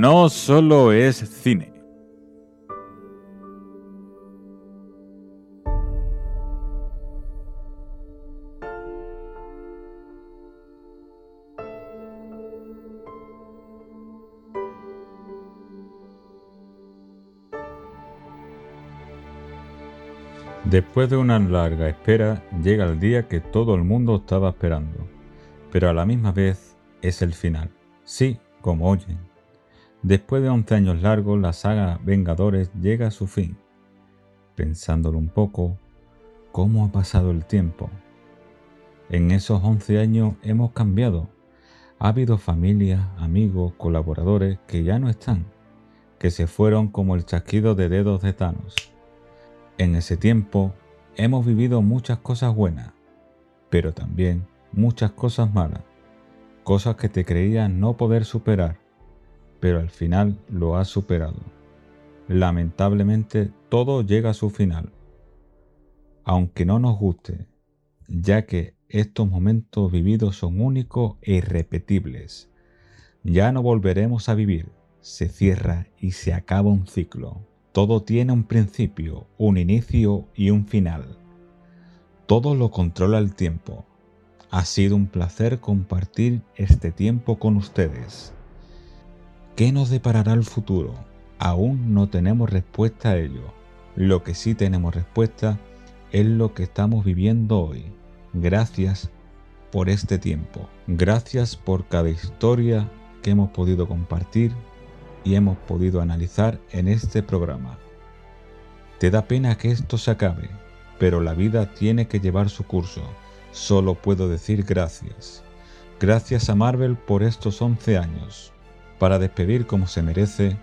no solo es cine. Después de una larga espera, llega el día que todo el mundo estaba esperando, pero a la misma vez es el final. Sí, como oyen. Después de 11 años largos, la saga Vengadores llega a su fin. Pensándolo un poco, ¿cómo ha pasado el tiempo? En esos 11 años hemos cambiado. Ha habido familias, amigos, colaboradores que ya no están, que se fueron como el chasquido de dedos de Thanos en ese tiempo hemos vivido muchas cosas buenas, pero también muchas cosas malas, cosas que te creías no poder superar, pero al final lo has superado. Lamentablemente todo llega a su final, aunque no nos guste, ya que estos momentos vividos son únicos e irrepetibles. Ya no volveremos a vivir, se cierra y se acaba un ciclo. Todo tiene un principio, un inicio y un final. Todo lo controla el tiempo. Ha sido un placer compartir este tiempo con ustedes. ¿Qué nos deparará el futuro? Aún no tenemos respuesta a ello. Lo que sí tenemos respuesta es lo que estamos viviendo hoy. Gracias por este tiempo. Gracias por cada historia que hemos podido compartir y hemos podido analizar en este programa. Te da pena que esto se acabe, pero la vida tiene que llevar su curso. Solo puedo decir gracias. Gracias a Marvel por estos 11 años. Para despedir como se merece,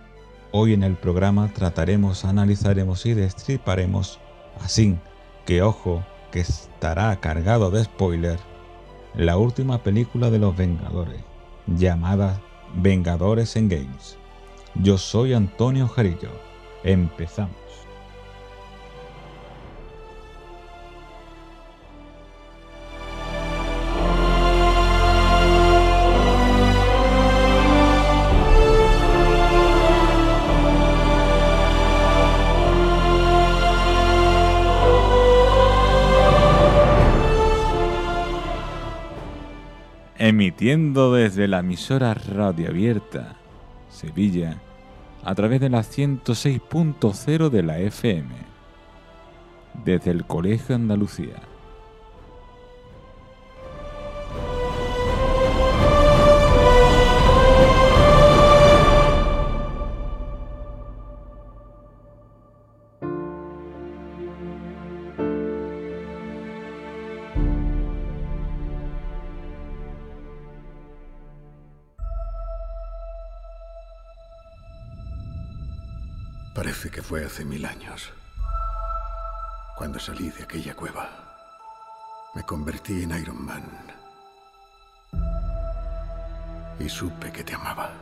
hoy en el programa trataremos, analizaremos y destriparemos, así que ojo, que estará cargado de spoiler, la última película de los Vengadores, llamada Vengadores en Games. Yo soy Antonio Jarillo. Empezamos. Emitiendo desde la emisora Radio Abierta, Sevilla, a través de la 106.0 de la FM, desde el Colegio Andalucía. Fue hace mil años. Cuando salí de aquella cueva, me convertí en Iron Man. Y supe que te amaba.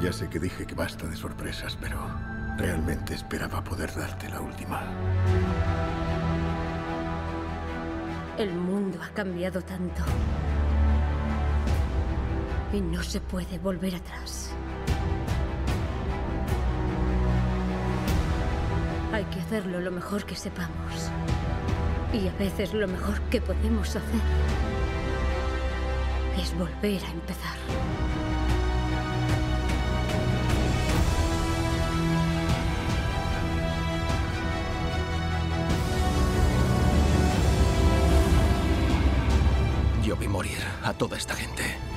Ya sé que dije que basta de sorpresas, pero realmente esperaba poder darte la última. El mundo ha cambiado tanto. Y no se puede volver atrás. Hay que hacerlo lo mejor que sepamos. Y a veces lo mejor que podemos hacer es volver a empezar. Yo vi morir a toda esta gente.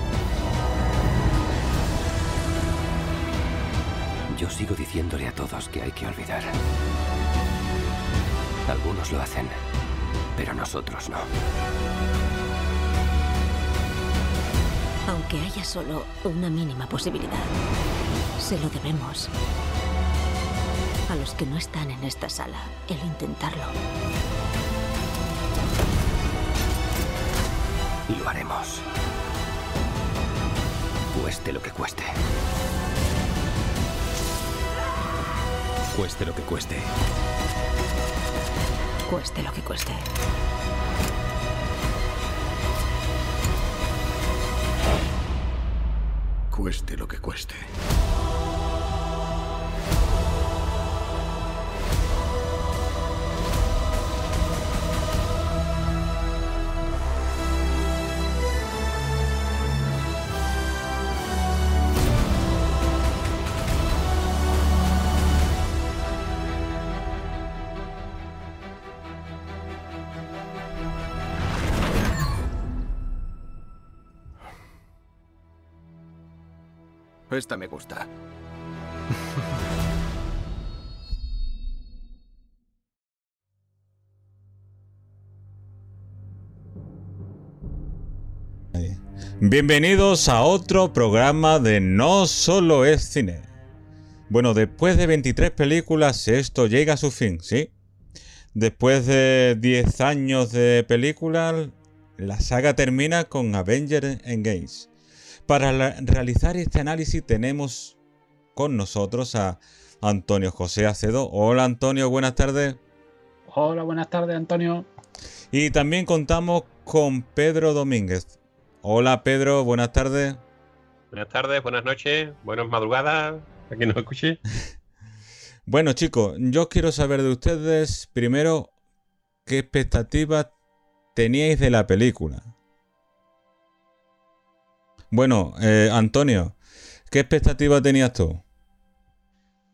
Yo sigo diciéndole a todos que hay que olvidar. Algunos lo hacen, pero nosotros no. Aunque haya solo una mínima posibilidad, se lo debemos a los que no están en esta sala el intentarlo. Lo haremos. Cueste lo que cueste. Cueste lo que cueste. Cueste lo que cueste. Cueste lo que cueste. Esta me gusta. Bienvenidos a otro programa de No Solo es Cine. Bueno, después de 23 películas esto llega a su fin, ¿sí? Después de 10 años de películas, la saga termina con Avengers Endgame. Para realizar este análisis tenemos con nosotros a Antonio José Acedo. Hola Antonio, buenas tardes. Hola, buenas tardes Antonio. Y también contamos con Pedro Domínguez. Hola Pedro, buenas tardes. Buenas tardes, buenas noches, buenas madrugadas, a quien nos escuche. bueno chicos, yo quiero saber de ustedes primero qué expectativas teníais de la película. Bueno, eh, Antonio, ¿qué expectativas tenías tú?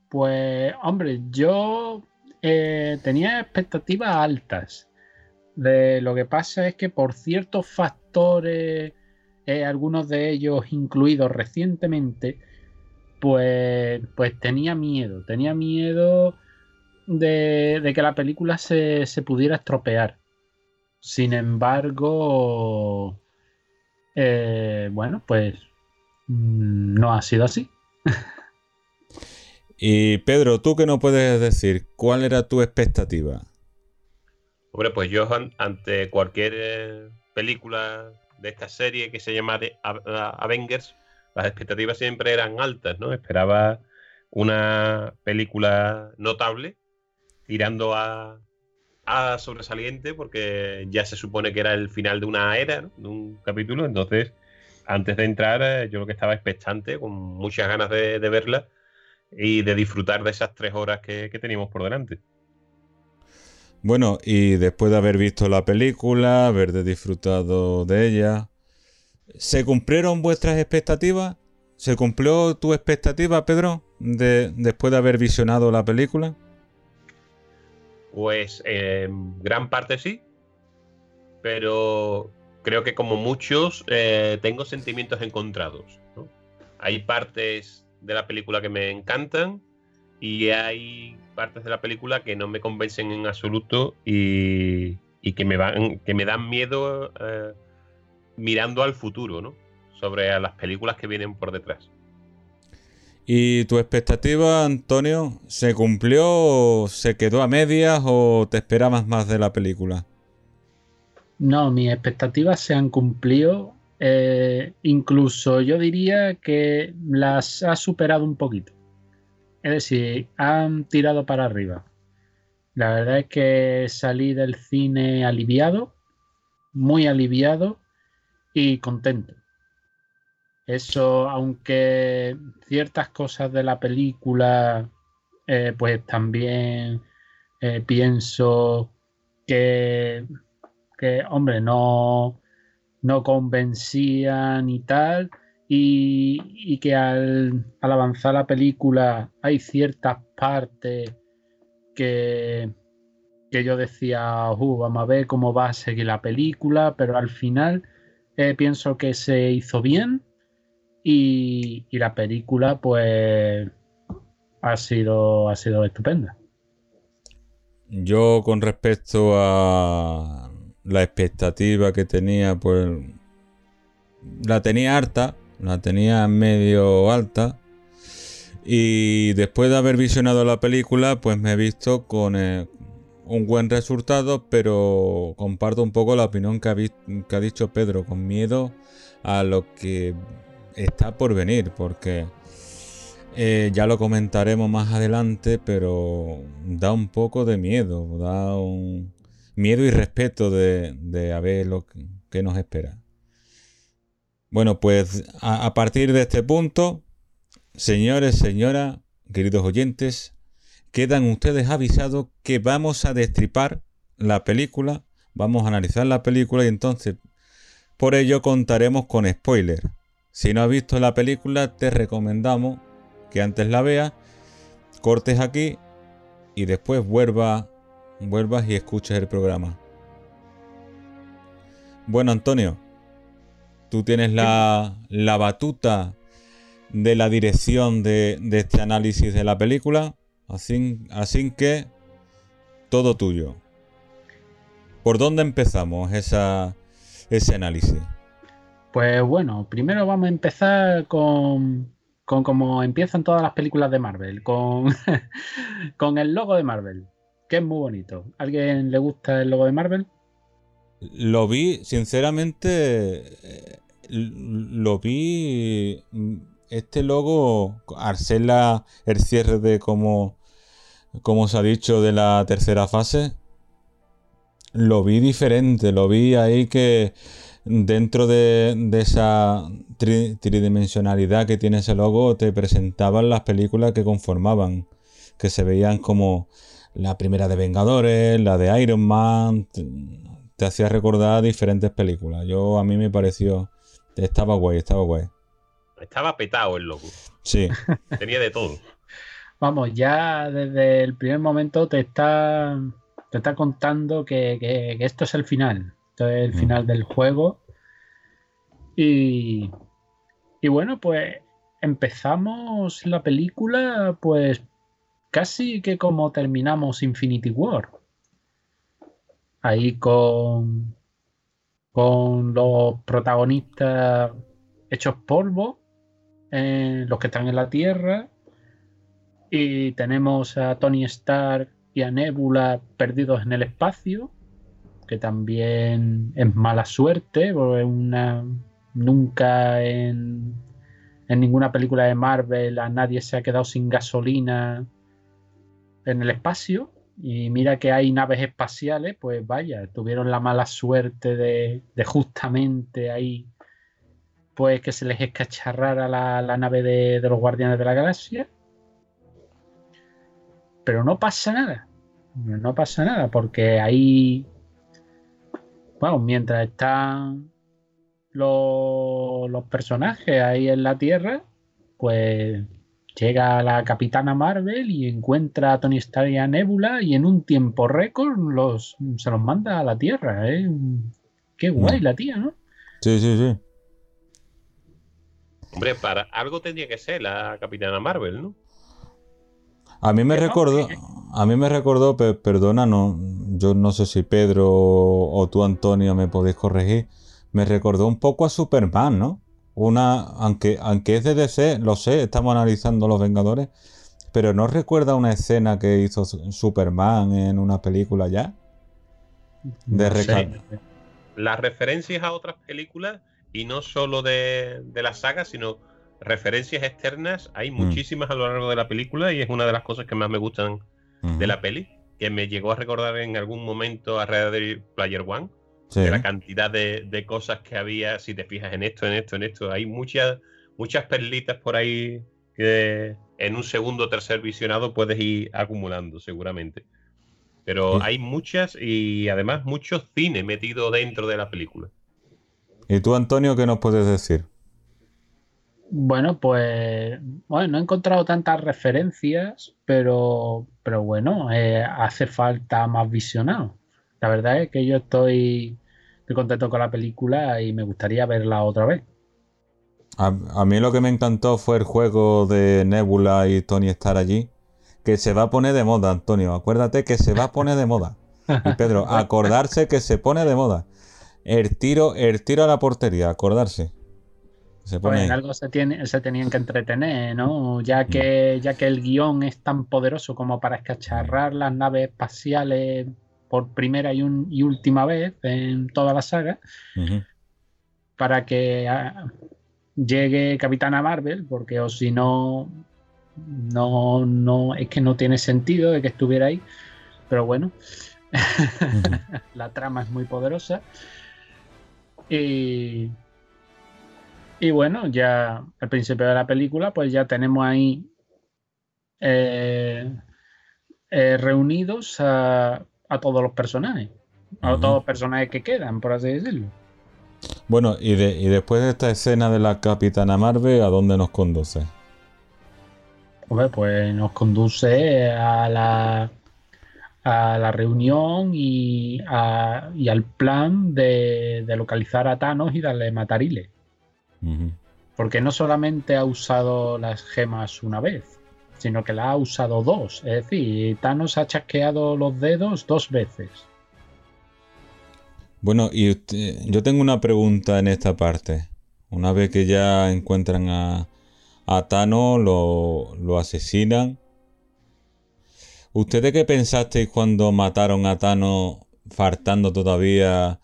Pues, hombre, yo eh, tenía expectativas altas. De lo que pasa es que por ciertos factores, eh, algunos de ellos incluidos recientemente, pues, pues tenía miedo. Tenía miedo de, que la película se, se pudiera estropear. Sin embargo, eh, bueno, pues mm, no ha sido así. y Pedro, ¿tú qué nos puedes decir? ¿Cuál era tu expectativa? Hombre, pues yo ante cualquier eh, película de esta serie que se llama Avengers, las expectativas siempre eran altas, ¿no? Esperaba una película notable, tirando a, sobresaliente porque ya se supone que era el final de una era, de un capítulo. Entonces, antes de entrar, eh, yo lo que estaba expectante, con muchas ganas de, verla y de disfrutar de esas tres horas que, teníamos por delante. Bueno, y después de haber visto la película, haber disfrutado de ella, ¿se cumplieron vuestras expectativas? ¿Se cumplió tu expectativa, Pedro, de, después de haber visionado la película? Pues en gran parte sí, pero creo que como muchos eh, tengo sentimientos encontrados. Hay partes de la película que me encantan y hay partes de la película que no me convencen en absoluto y, que, me van, que me dan miedo eh, mirando al futuro, ¿no? sobre las películas que vienen por detrás. ¿Y tu expectativa, Antonio, se cumplió, se quedó a medias o te esperabas más de la película? No, mis expectativas se han cumplido. Eh, incluso yo diría que las ha superado un poquito. Es decir, han tirado para arriba. La verdad es que salí del cine aliviado, muy aliviado y contento. Eso, aunque ciertas cosas de la película, eh, pues también eh, pienso que, que, hombre, no, no convencían y tal, y, que al, avanzar la película hay ciertas partes que, que yo decía, uh, vamos a ver cómo va a seguir la película, pero al final eh, pienso que se hizo bien y, la película, pues, ha sido, ha sido estupenda. Yo, con respecto a la expectativa que tenía, pues, la tenía alta, la tenía medio alta. Y después de haber visionado la película, pues me he visto con eh, un buen resultado, pero comparto un poco la opinión que ha dicho Pedro, con miedo a lo que está por venir, porque eh, ya lo comentaremos más adelante, pero da un poco de miedo, da un miedo y respeto de, a ver lo que, nos espera. Bueno, pues a, a partir de este punto, señores, señoras, queridos oyentes, quedan ustedes avisados que vamos a destripar la película, vamos a analizar la película y entonces por ello contaremos con spoiler. Si no has visto la película, te recomendamos que antes la veas, cortes aquí y después vuelvas, vuelvas y escuches el programa. Bueno, Antonio, tú tienes la, la batuta de la dirección de, de este análisis de la película. Así, así que todo tuyo. ¿Por dónde empezamos ese análisis? Pues bueno, primero vamos a empezar con, con como empiezan todas las películas de Marvel, con, con el logo de Marvel, que es muy bonito. ¿Alguien le gusta el logo de Marvel? Lo vi, sinceramente, eh, lo vi este logo, al ser la, el cierre de como, como se ha dicho de la tercera fase, lo vi diferente, lo vi ahí que dentro de, de esa tri- tridimensionalidad que tiene ese logo te presentaban las películas que conformaban, que se veían como la primera de Vengadores, la de Iron Man, te, te hacía recordar diferentes películas. Yo a mí me pareció, estaba guay, estaba guay. Estaba petado el loco. Sí. Tenía de todo. Vamos, ya desde el primer momento te está, te está contando que, que- que esto es el final. Esto es el Mm. final del juego. Y, y bueno, pues empezamos la película, pues casi que como terminamos Infinity War. Ahí con, con los protagonistas hechos polvo, eh, los que están en la Tierra. Y tenemos a Tony Stark y a Nebula perdidos en el espacio, que también es mala suerte, una, nunca en, en ninguna película de Marvel a nadie se ha quedado sin gasolina en el espacio. Y mira que hay naves espaciales, pues vaya, tuvieron la mala suerte de, de justamente ahí, pues que se les escacharrara la, la nave de los Guardianes de la Galaxia. Pero no pasa nada. No pasa nada, porque ahí. Bueno, mientras están los, los personajes ahí en la Tierra, pues llega la Capitana Marvel y encuentra a Tony Stark y a Nebula y en un tiempo récord los, se los manda a la Tierra. ¿eh? Qué guay la tía, ¿no? Sí, sí, sí. Hombre, para algo tendría que ser la Capitana Marvel, ¿no? A mí me recordó, a mí me recordó, pe- perdona, no, yo no sé si Pedro o, o tú Antonio me podéis corregir, me recordó un poco a Superman, ¿no? Una, aunque, aunque es de DC, lo sé, estamos analizando Los Vengadores, pero ¿no recuerda una escena que hizo Su- Superman en una película ya? De No sé. Las referencias a otras películas, y no solo de, de la saga, sino referencias externas, hay muchísimas a lo largo de la película y es una de las cosas que más me gustan de la peli, que me llegó a recordar en algún momento a Ready Player One, Sí. de la cantidad de, de cosas que había, si te fijas en esto, en esto, en esto, hay muchas, muchas perlitas por ahí que en un segundo o tercer visionado puedes ir acumulando seguramente. Pero Sí. hay muchas y además mucho cine metido dentro de la película. ¿Y tú, Antonio, qué nos puedes decir? Bueno, pues bueno, no he encontrado tantas referencias, pero, pero bueno, eh, hace falta más visionado. La verdad es que yo estoy, estoy contento con la película y me gustaría verla otra vez. A, a mí lo que me encantó fue el juego de Nebula y Tony Stark allí, que se va a poner de moda, Antonio. Acuérdate que se va a poner de moda. Y Pedro, acordarse que se pone de moda. El tiro, el tiro a la portería, acordarse. Se Pues en algo se, tiene, se tenían que entretener, ¿no? Ya que, ya que el guion es tan poderoso como para escacharrar las naves espaciales por primera y, un- y última vez en toda la saga, para que ah, llegue Capitana Marvel, porque o si no, no, no, es que no tiene sentido de que estuviera ahí. Pero bueno, la trama es muy poderosa. Y, Y bueno, ya al principio de la película, pues ya tenemos ahí eh, eh, reunidos a, a todos los personajes. A todos los personajes que quedan, por así decirlo. Bueno, y, de- y después de esta escena de la Capitana Marvel, ¿a dónde nos conduce? Hombre, pues nos conduce a la, a la reunión y, a- y al plan de, de localizar a Thanos y darle matariles. Porque no solamente ha usado las gemas una vez, sino que la ha usado dos. Es decir, Thanos ha chasqueado los dedos dos veces. Bueno, y usted- yo tengo una pregunta en esta parte. Una vez que ya encuentran a, a Thanos, lo, lo asesinan. ¿Ustedes qué pensasteis cuando mataron a Thanos faltando todavía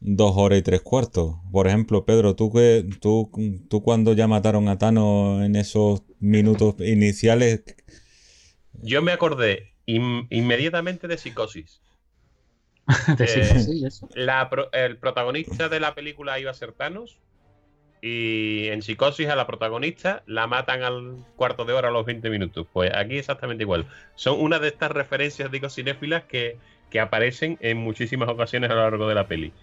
dos horas y tres cuartos? Por ejemplo, Pedro, ¿tú, que, tú, tú cuando ya mataron a Thanos en esos minutos iniciales, Yo me acordé in- inmediatamente de Psicosis. Decir Eh, eso. La pro- el protagonista de la película iba a ser Thanos. Y en Psicosis a la protagonista la matan al cuarto de hora a los 20 minutos. Pues aquí exactamente igual. Son una de estas referencias, digo, cinéfilas que, que aparecen en muchísimas ocasiones a lo largo de la peli.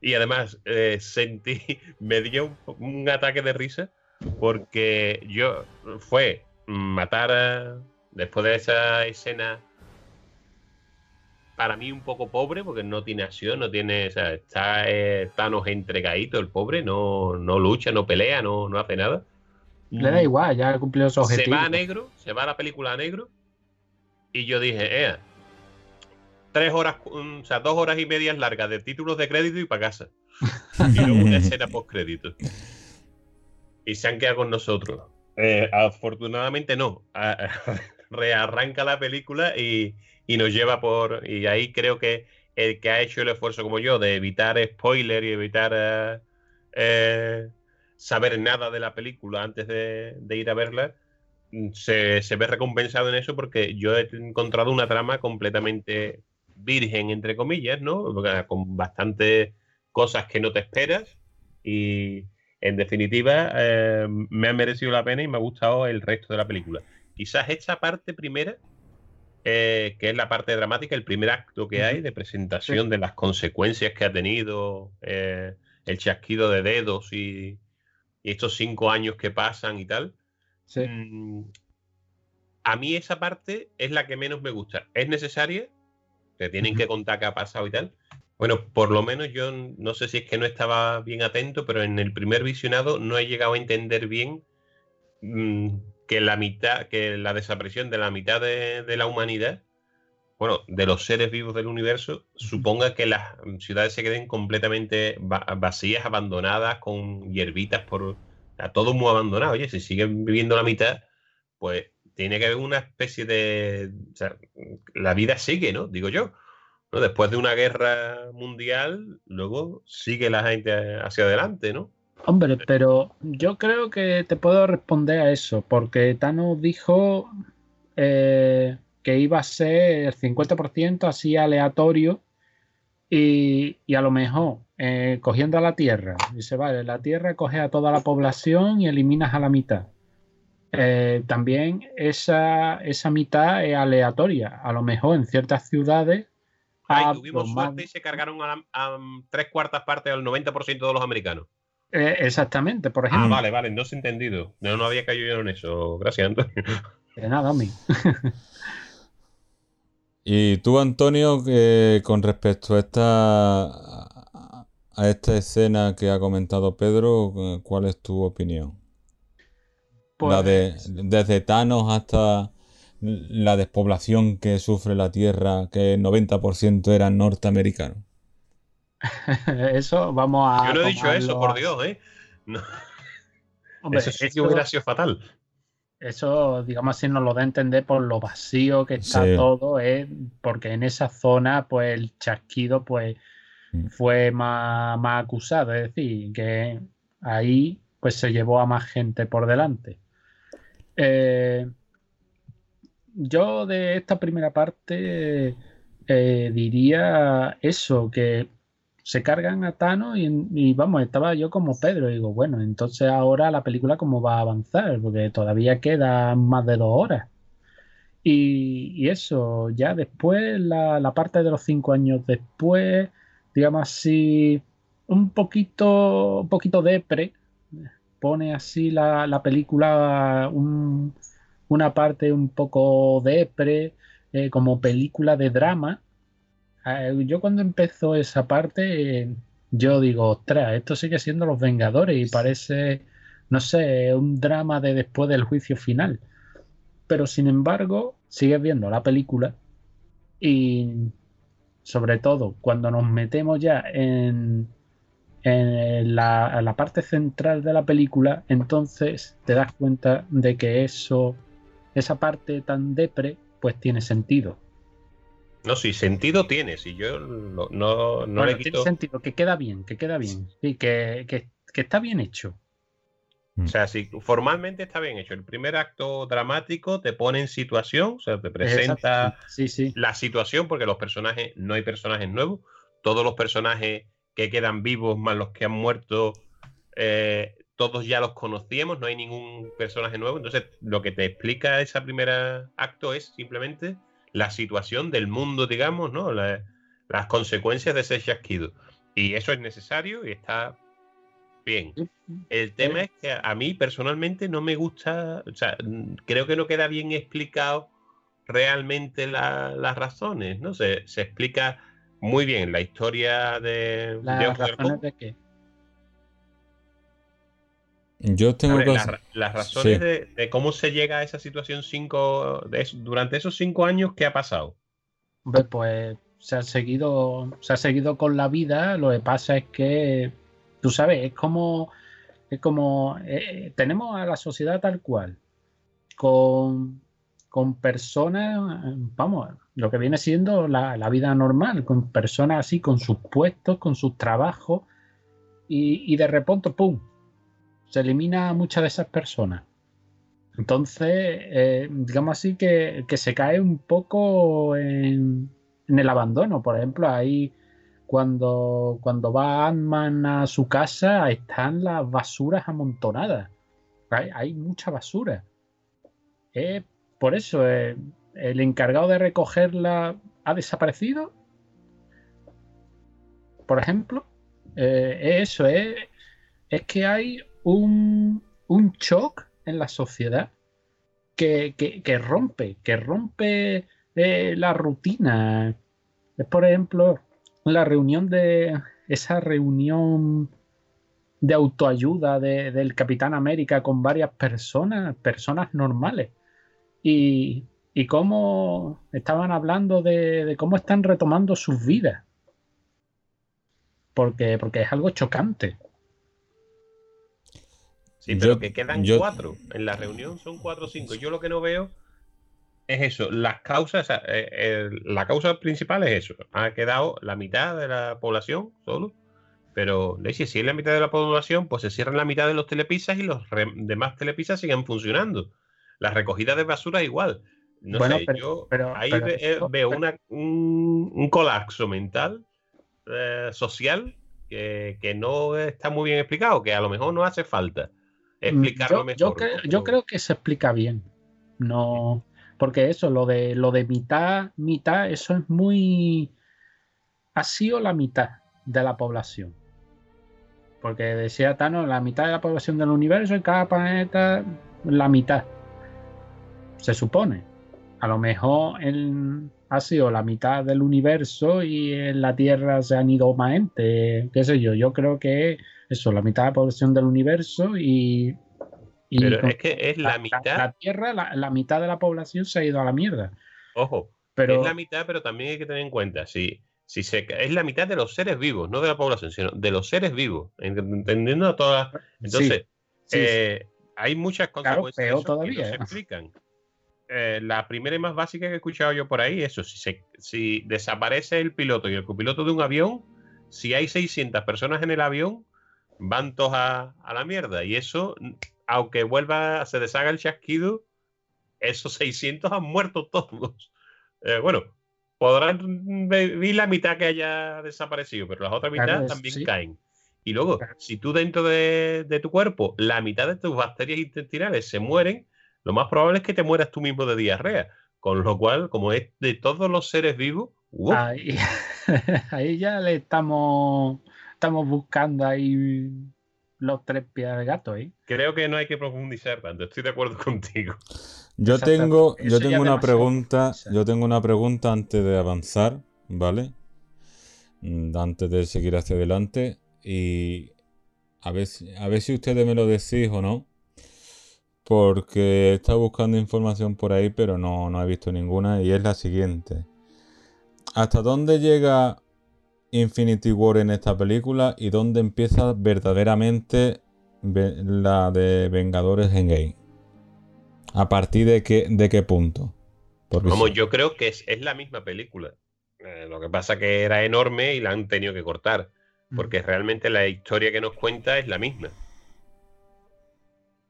Y además eh, sentí, me dio un, un ataque de risa porque yo fue matar a- después de esa escena para mí un poco pobre porque no tiene acción, no tiene, o sea, está eh, Thanos entregadito el pobre, no, no lucha, no pelea, no, no hace nada. Le da igual, ya ha cumplido su Se objetivo. va a negro, se va a la película a negro y yo dije, eh, tres horas, o sea, dos horas y media largas de títulos de crédito y para casa. Y luego una escena post crédito. Y se han quedado con nosotros. Eh, afortunadamente no. A- rearranca la película y, y nos lleva por. Y ahí creo que el que ha hecho el esfuerzo como yo de evitar spoiler y evitar eh, eh, saber nada de la película antes de, de ir a verla, mm, se, se ve recompensado en eso porque yo he encontrado una trama completamente virgen, entre comillas, ¿no? Con bastantes cosas que no te esperas y en definitiva eh, me ha merecido la pena y me ha gustado el resto de la película. Quizás esta parte primera, eh, que es la parte dramática, el primer acto que hay de presentación de las consecuencias que ha tenido eh, el chasquido de dedos y, y estos cinco años que pasan y tal. Sí. Mm, a mí esa parte es la que menos me gusta. Es necesaria, te tienen que contar qué ha pasado y tal. Bueno, por lo menos yo no sé si es que no estaba bien atento, pero en el primer visionado no he llegado a entender bien mm, que la mitad, que la desaparición de la mitad de, de la humanidad, bueno, de los seres vivos del universo, suponga que las ciudades se queden completamente va- vacías, abandonadas, con hierbitas por, o sea, todo muy abandonado. Oye, si siguen viviendo la mitad, pues tiene que haber una especie de. la vida sigue, ¿no? Digo yo. Después de una guerra mundial, luego sigue la gente hacia adelante, ¿no? Hombre, pero yo creo que te puedo responder a eso, porque Thanos dijo eh, que iba a ser 50% así aleatorio y, y a lo mejor eh, cogiendo a la Tierra, dice, vale, la Tierra coge a toda la población y eliminas a la mitad. Eh, también esa, esa mitad es aleatoria, a lo mejor en ciertas ciudades Ay, tuvimos suerte y se cargaron a, la- a tres cuartas partes al 90% de los americanos. eh, exactamente, por Ah, ejemplo. vale, vale, no se ha entendido. No, no había caído yo en eso. Gracias, Antonio. De nada. Y tú, Antonio, que con respecto a esta, a esta escena que ha comentado Pedro, eh, ¿cuál es tu opinión? La de, Pues- desde Thanos hasta la despoblación que sufre la Tierra, que el 90% eran norteamericanos. Eso vamos a. Yo no he dicho eso, por Dios, ¿eh? No, Hombre, eso sí que esto- hubiera sido fatal. eso, digamos así, nos lo da a entender por lo vacío que está Sí. todo, ¿eh? porque en esa zona, pues el chasquido, pues Mm. fue más, más acusado, es decir, que ahí, pues se llevó a más gente por delante. Eh, yo de esta primera parte eh, diría eso, que se cargan a Thanos y, vamos, estaba yo como Pedro. Digo, bueno, entonces ahora la película cómo va a avanzar, porque todavía queda más de dos horas. Y, y eso, ya después, la, la, parte de los cinco años después, digamos así, un poquito, un poquito depre, pone así la, la película un, una parte un poco depre, eh, como película de drama. Eh, yo cuando empezó esa parte, yo digo, ostras, esto sigue siendo Los Vengadores y parece, no sé, un drama de después del juicio final. Pero sin embargo, sigues viendo la película y sobre todo cuando nos metemos ya en, en la, la, parte central de la película, entonces te das cuenta de que eso, esa parte tan depre, pues tiene sentido. No, sí, sentido tiene, si yo no, no, no le quito... Tiene sentido, que queda bien, que queda bien, sí, que, que, que está bien hecho. O sea, sí, formalmente está bien hecho. El primer acto dramático te pone en situación, o sea, te presenta sí, sí. la situación, porque los personajes, no hay personajes nuevos. Todos los personajes que quedan vivos, más los que han muerto, eh, todos ya los conocíamos, no hay ningún personaje nuevo. Entonces, lo que te explica ese primer acto es simplemente la situación del mundo, digamos, ¿no? La, las consecuencias de ese chasquido. Y eso es necesario y está bien. El tema es que a mí personalmente no me gusta, o sea, creo que no queda bien explicado realmente la, las razones, ¿no? Se, se, explica muy bien la historia de... ¿Las de razones de qué? Yo tengo ver, las, las, razones sí. de, de, cómo se llega a esa situación cinco, de, durante esos cinco años, ¿qué ha pasado? Pues se ha seguido, se ha seguido con la vida. Lo que pasa es que, tú sabes, es como, es como eh, tenemos a la sociedad tal cual, con, con personas, vamos, lo que viene siendo la, la, vida normal, con personas así, con sus puestos, con sus trabajos, y, y de repente, ¡pum! se elimina a muchas de esas personas. Entonces, eh, digamos así que, que, se cae un poco en, en, el abandono. Por ejemplo, ahí cuando, cuando va Ant-Man a su casa están las basuras amontonadas. Hay, hay mucha basura. Eh, por eso, eh, el encargado de recogerla ha desaparecido. Por ejemplo, eh, eso es, es que hay un, un shock en la sociedad que, que, rompe, que rompe eh, la rutina. Es, por ejemplo, la reunión de esa reunión de autoayuda de, del Capitán América con varias personas, personas normales. Y, y cómo estaban hablando de, de, cómo están retomando sus vidas. Porque, porque es algo chocante. Sí, pero yo, que quedan yo... cuatro. En la reunión son cuatro o cinco. Yo lo que no veo es eso. Las causas, eh, eh, la causa principal es eso. Ha quedado la mitad de la población solo. Pero si es la mitad de la población, pues se cierran la mitad de los telepisas y los demás telepisas siguen funcionando. La recogida de basura igual. No bueno, sé, pero, yo pero, ahí pero, ve, eh, veo una, un, un, colapso mental eh, social que, que, no está muy bien explicado, que a lo mejor no hace falta explicarlo yo, mejor. Yo, creo, ¿no? yo creo que se explica bien. No, porque eso, lo de lo de mitad, mitad, eso es muy. Ha sido la mitad de la población. Porque decía Thanos, la mitad de la población del universo en cada planeta, la mitad. Se supone. A lo mejor en, ha sido la mitad del universo y en la Tierra se han ido más gente. Qué sé yo, yo creo que eso, la mitad de la población del universo y. y Pero es que es la, la mitad. La, la Tierra, la, la, mitad de la población se ha ido a la mierda. Ojo, pero... es la mitad, pero también hay que tener en cuenta, si, si se, es la mitad de los seres vivos, no de la población, sino de los seres vivos, entendiendo a todas. Entonces, sí, sí, eh, sí. hay muchas consecuencias claro, que no se explican. Eh, la primera y más básica que he escuchado yo por ahí, eso, si, se, si desaparece el piloto y el copiloto de un avión, si hay 600 personas en el avión, van todos a, a, la mierda. Y eso, aunque vuelva, se deshaga el chasquido, esos 600 han muerto todos. Eh, bueno, podrán vivir la mitad que haya desaparecido, pero las otras mitad también sí. caen. Y luego, si tú dentro de, de tu cuerpo, la mitad de tus bacterias intestinales se mueren, lo más probable es que te mueras tú mismo de diarrea. Con lo cual, como es de todos los seres vivos, ¡uf! Ahí, ahí ya le estamos, estamos buscando ahí los tres pies al gato, ¿eh? creo que no hay que profundizar tanto. Estoy de acuerdo contigo. Yo tengo, yo tengo una pregunta, yo tengo una pregunta antes de avanzar, ¿vale? Mm, Antes de seguir hacia adelante y a ver, si- a ver si ustedes me lo decís o no, porque he estado buscando información por ahí, pero no, no he visto ninguna y es la siguiente. ¿Hasta dónde llega Infinity War en esta película y dónde empieza verdaderamente ve- la de Vengadores Endgame? ¿A partir de qué, de qué punto? Porque Vamos, si- yo creo que es, es la misma película. Eh, lo que pasa que era enorme y la han tenido que cortar. Porque realmente la historia que nos cuenta es la misma.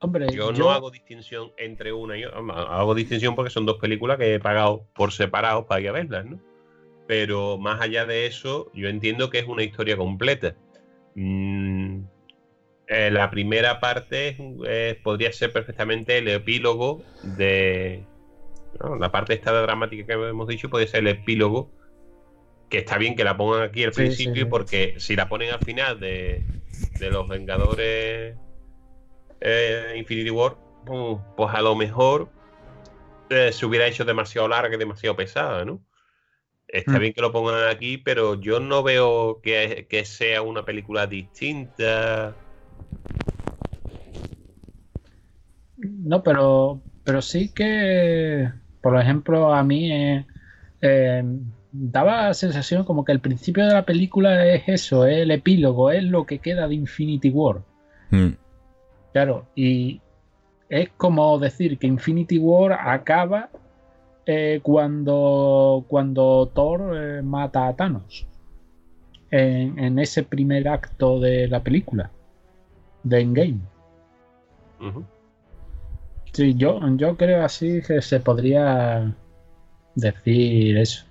Hombre, Yo no hago distinción entre una y otra. Hago distinción porque son dos películas que he pagado por separado para ir a verlas, ¿no? Pero más allá de eso, yo entiendo que es una historia completa. Mm, eh, la primera parte eh, podría ser perfectamente el epílogo de. ¿no? La parte esta dramática que hemos dicho puede ser el epílogo. Que está bien que la pongan aquí al Sí, principio, sí, sí. porque si la ponen al final de, de los Vengadores eh, Infinity War, pues, pues a lo mejor eh, se hubiera hecho demasiado larga y demasiado pesada, ¿no? Está Mm. bien que lo pongan aquí, pero yo no veo que, que sea una película distinta. No, pero, pero sí que, por ejemplo, a mí eh, eh, daba la sensación como que el principio de la película es eso, es el epílogo, es lo que queda de Infinity War. Mm, Claro, y es como decir que Infinity War acaba eh, cuando, cuando Thor eh, mata a Thanos. En, en ese primer acto de la película, de Endgame. Sí, yo, yo creo así que se podría decir eso.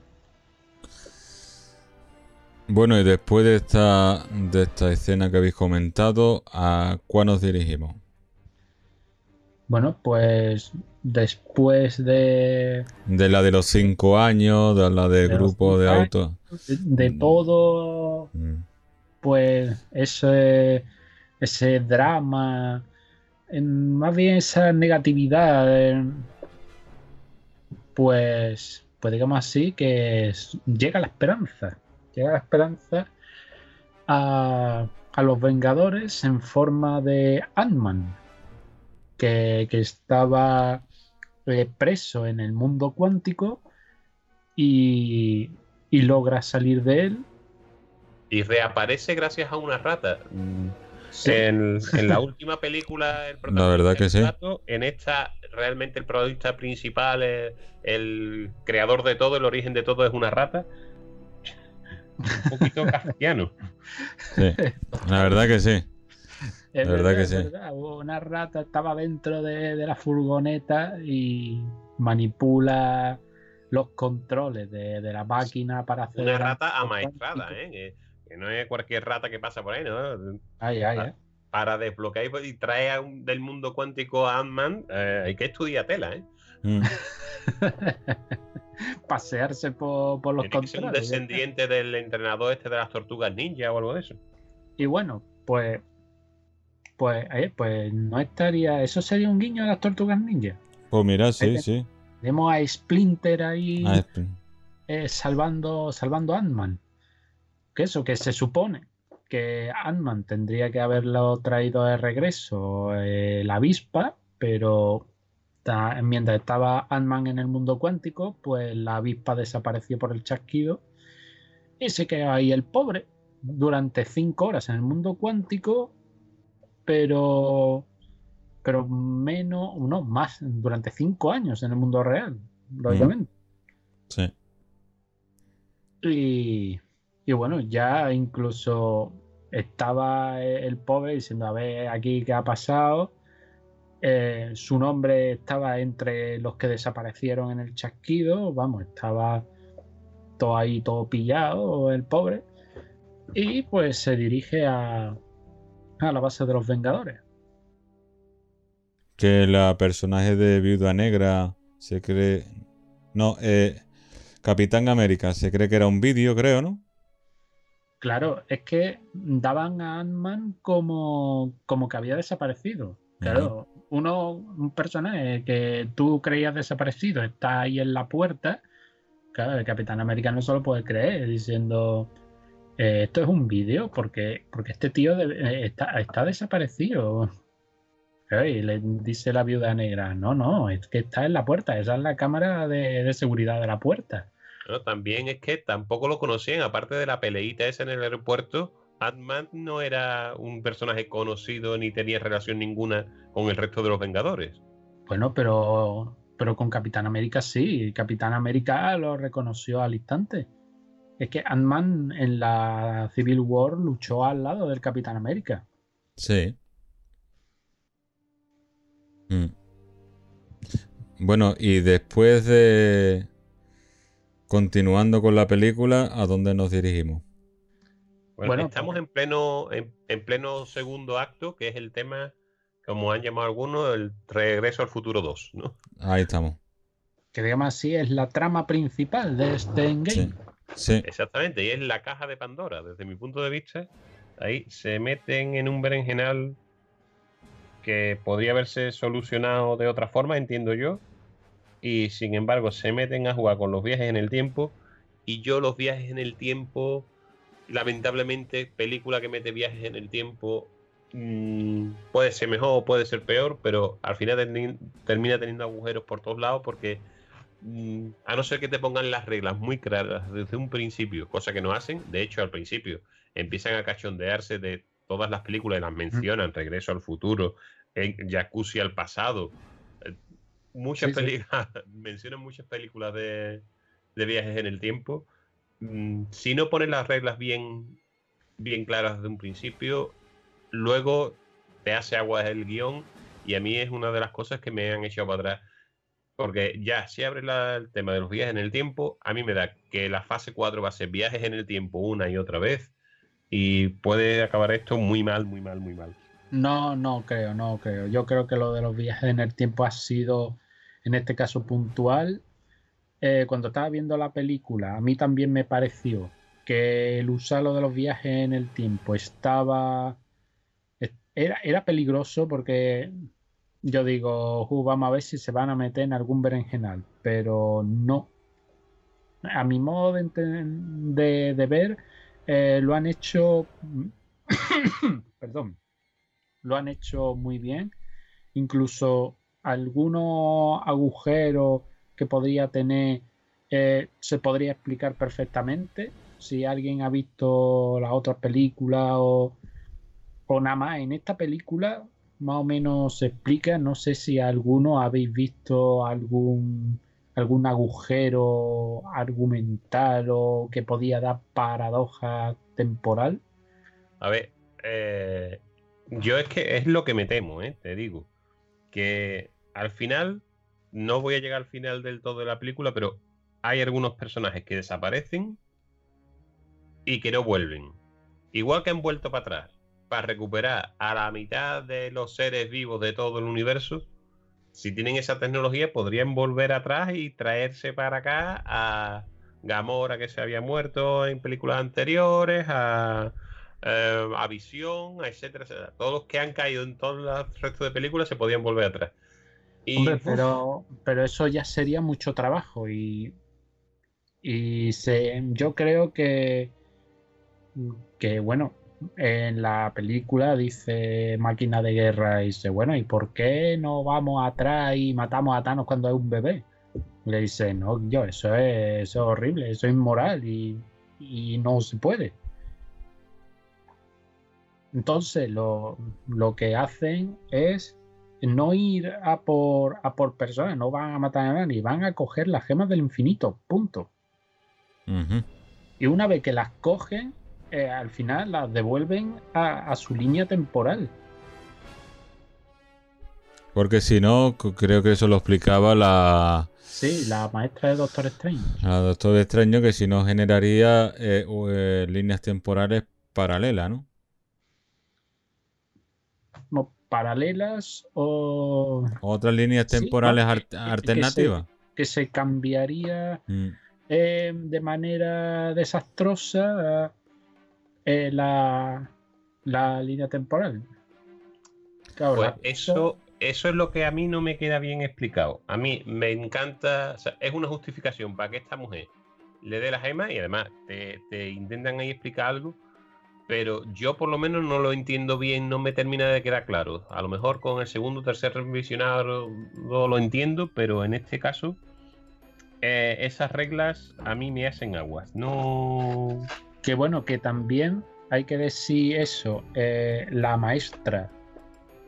Bueno, y después de esta, de esta escena que habéis comentado, ¿a cuál nos dirigimos? Bueno, pues después de, De la de los cinco años, de la del De grupo de autos. de todo Mm, pues ese, ese drama, en- más bien esa negatividad, eh, pues, pues digamos así, que llega la esperanza, llega la esperanza a, a los Vengadores en forma de Ant-Man, que, que estaba eh, preso en el mundo cuántico y, y logra salir de él. Y reaparece gracias a una rata. Mm, Sí. En, en la última película, el La verdad que sí. un gato, En esta, realmente el protagonista principal, el, el creador de todo, el origen de todo es una rata. Un poquito kafkiano. sí, la verdad que sí. Es La verdad que sí. verdad. Una rata estaba dentro de, de la furgoneta y manipula los controles de, de la máquina para hacer. Una rata amaestrada. ¿eh? Que, que no es cualquier rata que pasa por ahí, ¿no? Ay, ay, Ah. ay. Para desbloquear y- y traer a un- del mundo cuántico a Ant-Man, eh, hay que estudiar tela, ¿eh? Mm, Pasearse por, por los un está. descendiente del entrenador este de las tortugas ninja o algo de eso. Y bueno, pues. Pues, eh, pues no estaría. Eso sería un guiño a las tortugas ninja. Pues mira, sí, Vete. sí. Vemos a Splinter ahí. Ah, eh, salvando, salvando a Ant-Man. Que eso, que se supone que Ant-Man tendría que haberlo traído de regreso eh, la avispa, pero mientras estaba Ant-Man en el mundo cuántico, pues la avispa desapareció por el chasquido y se quedó ahí el pobre durante cinco horas en el mundo cuántico, pero pero menos, no, más, durante cinco años en el mundo real, lógicamente. sí. Y, y bueno, ya incluso estaba el pobre diciendo, a ver, aquí qué ha pasado. Eh, su nombre estaba entre los que desaparecieron en el chasquido, vamos, estaba visto ahí todo pillado, el pobre, y pues se dirige a, a la base de los Vengadores. Que la personaje de Viuda Negra se cree... No, eh, Capitán América se cree que era un vídeo, creo, ¿no? Claro, es que daban a Ant-Man como, como que había desaparecido. Claro, uno, un personaje que tú creías desaparecido está ahí en la puerta. Claro, el Capitán América no solo puede creer diciendo eh, esto es un vídeo porque, porque este tío eh, está, está, desaparecido. Y le dice la viuda negra, no, no, es que está en la puerta, esa es la cámara de, de seguridad de la puerta. También es que tampoco lo conocían, aparte de la peleita esa en el aeropuerto, Ant-Man no era un personaje conocido ni tenía relación ninguna con el resto de los Vengadores. Bueno, pero, pero con Capitán América sí. Capitán América lo reconoció al instante. Es que Ant-Man en la Civil War luchó al lado del Capitán América. Sí. Mm. Bueno, y después de... Continuando con la película, ¿a dónde nos dirigimos? Bueno, estamos en pleno, en, pleno segundo acto, que es el tema, como han llamado algunos, el regreso al futuro 2, ¿no? Ahí estamos. Que digamos así, es la trama principal de este Endgame. Sí. Exactamente, y es la caja de Pandora. Desde mi punto de vista, ahí se meten en un berenjenal que podría haberse solucionado de otra forma, entiendo yo. Y sin embargo, se meten a jugar con los viajes en el tiempo. Y yo los viajes en el tiempo lamentablemente, película que mete viajes en el tiempo mm, puede ser mejor o puede ser peor, pero al final termina teniendo agujeros por todos lados porque mm, a no ser que te pongan las reglas muy claras desde un principio, cosa que no hacen, de hecho al principio empiezan a cachondearse de todas las películas y las mencionan, Regreso al futuro, en Jacuzzi al pasado, eh, muchas películas, mencionan muchas películas de, de viajes en el tiempo Mm, si no pones las reglas bien, bien claras desde un principio, luego te hace agua el guion y a mí es una de las cosas que me han echado para atrás. Porque ya, si abres el tema de los viajes en el tiempo, a mí me da que la fase 4 va a ser viajes en el tiempo una y otra vez y puede acabar esto muy mal, muy mal, muy mal. No, no creo, no creo. Yo creo que lo de los viajes en el tiempo ha sido, en este caso, puntual eh, cuando estaba viendo la película, a mí también me pareció que el usarlo de los viajes en el tiempo estaba. Era, era peligroso porque yo digo, vamos a ver si se van a meter en algún berenjenal, pero no. A mi modo de, de, ver, eh, lo han hecho. perdón. Lo han hecho muy bien. Incluso algunos agujeros que podría tener eh, se podría explicar perfectamente. Si alguien ha visto las otras películas o, o nada más en esta película, más o menos se explica. No sé si alguno habéis visto algún algún agujero argumental o que podía dar paradoja temporal. A ver, eh, yo es que es lo que me temo, eh, te digo. Que al final no voy a llegar al final del todo de la película, pero hay algunos personajes que desaparecen y que no vuelven. Igual que han vuelto para atrás, para recuperar a la mitad de los seres vivos de todo el universo, si tienen esa tecnología, podrían volver atrás y traerse para acá a Gamora que se había muerto en películas anteriores, a, eh, a Visión, etcétera, etcétera. Todos los que han caído en todo el resto de películas se podían volver atrás. Hombre, pero, pero eso ya sería mucho trabajo y, y se, yo creo que, que, bueno, en la película dice máquina de guerra y dice, bueno, ¿y por qué no vamos atrás y matamos a Thanos cuando es un bebé? Le dice, no, yo, eso es, eso es horrible, eso es inmoral y, y no se puede. Entonces lo, lo que hacen es no ir a por, a por personas, no van a matar a nadie, van a coger las gemas del infinito, punto. Y una vez que las cogen, eh, al final las devuelven a, su línea temporal. Porque si no, creo que eso lo explicaba la, Sí, la maestra de Doctor Strange. la Doctor Extraño, que si no generaría eh, eh, líneas temporales paralelas, ¿no? No, paralelas o Otras líneas temporales que- que alternativas. que se cambiaría Mm, eh, de manera desastrosa eh, la, la línea temporal. Claro, Pues la- eso, eso es lo que a mí no me queda bien explicado. A mí me encanta, o sea, es una justificación para que esta mujer le dé la gema y además te, te intentan ahí explicar algo, pero yo por lo menos no lo entiendo bien, no me termina de quedar claro. A lo mejor con el segundo o tercer revisionado lo, lo entiendo, pero en este caso eh, esas reglas a mí me hacen aguas. No... Que bueno, que también hay que decir eso. eh, la maestra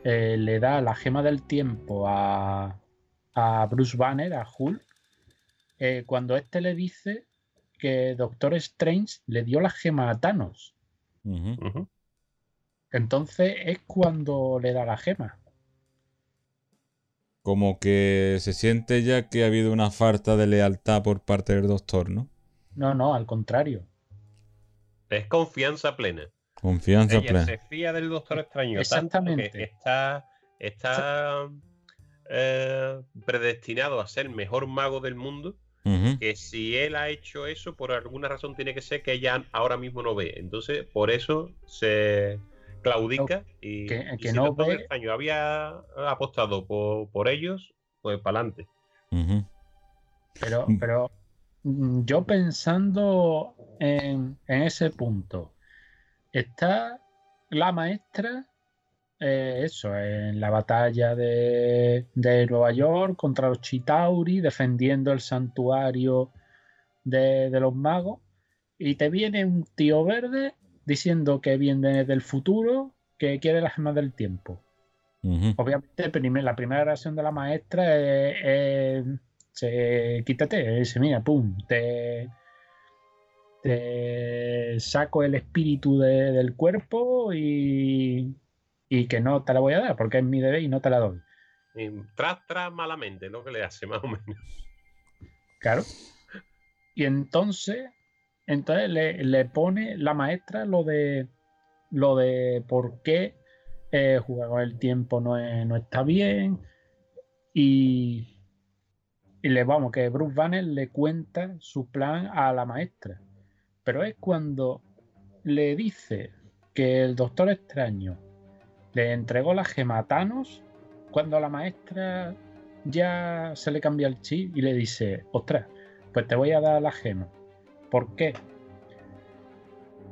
eh, le da la gema del tiempo a, a Bruce Banner, a Hulk, cuando este le dice que Doctor Strange le dio la gema a Thanos. Entonces es cuando le da la gema. Como que se siente ya que ha habido una falta de lealtad por parte del doctor, ¿no? No, no, al contrario. Es confianza plena. Confianza Ella plena. se fía del Doctor Extraño tanto Exactamente. que está, está eh, predestinado a ser el mejor mago del mundo. Que si él ha hecho eso, por alguna razón tiene que ser que ella ahora mismo no ve. Entonces, por eso se claudica y, que- y que si no ve- Extraño había apostado por, por ellos, pues para adelante. Pero, Mm. pero mm, yo pensando en, en ese punto, está la maestra, eh, eso, en la batalla de, de Nueva York contra los Chitauri, defendiendo el santuario de, de los magos, y te viene un tío verde diciendo que viene del futuro, que quiere la gema del tiempo. Obviamente, primer- la primera reacción de la maestra es, quítate, dice, mira, pum, te, te saco el espíritu de- del cuerpo y, y que no te la voy a dar, porque es mi deber y no te la doy. Y tras, tras malamente, lo que le hace más o menos. Claro. Y entonces, entonces le, le pone la maestra lo de lo de por qué eh, jugar con el tiempo no, es- no está bien. Y, y le vamos, que Bruce Banner le cuenta su plan a la maestra. Pero es cuando le dice que el Doctor Extraño le entregó la gema a Thanos, cuando la maestra ya se le cambia el chip y le dice, ostras, pues te voy a dar la gema. ¿Por qué?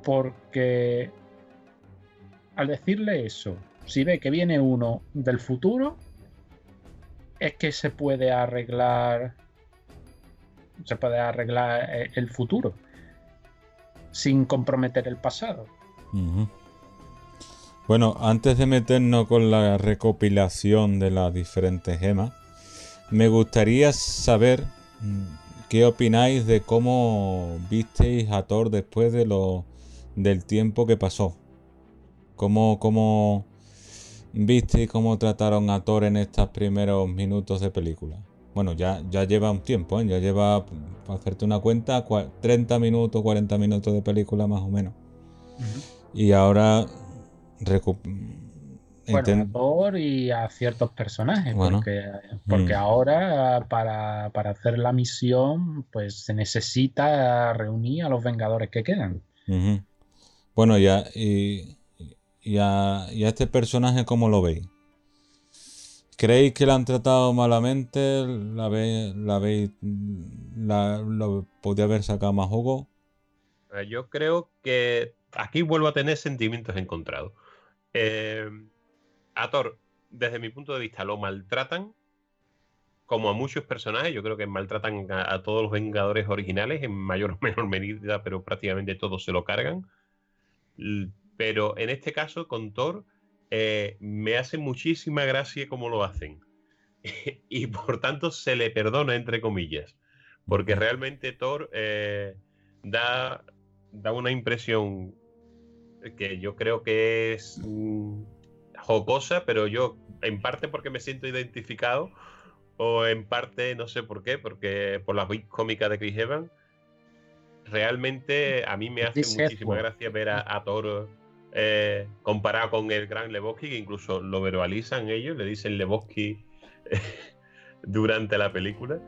Porque al decirle eso, si ve que viene uno del futuro, es que se puede arreglar. Se puede arreglar eh, el futuro sin comprometer el pasado. Bueno, antes de meternos con la recopilación de las diferentes gemas, me gustaría saber mm, qué opináis de cómo visteis a Thor después de lo, del tiempo que pasó. ¿Cómo, cómo visteis cómo trataron a Thor en estos primeros minutos de película? Bueno, ya, ya lleva un tiempo, ¿eh? ya lleva, para hacerte una cuenta, cua- 30 minutos, 40 minutos de película más o menos. Y ahora Bueno, a Thor y a ciertos personajes, Bueno. porque, porque Mm. ahora para, para hacer la misión, pues se necesita reunir a los Vengadores que quedan. Bueno, ya y, y a, y a este personaje, ¿cómo lo veis? ¿Creéis que la han tratado malamente? ¿La veis, la veis, la, lo podía haber sacado más jugo? Yo creo que aquí vuelvo a tener sentimientos encontrados. Eh, a Thor, desde mi punto de vista, lo maltratan como a muchos personajes. Yo creo que maltratan a, a todos los Vengadores originales en mayor o menor medida, pero prácticamente todos se lo cargan. Pero en este caso, con Thor, eh, me hace muchísima gracia cómo lo hacen. y por tanto se le perdona, entre comillas. Porque realmente Thor eh, da, da una impresión que yo creo que es mm, jocosa, pero yo en parte porque me siento identificado o en parte no sé por qué, porque por las bits cómicas de Chris Evans, realmente a mí me hace muchísima gracia ver a, Thor eh, comparado con el gran Lebowski, que incluso lo verbalizan ellos, le dicen Lebowski durante la película.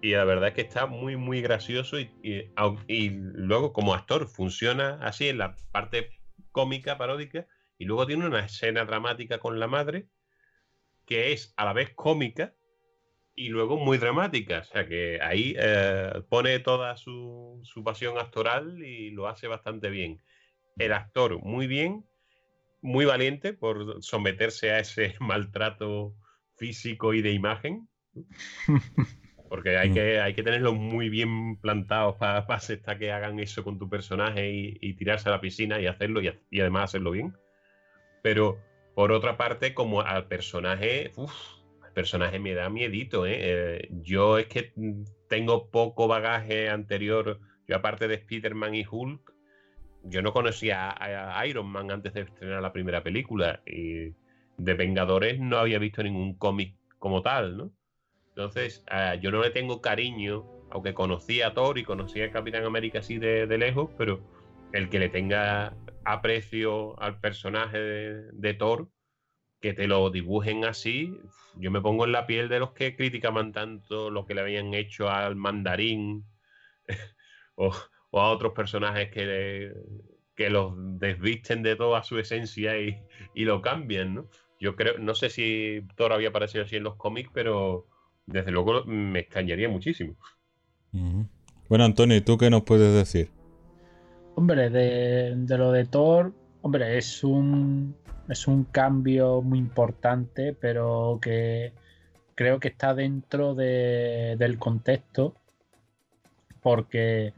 Y la verdad es que está muy, muy gracioso y, luego como actor funciona así en la parte cómica, paródica, y luego tiene una escena dramática con la madre que es a la vez cómica y luego muy dramática. O sea que ahí eh, pone toda su, su, pasión actoral y lo hace bastante bien. El actor muy bien, muy valiente por someterse a ese maltrato físico y de imagen. Porque hay mm. que, hay que tenerlos muy bien plantados para pa que hagan eso con tu personaje y, tirarse a la piscina y hacerlo y, además hacerlo bien. Pero por otra parte, como al personaje, uff, al personaje me da miedito, ¿eh? ¿eh? Yo es que tengo poco bagaje anterior. Yo aparte de Spider-Man y Hulk, yo no conocía a, a, Iron Man antes de estrenar la primera película. Y de Vengadores no había visto ningún cómic como tal, ¿no? Entonces, ah, yo no le tengo cariño, aunque conocía a Thor y conocía a Capitán América así de, lejos, pero el que le tenga aprecio al personaje de, Thor, que te lo dibujen así, yo me pongo en la piel de los que criticaban tanto lo que le habían hecho al mandarín o, a otros personajes que, que los desvisten de toda su esencia y, y, lo cambian, ¿no? Yo creo, no sé si Thor había aparecido así en los cómics, pero desde luego me extrañaría muchísimo. Bueno, Antonio, ¿tú qué nos puedes decir? Hombre, de, lo de Thor, hombre, es un, es un cambio muy importante, pero que creo que está dentro del contexto, porque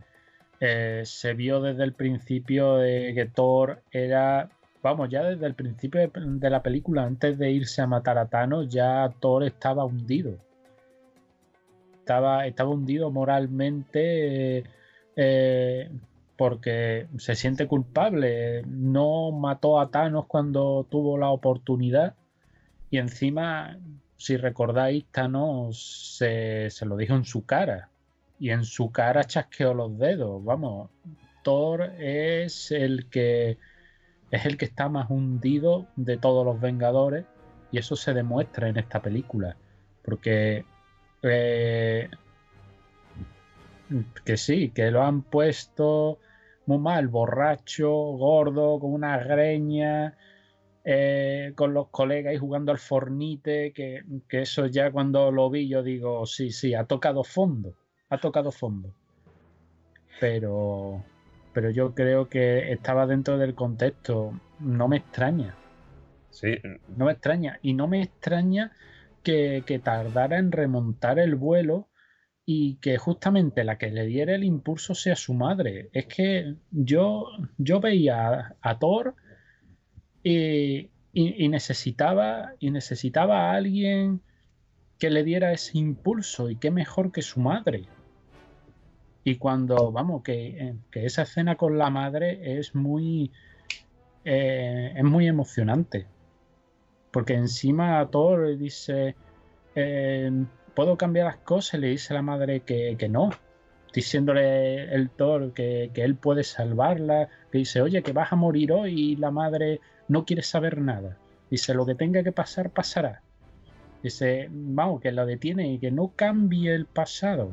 eh, se vio desde el principio de que Thor era, vamos, ya desde el principio de, de la película, antes de irse a matar a Thanos, ya Thor estaba hundido estaba, hundido moralmente eh, porque se siente culpable. No mató a Thanos cuando tuvo la oportunidad y encima, si recordáis, Thanos se, se lo dijo en su cara y en su cara chasqueó los dedos. Vamos, Thor es el que es el que está más hundido de todos los Vengadores y eso se demuestra en esta película porque eh, que sí, que lo han puesto muy mal, borracho, gordo, con una greña, eh, con los colegas y jugando al fornite, que, que, eso ya cuando lo vi yo digo, sí, sí, ha tocado fondo, ha tocado fondo. Pero, pero yo creo que estaba dentro del contexto, no me extraña. Sí. No me extraña. Y no me extraña que, tardara en remontar el vuelo y que justamente la que le diera el impulso sea su madre. Es que yo, yo veía a, Thor y, necesitaba, y necesitaba a alguien que le diera ese impulso y qué mejor que su madre. Y cuando, vamos, que, esa escena con la madre es muy, eh, es muy emocionante. Porque encima Thor dice, em, ¿puedo cambiar las cosas? le dice la madre que, no. Diciéndole el Thor que, él puede salvarla. Que dice, oye, que vas a morir hoy y la madre no quiere saber nada. Dice, lo que tenga que pasar, pasará. Dice, vamos, que la detiene y que no cambie el pasado.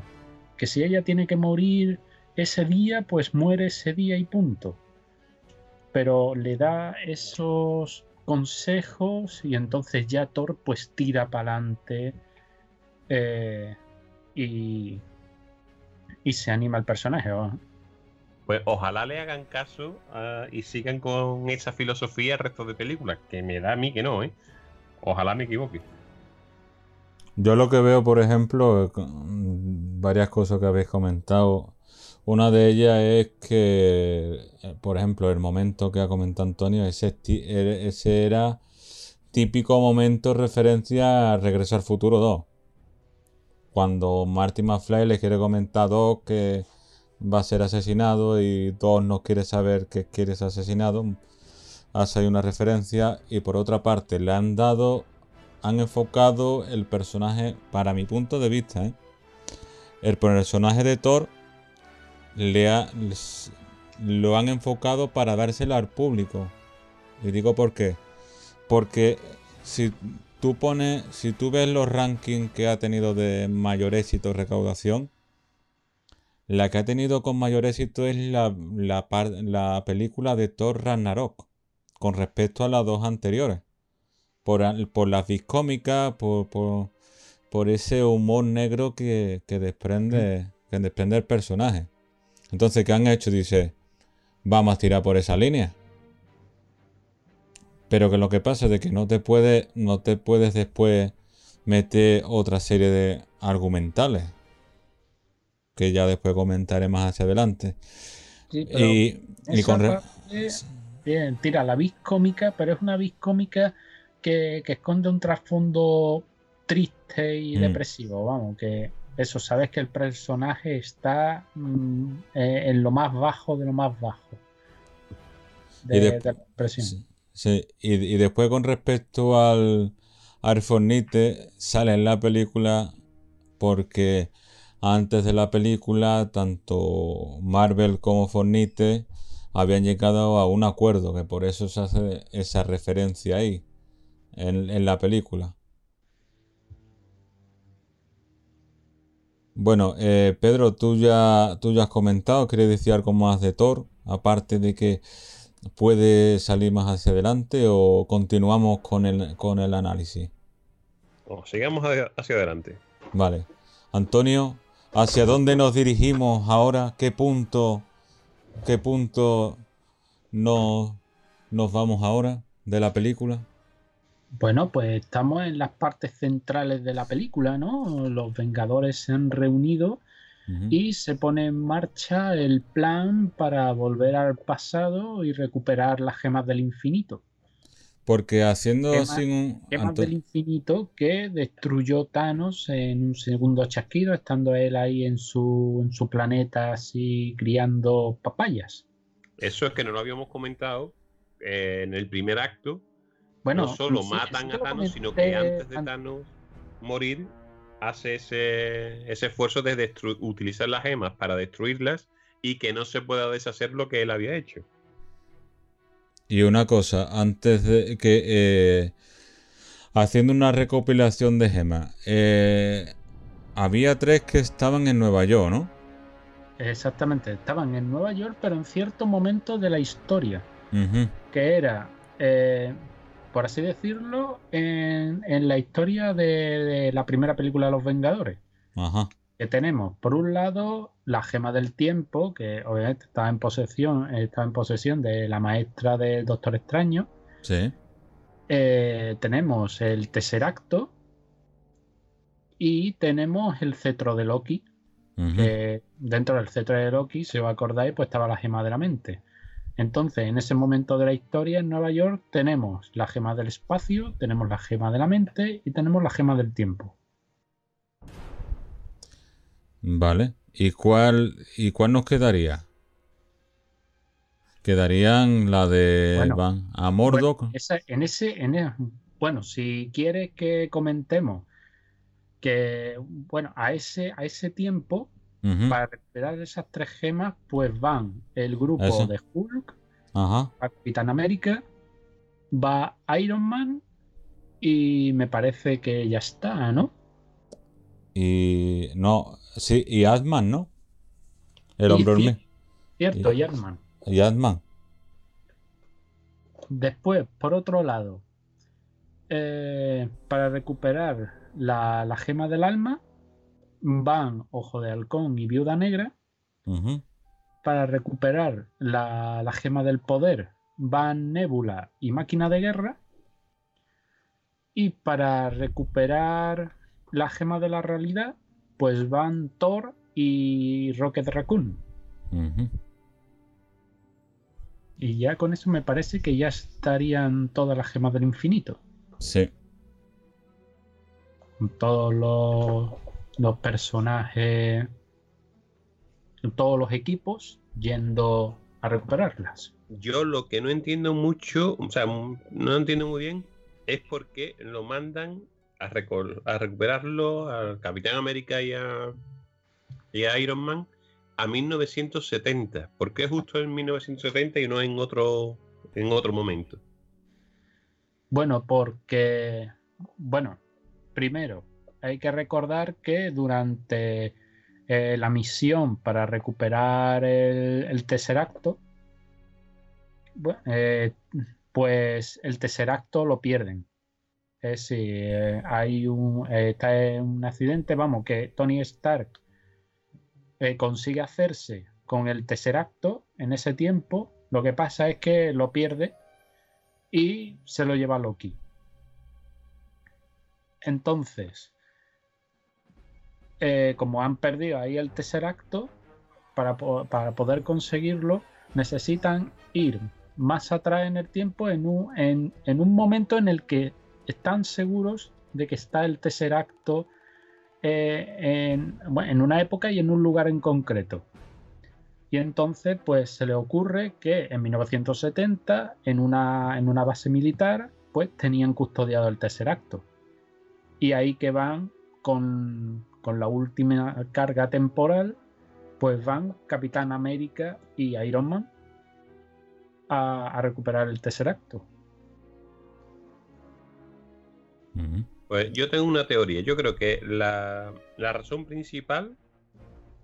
Que si ella tiene que morir ese día, pues muere ese día y punto. Pero le da esos consejos y entonces ya Thor pues tira para adelante eh, y, y se anima el personaje. Pues ojalá le hagan caso ah, y sigan con esa filosofía el resto de películas, que me da a mí que no, ¿eh? Ojalá me equivoque. Yo lo que veo, por ejemplo, varias cosas que habéis comentado, una de ellas es que, eh, por ejemplo, el momento que ha comentado Antonio, ese, e, ese era típico momento referencia a Regreso al Futuro 2. Cuando Marty McFly le quiere comentar a Doc que va a ser asesinado y Doc no quiere saber que quiere ser asesinado, hace ahí una referencia y por otra parte le han dado han enfocado el personaje, para mi punto de vista, ¿eh? el personaje de Thor le ha- les- lo han enfocado para dárselo al público. Y digo por qué. Porque si tú pones, si tú ves los rankings que ha tenido de mayor éxito recaudación, la que ha tenido con mayor éxito es la, la, película de Thor Ragnarok, con respecto a las dos anteriores. Por, por las viscómicas, por, por, por ese humor negro que, que desprende, que desprende el personaje. Entonces, ¿qué han hecho? Dice, vamos a tirar por esa línea. Pero que lo que pasa es de que no te puedes, no te puedes después meter otra serie de argumentales. Que ya después comentaré más hacia adelante. Sí, pero Y, con re- parte, bien, tira la vis cómica, pero es una vis cómica que, que esconde un trasfondo triste y Mm. depresivo. Vamos, que eso, sabes que el personaje está mm, eh, en lo más bajo de lo más bajo. De, Y de- de la depresión. Sí, sí. Y, y después con respecto al, al Fornite, sale en la película porque antes de la película, tanto Marvel como Fornite habían llegado a un acuerdo, que por eso se hace esa referencia ahí, en, en la película. Bueno, eh, Pedro, tú ya, tú ya has comentado, ¿quieres decir algo más de Thor? Aparte de que puede salir más hacia adelante o continuamos con el, con el análisis. Sigamos hacia, hacia adelante. Vale. Antonio, ¿hacia dónde nos dirigimos ahora? ¿Qué punto, qué punto nos, nos vamos ahora de la película? Bueno, pues estamos en las partes centrales de la película, ¿no? Los Vengadores se han reunido y se pone en marcha el plan para volver al pasado y recuperar las gemas del infinito. Porque haciendo Gemas- así un... Gemas Anto- del infinito que destruyó Thanos en un segundo chasquido, estando él ahí en su, en su planeta así criando papayas. Eso es que no lo habíamos comentado eh, en el primer acto. Bueno, no solo sí, matan a Thanos, sino que antes de an- Thanos morir, hace ese, ese esfuerzo de utilizar las gemas para destruirlas y que no se pueda deshacer lo que él había hecho. Y una cosa, antes de que... eh, haciendo una recopilación de gemas, eh, había tres que estaban en Nueva York, ¿no? Exactamente, estaban en Nueva York, pero en cierto momento de la historia. Que era, eh, por así decirlo, en, en la historia de, de la primera película de Los Vengadores. Ajá. Que tenemos, por un lado, la gema del tiempo, que obviamente estaba en posesión, estaba en posesión de la maestra del Doctor Extraño. Sí. Eh, tenemos el Tesseracto. Y tenemos el cetro de Loki, que dentro del cetro de Loki, si os acordáis, pues estaba la gema de la mente. Entonces, en ese momento de la historia en Nueva York tenemos la gema del espacio, tenemos la gema de la mente y tenemos la gema del tiempo. Vale. ¿Y cuál, ¿Y cuál nos quedaría? Quedarían la de Bueno, Van a Mordok. Bueno, esa- en ese, en e- bueno, si quieres que comentemos que, bueno, a ese, a ese tiempo, Para recuperar esas tres gemas, pues van el grupo Eso. de Hulk, Ajá. Capitán América, va Iron Man y me parece que ya está, ¿no? Y no, sí, y Ant-Man, ¿no? El hombre hormiga. Cierto, Y- y Ant-Man. Y Ant-Man. Después, por otro lado, eh, para recuperar la, la gema del alma, van Ojo de Halcón y Viuda Negra. Para recuperar la, la gema del poder, van Nebula y Máquina de Guerra. Y para recuperar la gema de la realidad, pues van Thor y Rocket Raccoon. Y ya con eso me parece que ya estarían todas las gemas del infinito. Sí. todos los, los personajes, todos los equipos yendo a recuperarlas. Yo lo que no entiendo mucho, o sea, no entiendo muy bien es porque lo mandan a recuperarlo al Capitán América y a, y a Iron Man a 1970. ¿Por qué justo en 1970 y no en otro, en otro momento? Bueno, porque, bueno, primero, hay que recordar que durante eh, la misión para recuperar el, el Tesseracto, eh, pues el Tesseracto lo pierden. Es eh, hay un, un accidente, vamos, que Tony Stark consigue hacerse con el Tesseracto en ese tiempo. Lo que pasa es que lo pierde y se lo lleva Loki. Entonces, eh, como han perdido ahí el Tesseracto, para, po- para poder conseguirlo, necesitan ir más atrás en el tiempo, en un, en- un momento en el que están seguros de que está el Tesseracto eh, en, bueno, en una época y en un lugar en concreto. Y entonces, pues se le ocurre que en 1970, en una, en una base militar, pues tenían custodiado el Tesseracto. Y ahí que van con, con la última carga temporal, pues van Capitán América y Iron Man a, a recuperar el Tesseracto. Ujú. Pues yo tengo una teoría. Yo creo que la, la razón principal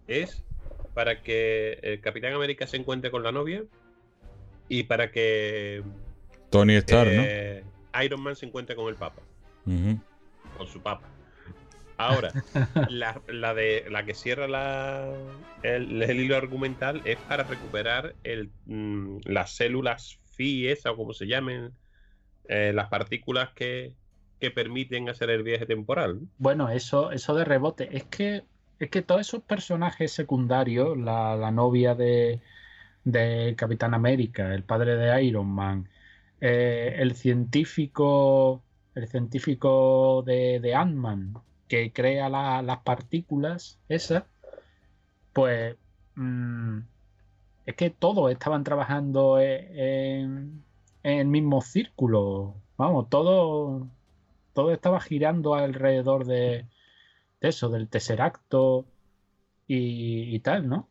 es para que el Capitán América se encuentre con la novia y para que Tony Stark, eh, Iron Man se encuentre con el Papa, ¿no? Con su Papa. Ahora, la, la de la que cierra la, el, el hilo argumental es para recuperar el, mm, las células phi, esa o como se llamen, eh, las partículas que, que permiten hacer el viaje temporal. ¿no? Bueno, eso, eso de rebote. Es que, es que todos esos personajes secundarios, la, la novia de, de Capitán América, el padre de Iron Man, eh, el científico, el científico de, de Ant-Man, que crea la- las partículas esas, pues mm, es que todos estaban trabajando en, en el mismo círculo. Vamos, todo, todo estaba girando alrededor de, de eso, del Tesseracto y, y tal, ¿no?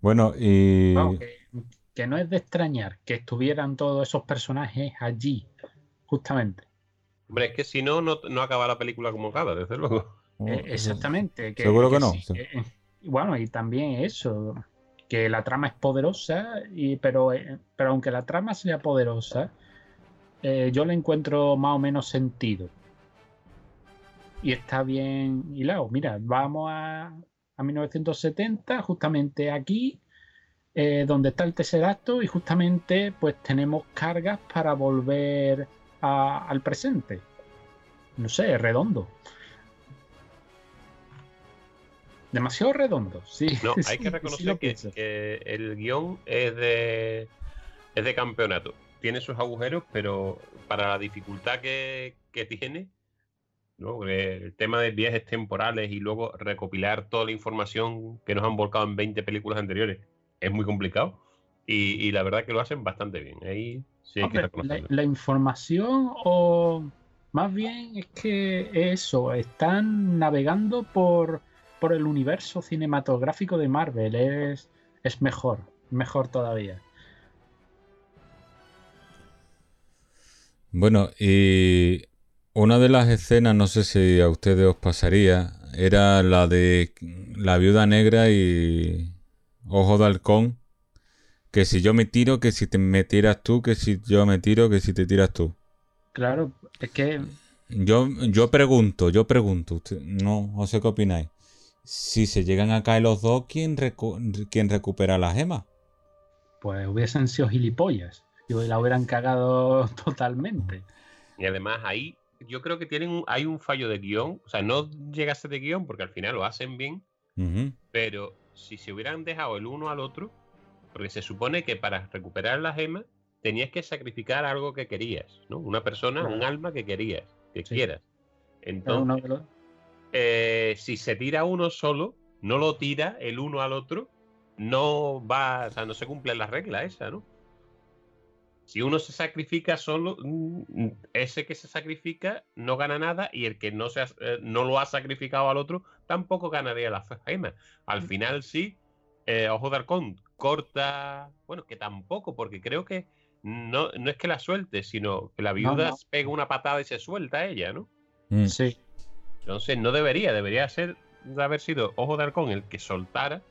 Bueno, y Vamos, que, que no es de extrañar que estuvieran todos esos personajes allí, justamente. Hombre, es que si no, no, no acaba la película como acaba, desde luego. Eh, exactamente. Que, Seguro que no, sí, sí. eh, bueno, y también eso, que la trama es poderosa, y, pero, eh, pero aunque la trama sea poderosa, eh, yo le encuentro más o menos sentido. Y está bien hilado. Mira, vamos a, a 1970, justamente aquí, eh, donde está el Tesseracto, y justamente pues tenemos cargas para volver a- al presente. No sé, redondo. Demasiado redondo, sí. No, hay que sí reconocer que, el guion es de, es de campeonato. Tiene sus agujeros, pero para la dificultad que, que tiene, el tema de viajes temporales y luego recopilar toda la información que nos han volcado en 20 películas anteriores es muy complicado. Y, y la verdad que lo hacen bastante bien. Ahí sí hay que la, reconocerlo. la información o más bien es que eso, están navegando por, por el universo cinematográfico de Marvel. Es, es mejor, mejor todavía. bueno, y una de las escenas, no sé si a ustedes os pasaría, era la de la viuda negra y Ojo de Halcón. Que si yo me tiro, que si te me tiras tú, que si yo me tiro, que si te tiras tú. Claro, es que Yo, yo pregunto, yo pregunto, usted- no, no sé qué opináis. Si se llegan a caer los dos, ¿quién, recu- quién recupera la gema? pues hubiesen sido gilipollas y la hubieran cagado totalmente. Y además ahí yo creo que tienen un- hay un fallo de guion. O sea, no llega a ser de guion porque al final lo hacen bien. Pero si se hubieran dejado el uno al otro, porque se supone que para recuperar la gema tenías que sacrificar algo que querías, ¿no? Una persona, un alma que querías, que Sí. quieras. Era Entonces, eh, si se tira uno solo, no lo tira el uno al otro, no va, o sea, no se cumple la regla esa, ¿no? Si uno se sacrifica solo, mm, ese que se sacrifica no gana nada y el que no, se ha- eh, no lo ha sacrificado al otro tampoco ganaría la gema. Al final sí, eh, Ojo de Halcón corta, bueno, que tampoco, porque creo que no, no es que la suelte, sino que la viuda no. pega una patada y se suelta a ella, ¿no? Mm. Sí. Entonces no debería, debería ser de haber sido Ojo de Halcón el que soltara,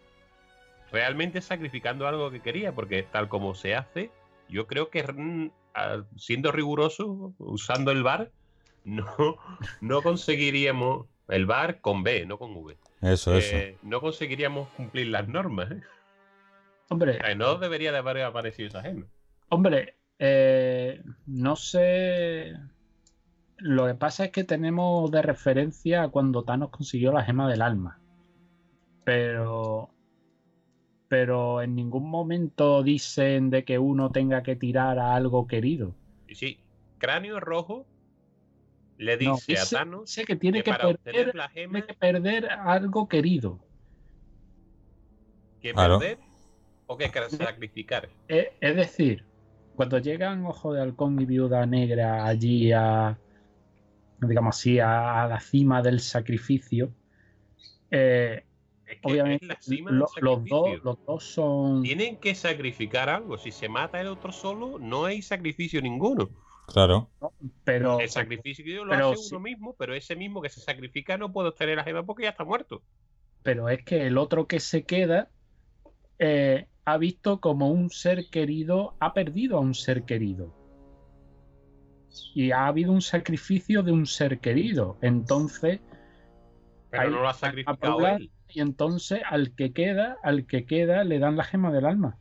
realmente sacrificando algo que quería, porque tal como se hace, yo creo que mm, ah, siendo riguroso, usando el bar, no, no conseguiríamos, el bar con B, no con V, Eso, eso. eh, no conseguiríamos cumplir las normas. ¿eh? Hombre, O sea, no debería de haber aparecido esa gema. Hombre, eh, no sé. Lo que pasa es que tenemos de referencia cuando Thanos consiguió la gema del alma. Pero. Pero en ningún momento dicen de que uno tenga que tirar a algo querido. Y sí, Cráneo Rojo le No, dice a Thanos dice que tiene que que, para obtener perder, la gema, tiene que perder algo querido. que Claro. perder o que sacrificar. Eh, Es decir, cuando llegan Ojo de Halcón y Viuda Negra allí a, digamos así, a, a la cima del sacrificio, eh, Es que obviamente es la cima lo- del los, dos, sacrificio. los dos son... Tienen que sacrificar algo. Si se mata el otro solo, no hay sacrificio ninguno. Claro. Pero, el sacrificio lo pero hace sí. uno mismo, pero ese mismo que se sacrifica no puede obtener la gema porque ya está muerto. pero es que el otro que se queda eh, ha visto como un ser querido ha perdido a un ser querido. Y ha habido un sacrificio de un ser querido. Entonces, Pero no lo ha sacrificado a él. Y entonces al que queda, al que queda, le dan la gema del alma.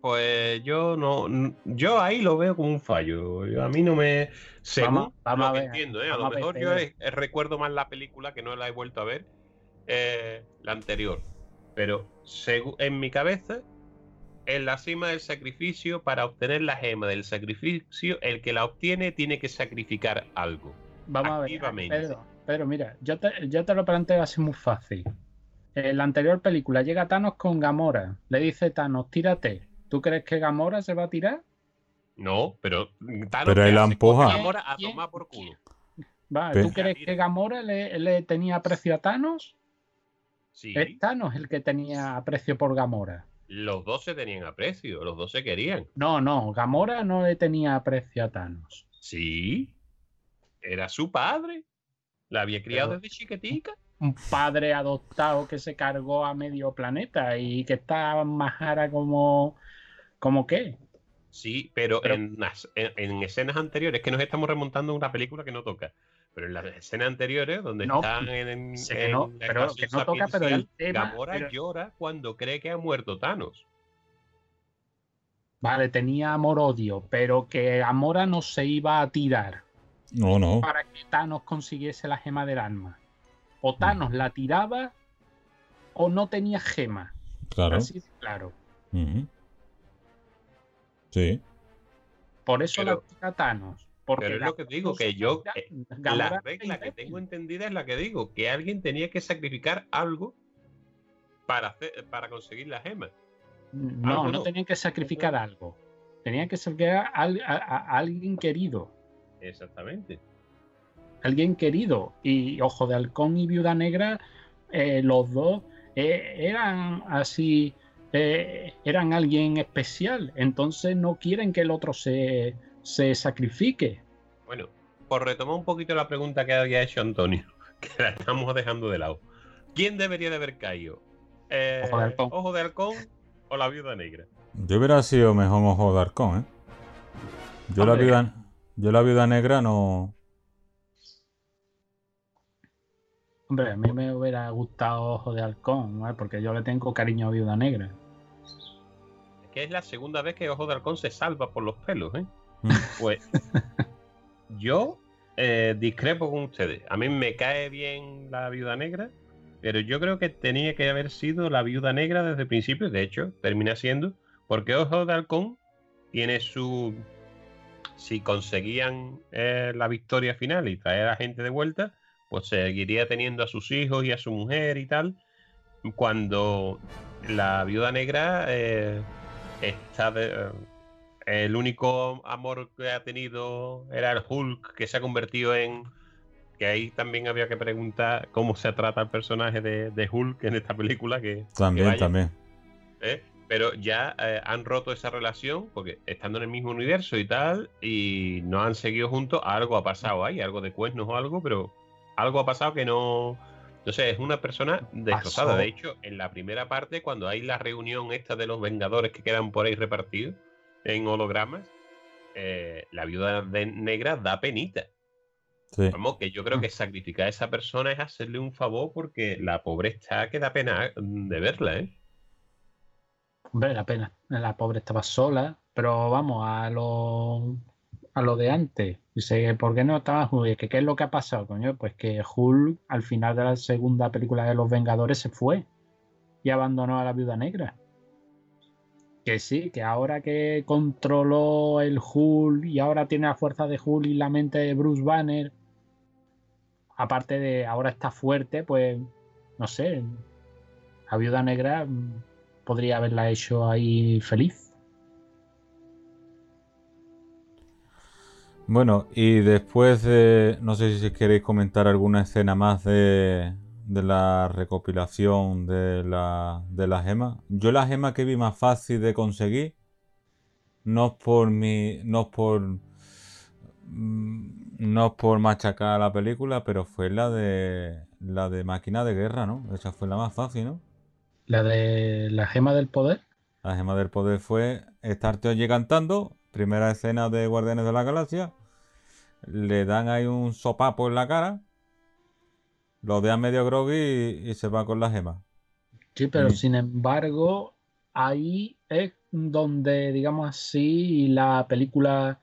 Pues yo no, yo ahí lo veo como un fallo. Yo- a mí no me, según Vamos- lo a que ver, entiendo, ¿eh? a lo a mejor yo recuerdo más la película que no la he vuelto a ver, eh, la anterior. Pero en mi cabeza, en la cima del sacrificio, para obtener la gema del sacrificio, el que la obtiene tiene que sacrificar algo. Vamos a ver. Pedro, Pedro, mira, yo te, yo te lo planteo así muy fácil. En la anterior película llega Thanos con Gamora. Le dice Thanos, tírate. ¿Tú crees que Gamora se va a tirar? No, pero Thanos Pero ¿qué él la empuja. Gamora a tomar por culo. Va, ¿Tú crees que Gamora le, le tenía aprecio a Thanos? Sí, Es Thanos el que tenía aprecio por Gamora. los dos se tenían aprecio, los dos se querían. No, no, Gamora no le tenía aprecio a Thanos. Sí, era su padre. La había criado Pero- desde chiquitica. Un padre adoptado que se cargó a medio planeta y que está majara como. ¿Como qué? Sí, pero, Pero- en, las- en- en escenas anteriores, que nos estamos remontando a una película que no toca. Pero en las escenas anteriores, donde No, están en, en- sé que en no, la pero que no toca, pero el tema- Gamora pero- llora cuando cree que ha muerto Thanos. Vale, tenía amor-odio, pero que Gamora no se iba a tirar No, no. para que Thanos consiguiese la gema del alma. O Thanos la tiraba o no tenía gema. Claro. Así de claro. Ujú. Sí. Por eso Pero- la tira Thanos. Porque pero es lo que digo, que yo- eh, La regla que tengo entendida es la que digo, que alguien tenía que sacrificar algo para, hacer, para conseguir la gema. No, no no. tenían que sacrificar algo. Tenían que sacrificar a, a- a- a alguien querido. Exactamente. Alguien querido. Y Ojo de Halcón y Viuda Negra, eh, los dos eh, eran así. eh, eran alguien especial. Entonces no quieren que el otro se, se sacrifique. Bueno, por retomar un poquito la pregunta que había hecho Antonio, que la estamos dejando de lado. ¿Quién debería de haber caído? Eh, Ojo de Halcón. ¿Ojo de Halcón o la viuda negra? Yo hubiera sido mejor ojo de halcón, ¿eh? Yo la viuda, yo la viuda negra no. Hombre, a mí me hubiera gustado Ojo de Halcón, ¿no? porque yo le tengo cariño a Viuda Negra. Es que es la segunda vez que Ojo de Halcón se salva por los pelos, ¿eh? Mm. Pues yo eh, discrepo con ustedes. A mí me cae bien la viuda negra, pero yo creo que tenía que haber sido la viuda negra desde el principio. De hecho, termina siendo, porque Ojo de Halcón tiene su. Si conseguían eh, la victoria final y traer a la gente de vuelta, pues seguiría teniendo a sus hijos y a su mujer y tal. cuando la viuda negra eh, está de- eh, el único amor que ha tenido era el Hulk, que se ha convertido en. Que ahí también había que preguntar cómo se trata el personaje de, de Hulk en esta película. Que, También, también. ¿eh? Pero ya eh, han roto esa relación porque estando en el mismo universo y tal, y no han seguido juntos, algo ha pasado ahí, algo de cuernos o algo, pero algo ha pasado que no. No sé, es una persona destrozada. Pasó. De hecho, en la primera parte, cuando hay la reunión esta de los Vengadores que quedan por ahí repartidos en hologramas, eh, la viuda de- negra da penita. Sí. Vamos, que yo creo que sacrificar a esa persona es hacerle un favor porque la pobre está que da pena mm, de verla, ¿eh? Hombre, la pena. La pobre estaba sola, pero vamos, a lo, a lo de antes. Dice, ¿por qué no estaba Hulk? ¿Qué, ¿Qué es lo que ha pasado, coño? Pues que Hulk, al final de la segunda película de Los Vengadores, se fue y abandonó a la Viuda Negra. Que sí, que ahora que controló el Hulk y ahora tiene la fuerza de Hulk y la mente de Bruce Banner, aparte de ahora está fuerte, pues no sé, la Viuda Negra mm, podría haberla hecho ahí feliz. Bueno, y después de, no sé si queréis comentar alguna escena más de, de la recopilación de la, de la gema. Yo la gema que vi más fácil de conseguir, no es por mi, no es por, mm, no es por machacar la película, pero fue la de, la de máquina de guerra, ¿no? Esa fue la más fácil, ¿no? La de la gema del poder. La gema del poder fue estarte oye cantando, primera escena de Guardianes de la Galaxia, le dan ahí un sopapo en la cara, lo dejan medio groggy y, y se va con la gema. Sí, pero Mm. sin embargo, ahí es donde, digamos así, la película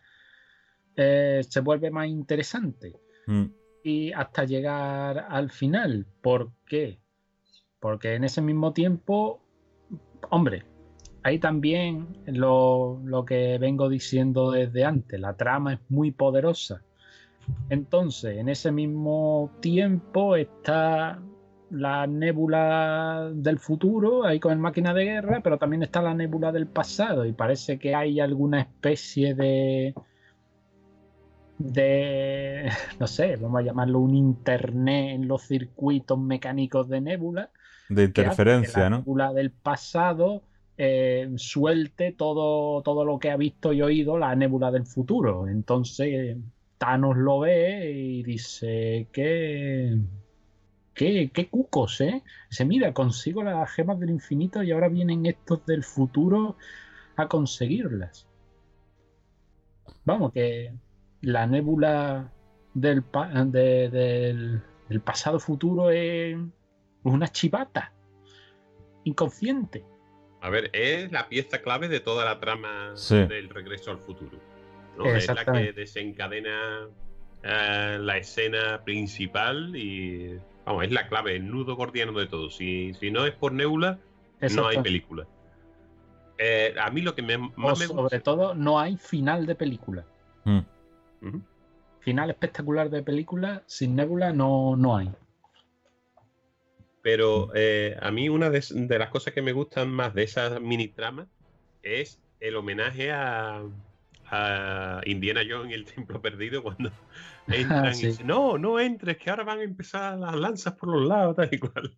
eh, se vuelve más interesante. Mm, y hasta llegar al final. ¿Por qué? Porque en ese mismo tiempo, hombre, ahí también lo, lo que vengo diciendo desde antes, la trama es muy poderosa. Entonces, en ese mismo tiempo está la nébula del futuro, ahí con el máquina de guerra, pero también está la nébula del pasado y parece que hay alguna especie de de, no sé, vamos a llamarlo un internet en los circuitos mecánicos de Nebula. De que hace que interferencia, la ¿no? Nebula del pasado eh, suelte todo, todo lo que ha visto y oído la Nebula del futuro. Entonces Thanos lo ve y dice que... Qué, qué cucos, ¿eh? Dice, mira, consigo las gemas del infinito y ahora vienen estos del futuro a conseguirlas. Vamos, que la nébula del, pa- de- del, del pasado futuro es una chivata inconsciente. A ver, es la pieza clave de toda la trama Sí. del regreso al futuro. ¿no? Es la que desencadena eh, la escena principal y. Vamos, es la clave, el nudo gordiano de todo. Si, si no es por Nebula, no hay película. Eh, a mí lo que me, O más me sobre gusta. todo, no hay final de película. Mm. Final espectacular de película, sin Nebula no, no hay. Pero eh, a mí una de, de las cosas que me gustan más de esas mini tramas es el homenaje a, a Indiana Jones y el Templo Perdido cuando entran Sí. y dicen, no, no entres, que ahora van a empezar las lanzas por los lados, tal y cual.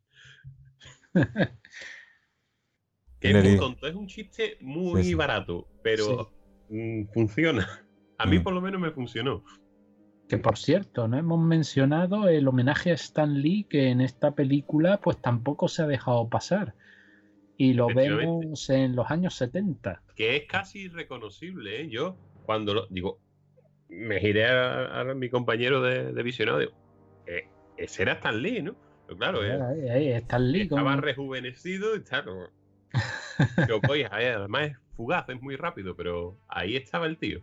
que es muy tonto, es un chiste muy Sí, sí. barato, pero mm, funciona. A mí Mm. por lo menos me funcionó. Que por cierto, no hemos mencionado el homenaje a Stan Lee que en esta película pues tampoco se ha dejado pasar. Y lo vemos en los años 70. que es casi irreconocible. ¿eh? Yo, cuando lo digo, me giré a, a mi compañero de, de visionado, digo, "Eh, ese era Stan Lee, ¿no? Pero claro, eh, Ahí, ahí, Stan Lee estaba rejuvenecido y tal. Yo, oye, además es fugaz, es muy rápido, pero ahí estaba el tío.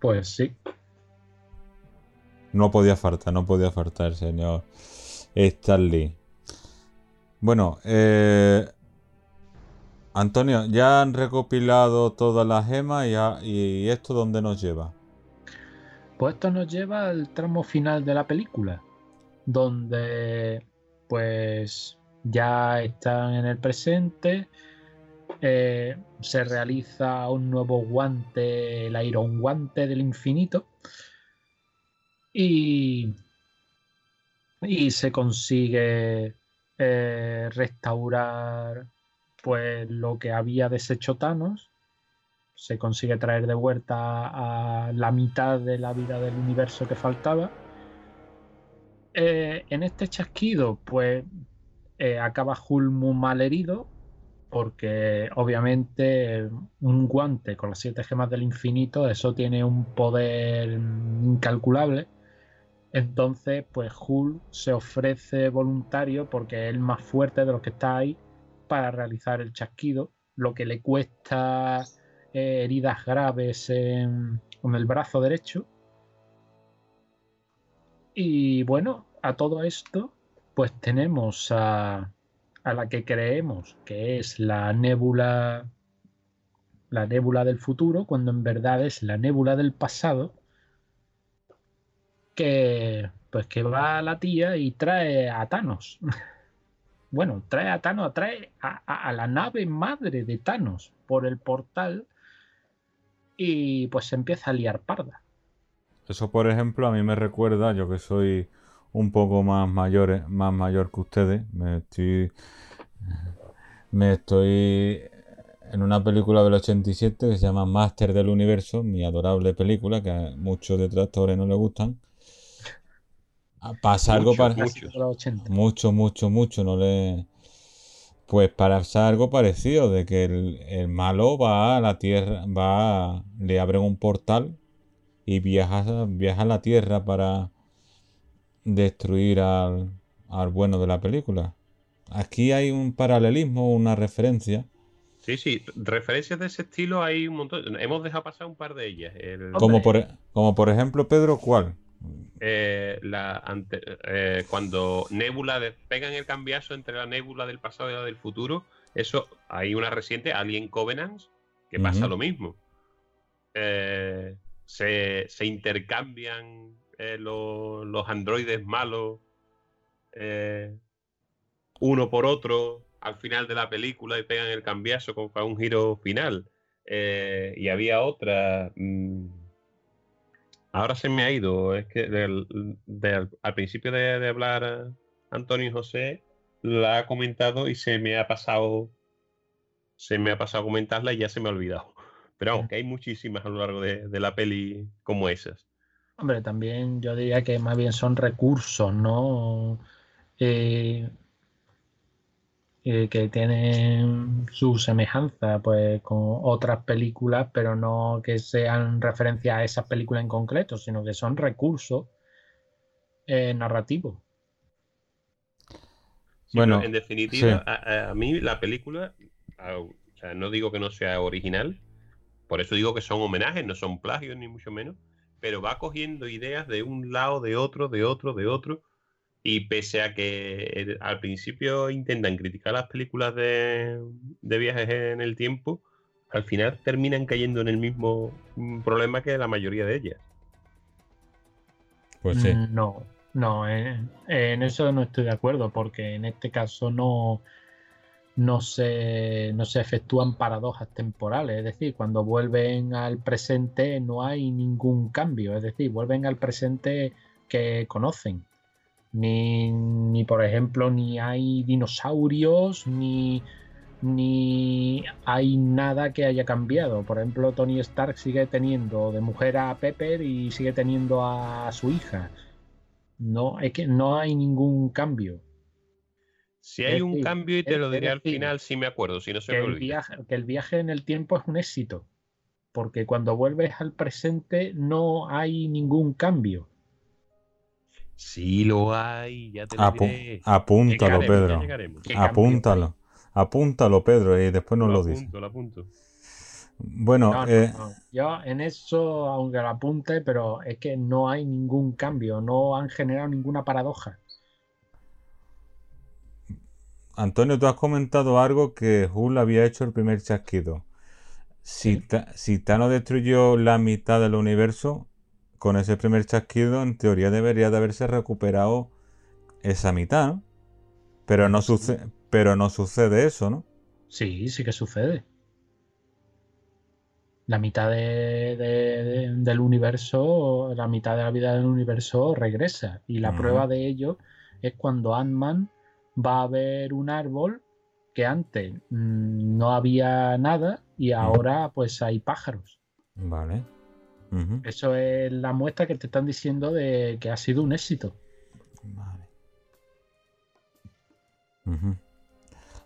Pues sí. No podía faltar, no podía faltar, señor Stanley. Bueno, eh, Antonio, ya han recopilado todas las gemas y, esto dónde nos lleva. Pues esto nos lleva al tramo final de la película, donde pues ya están en el presente. Eh, se realiza un nuevo guante, el Iron Guante del Infinito. Y, y se consigue eh, restaurar pues lo que había deshecho Thanos. Se consigue traer de vuelta a la mitad de la vida del universo que faltaba. Eh, en este chasquido, pues eh, acaba Hulk mal herido, porque obviamente un guante con las siete gemas del infinito, eso tiene un poder incalculable. Entonces, pues Hulk se ofrece voluntario porque es el más fuerte de los que está ahí para realizar el chasquido, lo que le cuesta eh, heridas graves en, el brazo derecho. Y bueno, a todo esto, pues tenemos a, a la que creemos que es la nébula la nébula del futuro, cuando en verdad es la nébula del pasado, que pues que va a la tía y trae a Thanos. bueno, trae a Thanos, trae a, a, la nave madre de Thanos por el portal y pues se empieza a liar parda. Eso, por ejemplo, a mí me recuerda, yo que soy un poco más mayor, más mayor que ustedes, me estoy me estoy en una película del 87 que se llama Master del Universo, mi adorable película que a muchos detractores no le gustan. Pasa algo para mucho, mucho, mucho, no le pues pasa algo parecido de que el, el, malo va a la tierra, va le abren un portal y viaja, viaja a la tierra para destruir al, al bueno de la película. Aquí hay un paralelismo, una referencia. Sí, sí, referencias de ese estilo hay un montón. Hemos dejado pasar un par de ellas. Como, por, como por ejemplo, Pedro, ¿cuál? Eh, la eh, cuando Nebula pegan el cambiazo entre la Nebula del pasado y la del futuro, eso hay una reciente, Alien Covenants, que pasa lo mismo. Eh, se, se, intercambian los, los androides malos uno por otro al final de la película y pegan el cambiazo con un giro final. Y había otra. Mmm, ahora se me ha ido. Es que al principio de, de, hablar Antonio y José la ha comentado y se me ha pasado. Se me ha pasado comentarla y ya se me ha olvidado. Pero aunque hay muchísimas a lo largo de, de la peli como esas. Hombre, también yo diría que más bien son recursos, ¿no? Eh, eh, que tienen su semejanza pues con otras películas, pero no que sean referencia a esas películas en concreto, sino que son recursos eh, narrativos. Sí, bueno, en definitiva, sí. a, a, mí la película, a, o sea, no digo que no sea original, por eso digo que son homenajes, no son plagios ni mucho menos, pero va cogiendo ideas de un lado, de otro, de otro, de otro, y pese a que al principio intentan criticar las películas de, de, viajes en el tiempo, al final terminan cayendo en el mismo mm, problema que la mayoría de ellas. Pues sí. Mm, no, no, en, en eso no estoy de acuerdo, porque en este caso no, no se, no se efectúan paradojas temporales, es decir, cuando vuelven al presente no hay ningún cambio, es decir, vuelven al presente que conocen ni, ni por ejemplo, ni hay dinosaurios, ni, ni hay nada que haya cambiado. Por ejemplo, Tony Stark sigue teniendo de mujer a Pepper y sigue teniendo a su hija. No, es que no hay ningún cambio. Si hay es un decir, cambio, y te lo diré al final si me acuerdo, si no se que me el, viaje, que el viaje en el tiempo es un éxito. Porque cuando vuelves al presente no hay ningún cambio. Sí lo hay, ya te lo Apu diré. Apúntalo, Llegaremos, Pedro. Apúntalo. Apúntalo, Pedro, y después nos Lo lo, apunto. Bueno, No, no, eh, no. Yo en eso, aunque lo apunte, pero es que no hay ningún cambio, no han generado ninguna paradoja. Antonio, tú has comentado algo que Hull había hecho el primer chasquido. Si, Sí. Ta- si Thanos destruyó la mitad del universo, con ese primer chasquido, en teoría debería de haberse recuperado esa mitad, ¿no? Pero no, sucede, pero no sucede eso, ¿no? Sí, sí que sucede. La mitad de, de- de- del universo, la mitad de la vida del universo regresa. Y la prueba de ello es cuando Ant-Man va a ver un árbol que antes mm, no había nada y ahora pues hay pájaros. Vale. Eso es la muestra que te están diciendo de que ha sido un éxito. Vale.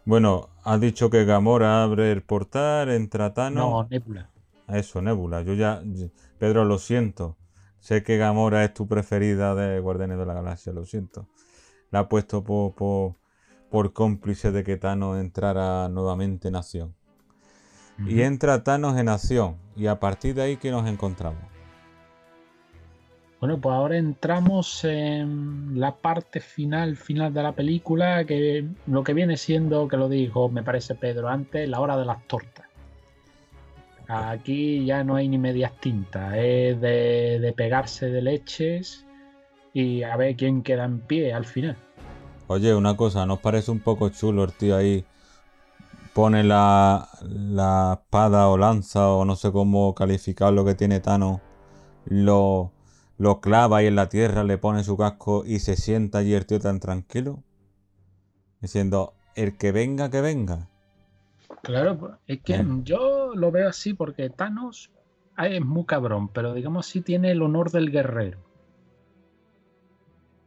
Bueno, has dicho que Gamora abre el portal, entra No, Thanos. Nebula. Eso, Nebula. Yo ya. Pedro, lo siento. Sé que Gamora es tu preferida de Guardianes de la Galaxia, lo siento. La he puesto por, por, por cómplice de que Thanos entrara nuevamente en acción. Y entra Thanos en acción. Y a partir de ahí, ¿qué nos encontramos? Bueno, pues ahora entramos en la parte final, final de la película, que lo que viene siendo, que lo dijo, me parece Pedro antes, la hora de las tortas. Aquí ya no hay ni medias tintas, es de, de pegarse de leches y a ver quién queda en pie al final. Oye, una cosa, ¿nos parece un poco chulo el tío ahí? Pone la, la espada o lanza o no sé cómo calificar lo que tiene Thanos. Lo, lo clava ahí en la tierra, le pone su casco y se sienta allí el tío tan tranquilo. Diciendo, el que venga, que venga. Claro, pues, es que Bien. yo lo veo así porque Thanos ah, es muy cabrón, pero digamos así tiene el honor del guerrero.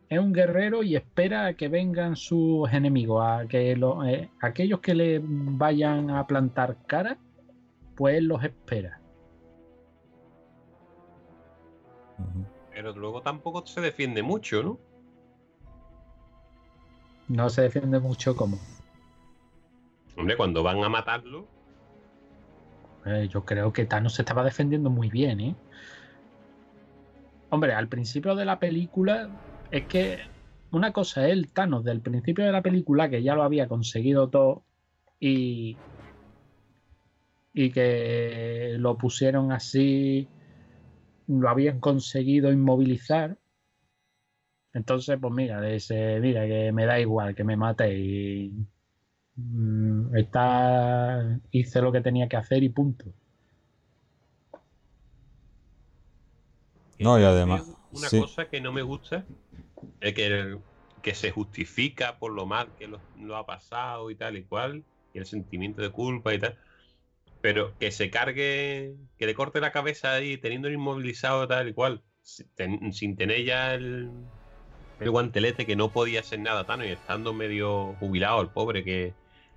Es un guerrero y espera a que vengan sus enemigos, a que lo- eh, aquellos que le vayan a plantar cara, pues los espera. Pero luego tampoco se defiende mucho, ¿no? No se defiende mucho como. Hombre, cuando van a matarlo, Eh, yo creo que Thanos se estaba defendiendo muy bien, ¿eh? Hombre, al principio de la película es que una cosa es el Thanos del principio de la película que ya lo había conseguido todo y y que lo pusieron así, lo habían conseguido inmovilizar. Entonces, pues mira, dice, mira, que me da igual que me mate y mm, está, hice lo que tenía que hacer y punto. No, y Yo además, Una sí. cosa que no me gusta que, que se justifica por lo mal que lo, lo ha pasado y tal y cual, y el sentimiento de culpa y tal. Pero que se cargue, que le corte la cabeza ahí, teniendo inmovilizado tal y cual, sin, ten- sin tener ya el, el guantelete que no podía hacer nada tan y estando medio jubilado el pobre que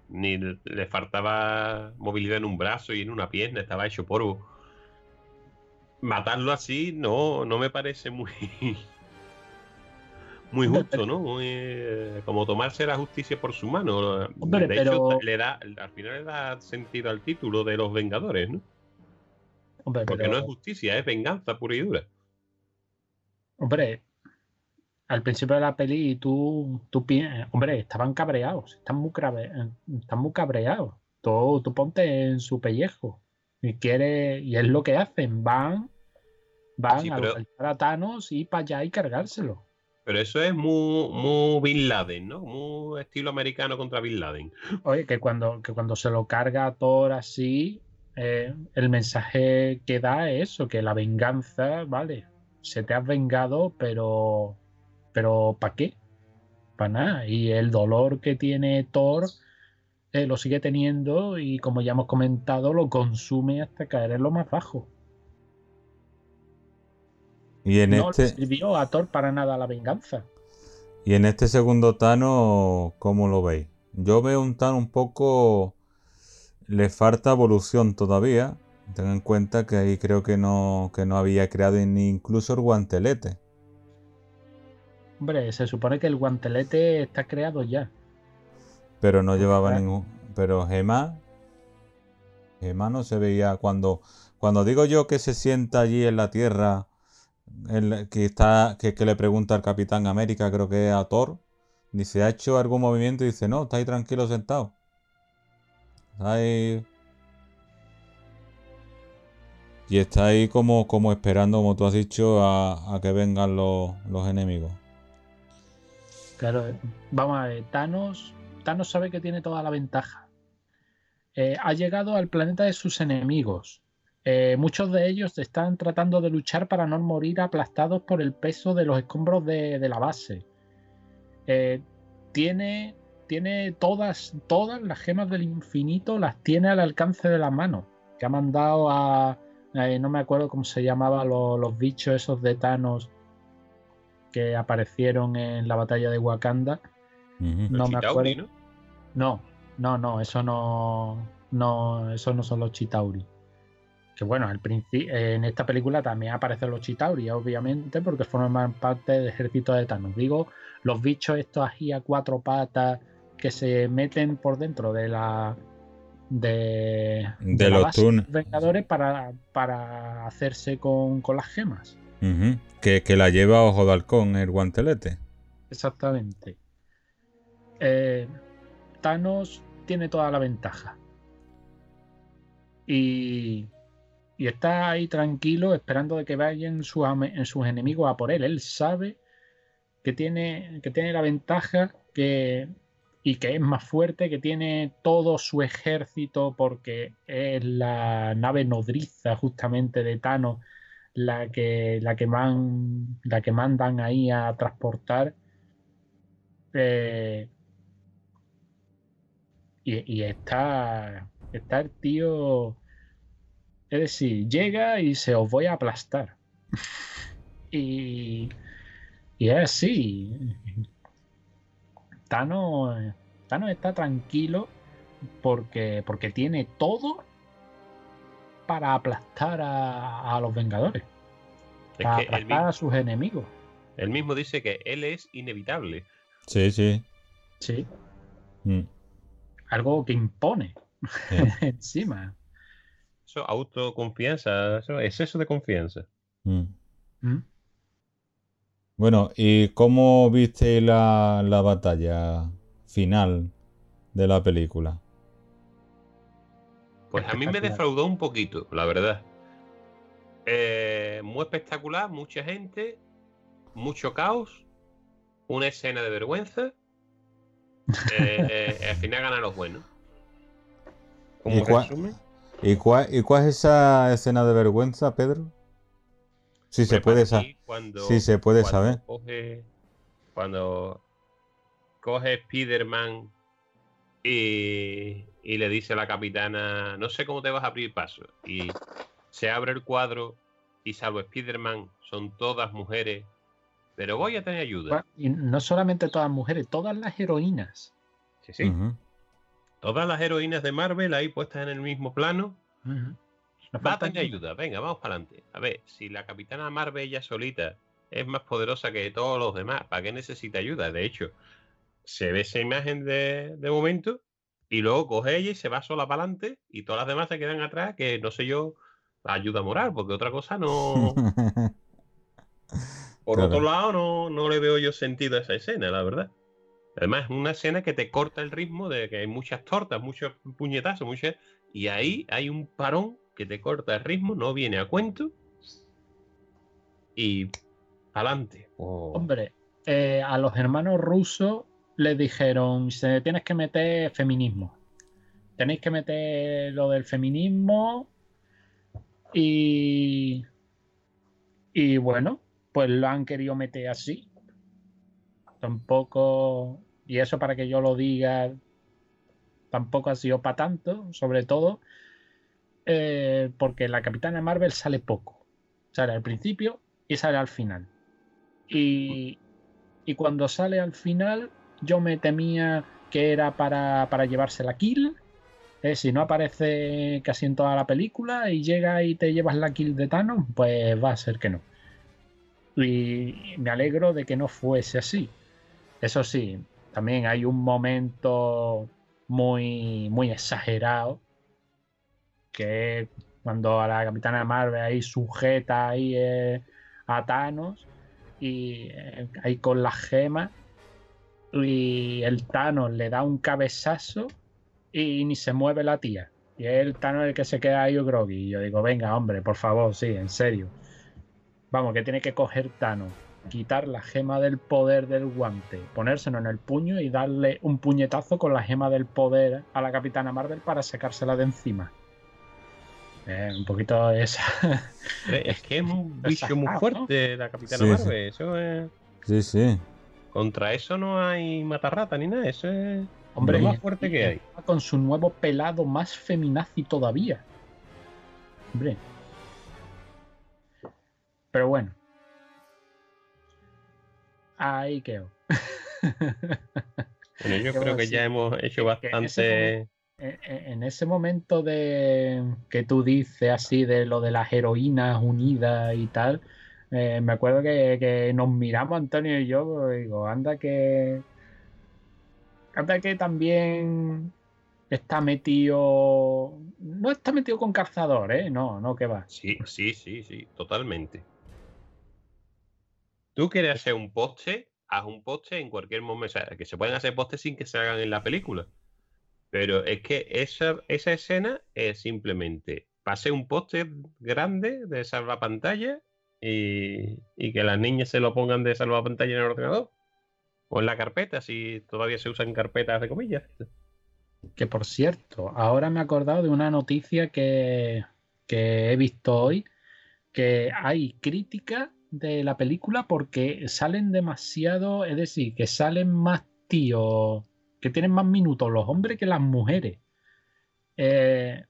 ni le le faltaba movilidad en un brazo y en una pierna, estaba hecho polvo matarlo así no, no me parece muy muy justo, ¿no? Muy, eh, como tomarse la justicia por su mano. Hombre, de pero- hecho, le da, al final le da sentido al título de los Vengadores, ¿no? Hombre, Porque pero- no es justicia, es venganza pura y dura. Hombre, al principio de la peli tú, tú hombre, estaban cabreados, están muy, cabre- eh, están muy cabreados. Tú, tú ponte en su pellejo y quiere, y es lo que hacen, van, van Sí, a pero- localizar a Thanos y para allá y cargárselo. Pero eso es muy, muy Bin Laden, ¿no? Muy estilo americano contra Bin Laden. Oye, que cuando, que cuando se lo carga a Thor así, eh, el mensaje que da es eso, que la venganza, vale, se te has vengado, pero, pero ¿para qué? Para nada. Y el dolor que tiene Thor eh, lo sigue teniendo y como ya hemos comentado, lo consume hasta caer en lo más bajo. Y en no este. sirvió a Thor para nada la venganza. Y en este segundo Thanos, ¿cómo lo veis? Yo veo un Thanos un poco... Le falta evolución todavía. Ten en cuenta que ahí creo que no, que no había creado ni incluso el guantelete. Hombre, se supone que el guantelete está creado ya. Pero no llevaba claro. ningún... Pero Gemma... Gemma no se veía cuando... Cuando digo yo que se sienta allí en la Tierra... que está... Que, le pregunta al Capitán América, creo que es a Thor. Dice, ¿ha hecho algún movimiento? Y dice, no, está ahí tranquilo sentado. Está ahí... Y está ahí como, como esperando, como tú has dicho, a, que vengan los, los enemigos. Claro, vamos a ver, Thanos, Thanos sabe que tiene toda la ventaja. Eh, ha llegado al planeta de sus enemigos. Eh, muchos de ellos están tratando de luchar para no morir aplastados por el peso de los escombros de, de la base. Eh, tiene, tiene todas, todas las gemas del infinito, las tiene al alcance de la mano. Que ha mandado a. eh, no me acuerdo cómo se llamaban los, los bichos esos de Thanos que aparecieron en la batalla de Wakanda. Ujú. No Los me Chitauri, acuerdo. ¿no? No, no, no, eso no. No, eso no son los Chitauri. Que bueno, al en esta película también aparecen los Chitauri, obviamente, porque forman parte del ejército de Thanos. Digo, los bichos estos así a cuatro patas que se meten por dentro de la. de, De de los Vengadores para, para hacerse con, con las gemas. Que, que la lleva Ojo de Halcón, el guantelete. Exactamente. Eh, Thanos tiene toda la ventaja. Y, y está ahí tranquilo esperando de que vayan en sus enemigos a por él. Él sabe que tiene, que tiene la ventaja que, y que es más fuerte, que tiene todo su ejército porque es la nave nodriza justamente de Thanos la que, la que, la que mandan ahí a transportar. Eh, y, y está, está el tío. Es decir, llega y se os voy a aplastar. y, y es así. Thanos, Thanos está tranquilo porque, porque tiene todo para aplastar a, a los Vengadores. Es Para que aplastar a sus enemigos. él mismo dice que él es inevitable. Sí, sí. Sí. Mm. Algo que impone Sí. encima. Eso, autoconfianza, eso, exceso de confianza. Mm. ¿Mm? Bueno, ¿y cómo viste la, la batalla final de la película? Pues a mí me defraudó un poquito, la verdad. Eh, muy espectacular, mucha gente, mucho caos, una escena de vergüenza. Eh, eh, al final ganan los buenos. Como ¿Y cuál- resumen, ¿Y cuál, y cuál es esa escena de vergüenza, Pedro? Si se pues puede saber. Si se puede cuando saber. Coge, cuando coge Spider-Man y, y le dice a la capitana, no sé cómo te vas a abrir paso. Y se abre el cuadro y salvo Spider-Man son todas mujeres, pero voy a tener ayuda. Y no solamente todas mujeres, todas las heroínas. Sí, sí. Todas las heroínas de Marvel ahí puestas en el mismo plano. Va a tener ayuda, venga, vamos para adelante. A ver, si la capitana Marvel ella solita es más poderosa que todos los demás, ¿para qué necesita ayuda? De hecho, se ve esa imagen de, de momento y luego coge ella y se va sola para adelante y todas las demás se quedan atrás, que no sé yo, ayuda moral, porque otra cosa no. Por Claro. otro lado, no, no le veo yo sentido a esa escena, la verdad. Además, es una escena que te corta el ritmo de que hay muchas tortas, muchos puñetazos, muchas. Y ahí hay un parón que te corta el ritmo, no viene a cuento. Y adelante. Hombre, eh, a los hermanos rusos les dijeron, se tienes que meter feminismo. Tenéis que meter lo del feminismo y... Y bueno, pues lo han querido meter así. Tampoco... Y eso para que yo lo diga, tampoco ha sido para tanto, sobre todo eh, porque la Capitana Marvel sale poco. Sale al principio y sale al final. Y, y cuando sale al final, yo me temía que era para, para llevarse la kill. Eh, si no aparece casi en toda la película y llega y te llevas la kill de Thanos, pues va a ser que no. Y me alegro de que no fuese así. Eso sí, también hay un momento muy, muy exagerado que cuando a la capitana Marvel ahí sujeta ahí eh, a Thanos y eh, ahí con las gemas y el Thanos le da un cabezazo y ni se mueve la tía. Y el Thanos el que se queda ahí groggy. Y yo digo, venga, hombre, por favor, sí, en serio. Vamos, que tiene que coger Thanos. Quitar la gema del poder del guante, ponérselo en el puño y darle un puñetazo con la gema del poder a la Capitana Marvel para sacársela de encima. Eh, un poquito esa. Es que es un bicho muy fuerte la Capitana Sí, sí. Marvel. Eso es... Sí, sí. Contra eso no hay matarrata ni nada. Eso es Hombre, lo más fuerte que hay. con su nuevo pelado más feminazi todavía. Hombre. Pero bueno. Ahí quedó. Bueno, yo creo que ya hemos hecho en ese bastante. En- ese momento de que tú dices así de lo de las heroínas unidas y tal, eh, me acuerdo que, que nos miramos Antonio y yo, pues, digo, anda que anda que también está metido, no está metido con calzador, ¿eh? No, no, que va. Sí, sí, sí, sí, totalmente. Tú quieres hacer un poste, haz un poste en cualquier momento. O sea, que se pueden hacer postes sin que se hagan en la película. Pero es que esa, esa escena es simplemente pase un póster grande de salvapantalla y, y que las niñas se lo pongan de salvapantalla en el ordenador. O en la carpeta, si todavía se usan carpetas de comillas. Que por cierto, ahora me he acordado de una noticia que, que he visto hoy, que hay crítica de la película porque salen demasiado, es decir, que salen más tíos, que tienen más minutos los hombres que las mujeres. Eh,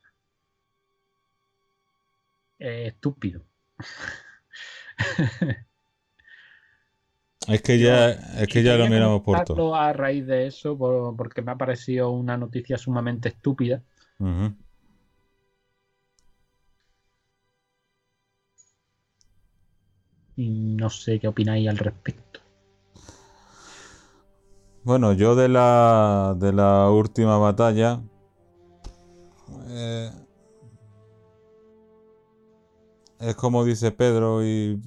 eh, estúpido. Es que ya, es que ya lo miramos por todo. a raíz de eso, por- porque me ha parecido una noticia sumamente estúpida. Ujú. Y no sé qué opináis al respecto. Bueno, yo de la de la última batalla eh, es como dice Pedro y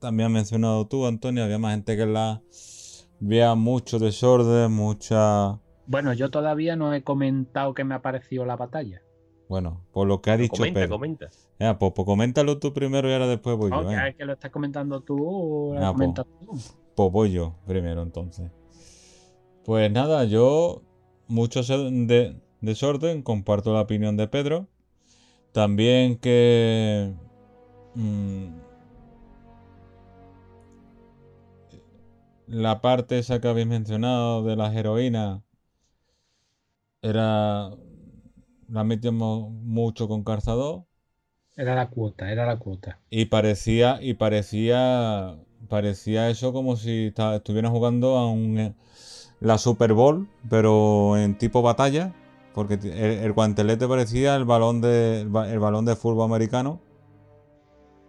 también has mencionado tú, Antonio, había más gente que la vea mucho desorden, mucha Bueno, yo todavía no he comentado que me ha parecido la batalla. Bueno, por lo que ha dicho Comenta, Pedro. comenta. Ya, pues, pues coméntalo tú primero y ahora después voy No, yo. que, ¿eh? es que lo estás comentando tú, lo Ah, comentas tú. Pues voy yo primero entonces. Pues nada, yo mucho de- desorden, comparto la opinión de Pedro. También que mm, la parte esa que habéis mencionado de las heroínas era la metimos mucho con Calzador. Era la cuota, era la cuota. Y parecía, y parecía, parecía eso como si estuvieran jugando a un, eh, la Super Bowl, pero en tipo batalla, porque el, el guantelete parecía el balón de, el, ba- el balón de fútbol americano.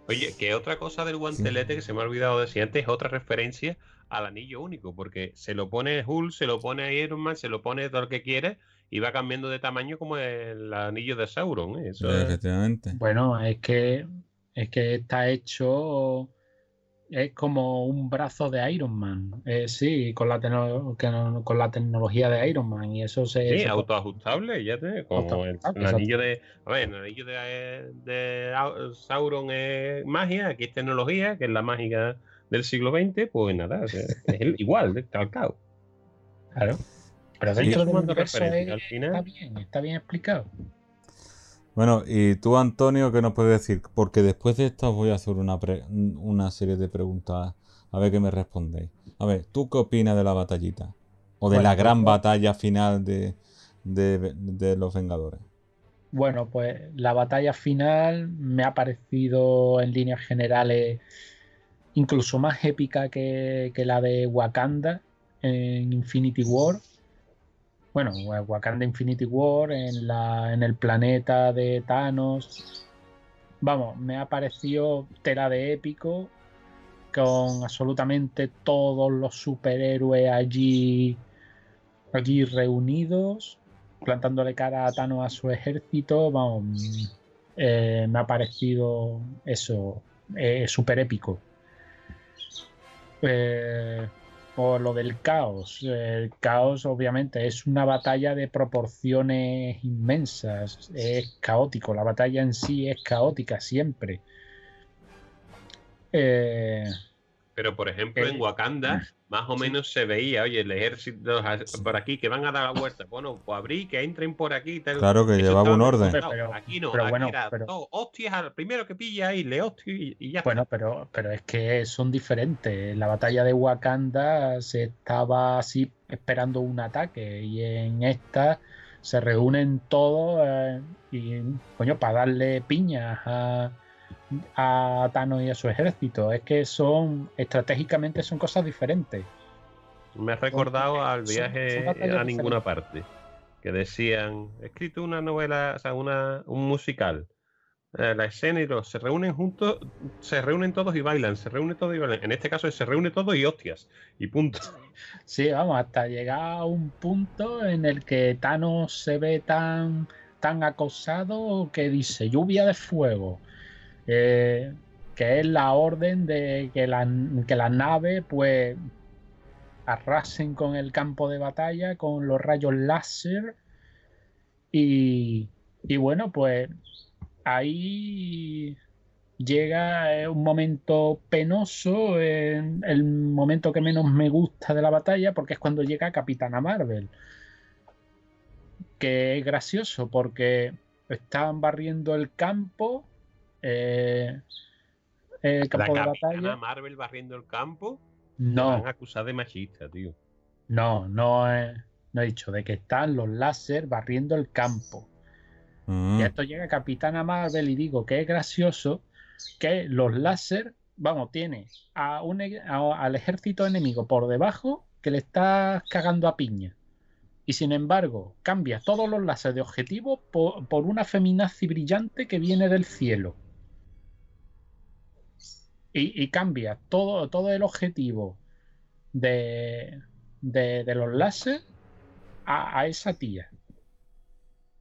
Oye, que otra cosa del guantelete que se me ha olvidado decir antes es otra referencia al anillo único, porque se lo pone Hulk, se lo pone Iron Man, se lo pone todo el que quiere y va cambiando de tamaño como el anillo de Sauron. ¿eh? Eso es- Efectivamente. Bueno, es que es que está hecho es como un brazo de Iron Man. Eh, sí, con la, no- con la tecnología de Iron Man y eso se Sí, se- autoajustable, ya te, como el, Autoajustable, el exacto. anillo de. A ver, el anillo de, de Au- Sauron es magia, aquí es tecnología, que es la mágica del siglo XX, pues nada, es, es el- igual, calcado. Claro. Pero Sí. dentro del Tomando universo referencia, es- al final- está bien, está bien explicado. Bueno, y tú, Antonio, ¿qué nos puedes decir? Porque después de esto os voy a hacer una, pre- una serie de preguntas, a ver qué me respondéis. A ver, ¿tú qué opinas de la batallita? O de Bueno, la gran pues- batalla final de, de- de los Vengadores. Bueno, pues la batalla final me ha parecido en líneas generales incluso más épica que, que la de Wakanda en Infinity War. Bueno, Wa- Wakanda Infinity War en, la, en el planeta de Thanos. Vamos, me ha parecido tela de épico con absolutamente todos los superhéroes allí, allí reunidos plantándole cara a Thanos a su ejército, vamos, eh, me ha parecido eso, eh, súper épico. Eh, o lo del caos. El caos, obviamente, es una batalla de proporciones inmensas. Es caótico. La batalla en sí es caótica siempre. Eh, Pero, por ejemplo, en Eh, Wakanda, más o menos se veía, oye, el ejército por aquí que van a dar la vuelta. Bueno, pues abrí, que entren por aquí. y Tal. Claro que Eso llevaba un orden. Pero- aquí no, pero aquí bueno, era pero- todo, hostias al primero que pilla ahí, le hostio y, y ya. Bueno, pero, pero es que son diferentes. En la batalla de Wakanda se estaba así esperando un ataque y en esta se reúnen todos eh, y, coño, para darle piñas a, a Thanos y a su ejército. Es que son, estratégicamente son cosas diferentes. Me ha recordado al viaje son a ninguna parte. Que decían, he escrito una novela, o sea, una, un musical. Eh, la escena y los se reúnen juntos, se reúnen todos y bailan, se reúnen todos y bailan. En este caso se reúne todo y hostias. Y punto. Sí, vamos, hasta llegar a un punto en el que Thanos se ve tan, tan acosado que dice lluvia de fuego. Eh, que es la orden de que, la, que las naves pues arrasen con el campo de batalla, con los rayos láser. Y, y bueno, pues ahí llega eh, un momento penoso, el momento que menos me gusta de la batalla, porque es cuando llega Capitana Marvel. Que es gracioso porque están barriendo el campo, eh, el La de batalla. Marvel barriendo el campo. No, Van a acusar de machista, tío. no, no he, no he dicho de que están los láser barriendo el campo. Mm. Y esto llega Capitana Marvel y digo que es gracioso que los láser, vamos, tiene a un, e- a- al ejército enemigo por debajo que le está cagando a piña. Y sin embargo, cambia todos los láser de objetivo por, por una feminazi brillante que viene del cielo. Y, y cambia todo, todo el objetivo de, de, de los láser a, a esa tía.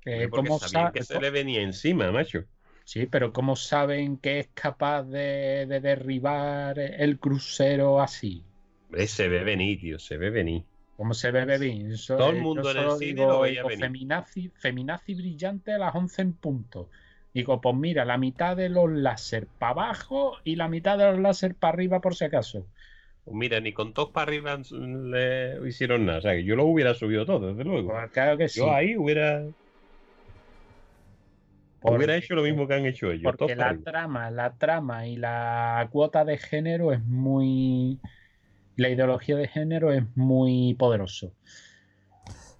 Eh, ¿cómo sabían sa- que se le venía encima, macho. Sí, pero ¿cómo saben que es capaz de, de derribar el crucero así? Hombre, se ve venir, tío, se ve venir. ¿Cómo se ve? Eso- Todo el mundo en el cine lo veía venir. Feminazi, feminazi brillante a las 11 en punto. Digo, pues mira, la mitad de los láser para abajo y la mitad de los láser para arriba por si acaso. Pues mira, ni con todos para arriba le hicieron nada. O sea, que yo lo hubiera subido todo, desde luego. Pues claro que sí. Yo ahí hubiera, porque- hubiera hecho lo mismo que han hecho ellos. Porque la arriba. trama, la trama y la cuota de género es muy. La ideología de género es muy poderoso.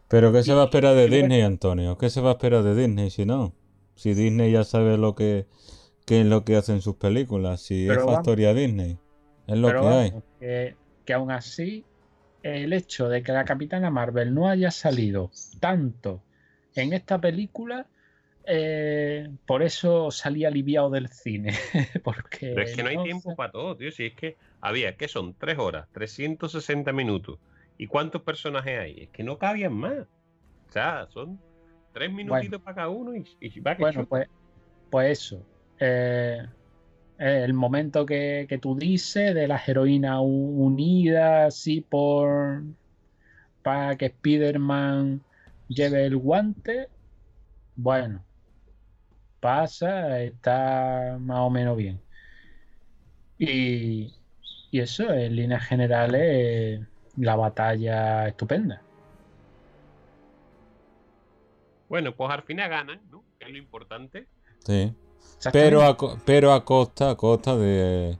Pero ¿qué se va a esperar de bueno- Disney, Antonio? ¿Qué se va a esperar de Disney si no? Si Disney ya sabe lo que qué es lo que hacen sus películas, si Pero es vamos- factoría Disney, es lo Pero que hay. que, que aún así, el hecho de que la Capitana Marvel no haya salido tanto en esta película, eh, por eso salí aliviado del cine. Porque Pero es que no hay no tiempo para todo, tío. Si es que había, que son? Tres horas, 360 minutos. ¿Y cuántos personajes hay? Es que no cabían más. O sea, son tres minutitos para cada uno y, y va que Bueno, chuta. pues, pues eso. eh, eh, el momento que, que tú dices de las heroínas unidas así por para que Spider-Man lleve el guante. Bueno, pasa, está más o menos bien. Y, y eso, en líneas generales, la batalla estupenda. Bueno, pues al final ganan, ¿no? Que es lo importante. Sí. Pero a, pero a costa, a costa de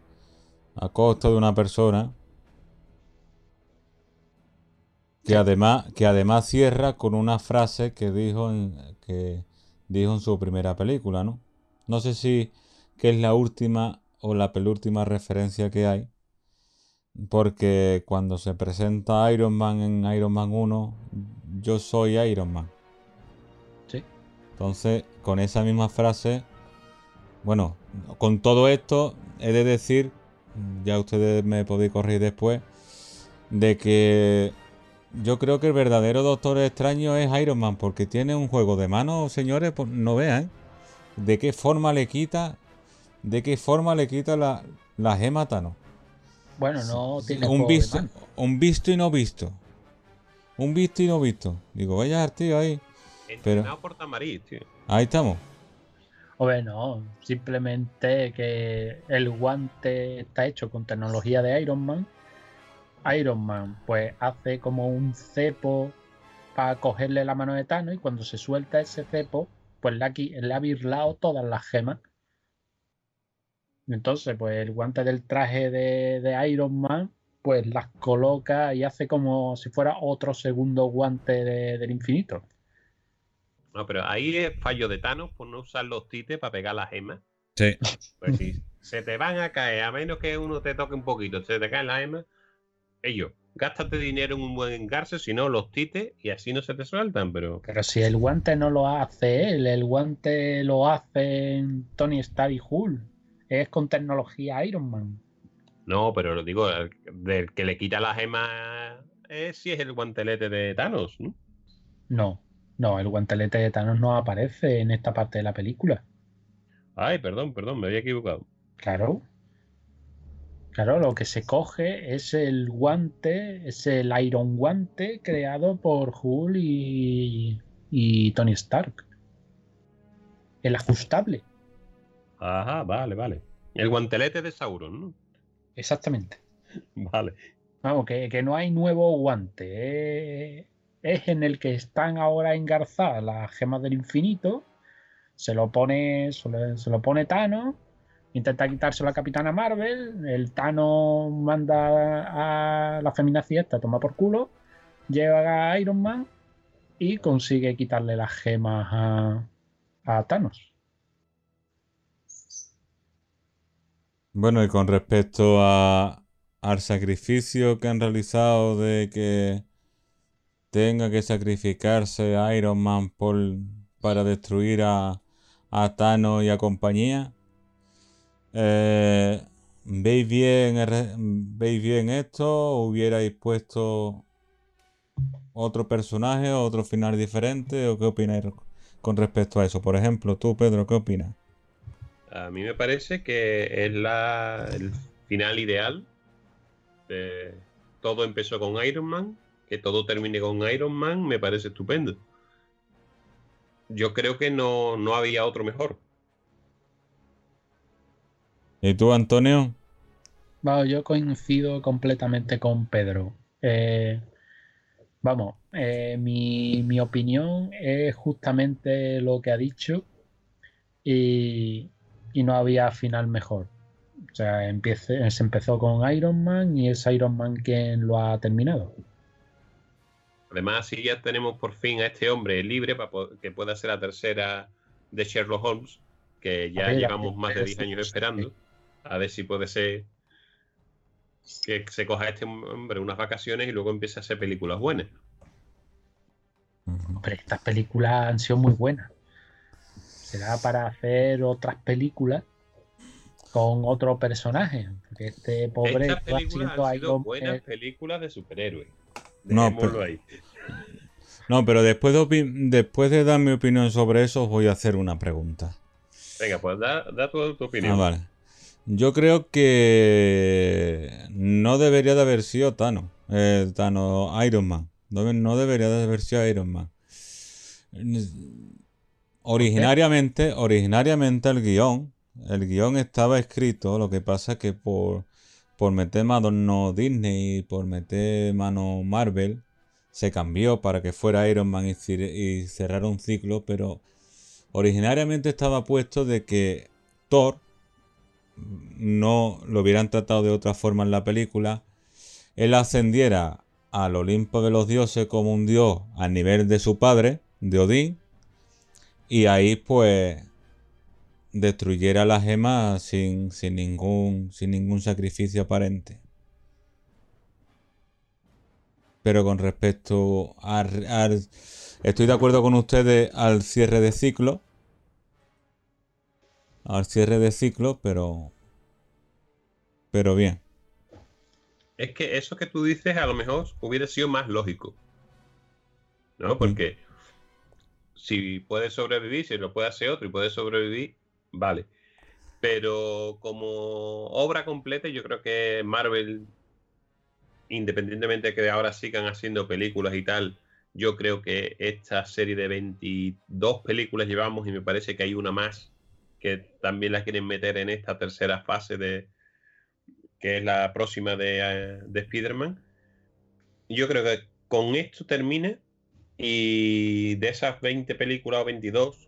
a costa de una persona que además que además cierra con una frase que dijo en, que dijo en su primera película, ¿no? No sé si que es la última o la penúltima referencia que hay, porque cuando se presenta Iron Man en Iron Man 1, yo soy Iron Man. Entonces, con esa misma frase, bueno, con todo esto, he de decir, ya ustedes me podéis corregir después, de que yo creo que el verdadero Doctor Extraño es Iron Man, porque tiene un juego de manos, señores, pues no vean, ¿eh? de qué forma le quita, de qué forma le quita la, la gema Thanos. Bueno, no tiene un juego de visto, un visto y no visto. Un visto y no visto. Digo, vaya tío ahí. Entrenado Pero- por Tamariz, tío. Ahí estamos. O bueno, simplemente que el guante está hecho con tecnología de Iron Man. Iron Man pues hace como un cepo para cogerle la mano de Thanos y cuando se suelta ese cepo, pues le ha, le ha birlado todas las gemas. Entonces, pues el guante del traje de, de Iron Man, pues las coloca y hace como si fuera otro segundo guante de- del infinito. No, pero ahí es fallo de Thanos por no usar los tites para pegar las gemas. Sí. Pues si se te van a caer, a menos que uno te toque un poquito, se te caen las gemas, ellos, gástate dinero en un buen engarce, si no, los tites y así no se te sueltan, pero Pero si el guante no lo hace él, el guante lo hace Tony Stark y Hulk. Es con tecnología Iron Man. no, pero lo digo, el- del que le quita las gemas es si es el guantelete de Thanos, ¿no? No, no, el guantelete de Thanos no aparece en esta parte de la película. Ay, perdón, perdón, me había equivocado. Claro. Claro, lo que se coge es el guante, es el Iron Guante creado por Hulk y, y Tony Stark. El ajustable, Ajá, vale, vale. El guantelete de Sauron, ¿no? exactamente. Vale. Vamos, que, que no hay nuevo guante. eh, Es en el que están ahora engarzadas las gemas del infinito. Se lo pone, se lo, pone Thanos. Intenta quitarse la Capitana Marvel. El Thanos manda a la feminazi esta a tomar por culo. Llega a Iron Man y consigue quitarle las gemas a, a Thanos. Bueno, y con respecto a, al sacrificio que han realizado de que tenga que sacrificarse Iron Man por, para destruir a, a Thanos y a compañía, eh, ¿veis bien, ¿veis bien esto? ¿Hubierais puesto otro personaje, otro final diferente? ¿O qué opináis con respecto a eso? Por ejemplo, tú, Pedro, ¿qué opinas? A mí me parece que es la, el final ideal. de- todo empezó con Iron Man, que todo termine con Iron Man, me parece estupendo. Yo creo que no, no había otro mejor. ¿Y tú, Antonio? Vamos, yo coincido completamente con Pedro. Eh, vamos, eh, mi, mi opinión es justamente lo que ha dicho y, y no había final mejor. O sea, empiece- se empezó con Iron Man y es Iron Man quien lo ha terminado. Además, si ya tenemos por fin a este hombre libre para que pueda ser la tercera de Sherlock Holmes, que ya ver, llevamos más de pero 10 sí, años esperando, a ver si puede ser que se coja este hombre unas vacaciones y luego empiece a hacer películas buenas. Hombre, estas películas han sido muy buenas. Será para hacer otras películas con otro personaje. Porque este pobre Estas películas han sido buenas películas de superhéroes. No, pero- ahí. No, pero después de, opi- después de dar mi opinión sobre eso, os voy a hacer una pregunta. Venga, pues da, da tu, tu opinión. Ah, vale. Yo creo que no debería de haber sido Thanos. eh, Thanos Iron Man. No, no debería de haber sido Iron Man. Originariamente, originariamente el guion, el guion estaba escrito, lo que pasa es que por, por meter mano Disney y por meter mano Marvel, se cambió para que fuera Iron Man y, y cerrar un ciclo, pero originariamente estaba puesto de que Thor no lo hubieran tratado de otra forma en la película, él ascendiera al Olimpo de los dioses como un dios a nivel de su padre, de Odín, y ahí pues destruyera las gemas sin, sin ningún, sin ningún sacrificio aparente. Pero con respecto al, al- Estoy de acuerdo con ustedes al cierre de ciclo. Al cierre de ciclo, pero... Pero bien. Es que eso que tú dices a lo mejor hubiera sido más lógico. ¿No? Porque si puede sobrevivir, si lo puede hacer otro y puede sobrevivir, vale. Pero como obra completa, yo creo que Marvel, independientemente de que ahora sigan haciendo películas y tal, yo creo que esta serie de 22 películas llevamos y me parece que hay una más que también la quieren meter en esta tercera fase de que es la próxima de, eh, de Spider-Man. Yo creo que con esto termina y de esas 20 películas o 22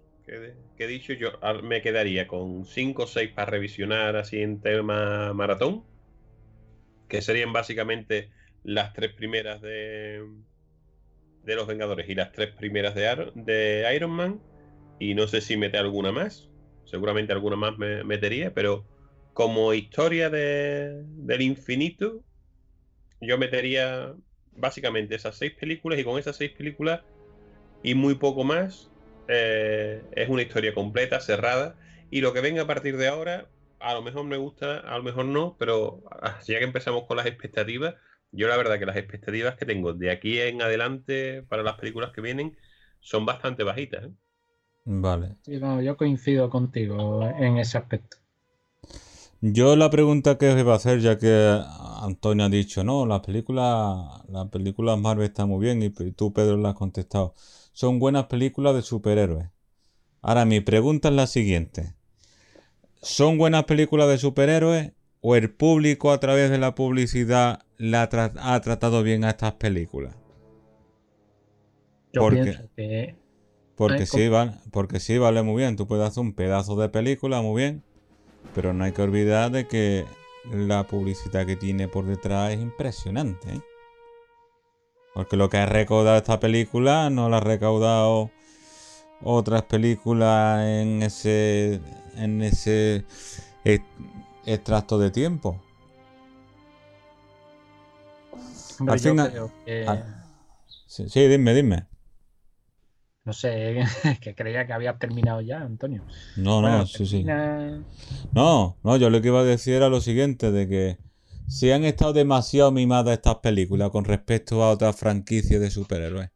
que, he dicho, yo me quedaría con 5 o 6 para revisionar así en tema maratón, que serían básicamente las tres primeras de, de los Vengadores y las tres primeras de, de Iron Man. Y no sé si mete alguna más. Seguramente alguna más me metería, pero como historia de- del infinito, yo metería básicamente esas seis películas y con esas seis películas y muy poco más eh, es una historia completa, cerrada y lo que venga a partir de ahora a lo mejor me gusta, a lo mejor no, pero ya que empezamos con las expectativas, yo la verdad que las expectativas que tengo de aquí en adelante para las películas que vienen son bastante bajitas. ¿eh? Vale. Sí, no, yo coincido contigo en ese aspecto. Yo la pregunta que os iba a hacer, ya que Antonio ha dicho, no, las películas, las películas Marvel están muy bien y tú, Pedro, la has contestado. Son buenas películas de superhéroes. Ahora, mi pregunta es la siguiente. ¿Son buenas películas de superhéroes o el público a través de la publicidad la tra- ha tratado bien a estas películas? Yo ¿Por qué? pienso que Porque sí, vale, porque sí, vale muy bien. Tú puedes hacer un pedazo de película muy bien, pero no hay que olvidar de que la publicidad que tiene por detrás es impresionante. ¿eh? Porque lo que ha recaudado esta película no la ha recaudado otras películas en ese en ese extracto de tiempo. hombre, yo final- creo que- Ah. Sí, sí, dime, dime. no sé, que creía que habías terminado ya, Antonio. No, no, Bueno, sí, sí. No, no, yo lo que iba a decir era lo siguiente, de que si han estado demasiado mimadas estas películas con respecto a otras franquicias de superhéroes.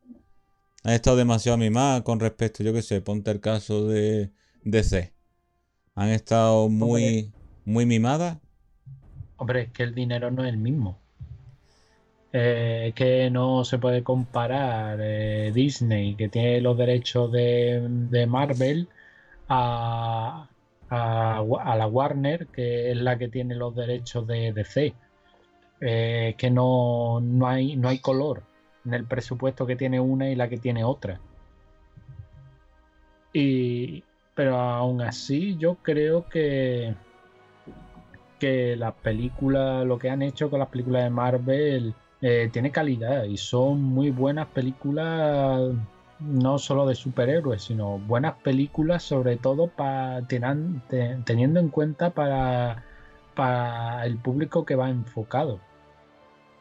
Han estado demasiado mimadas con respecto, yo qué sé, ponte el caso de DC. Han estado muy, muy mimadas. Hombre, es que el dinero no es el mismo. Eh, es que no se puede comparar eh, Disney, que tiene los derechos de, de Marvel, a, a, la Warner, que es la que tiene los derechos de DC. Eh, que no, no, hay, no hay color en el presupuesto que tiene una y la que tiene otra. Y, pero aún así, yo creo que que las películas, lo que han hecho con las películas de Marvel, eh, tiene calidad y son muy buenas películas, no solo de superhéroes, sino buenas películas, sobre todo para teniendo en cuenta para, para el público que va enfocado.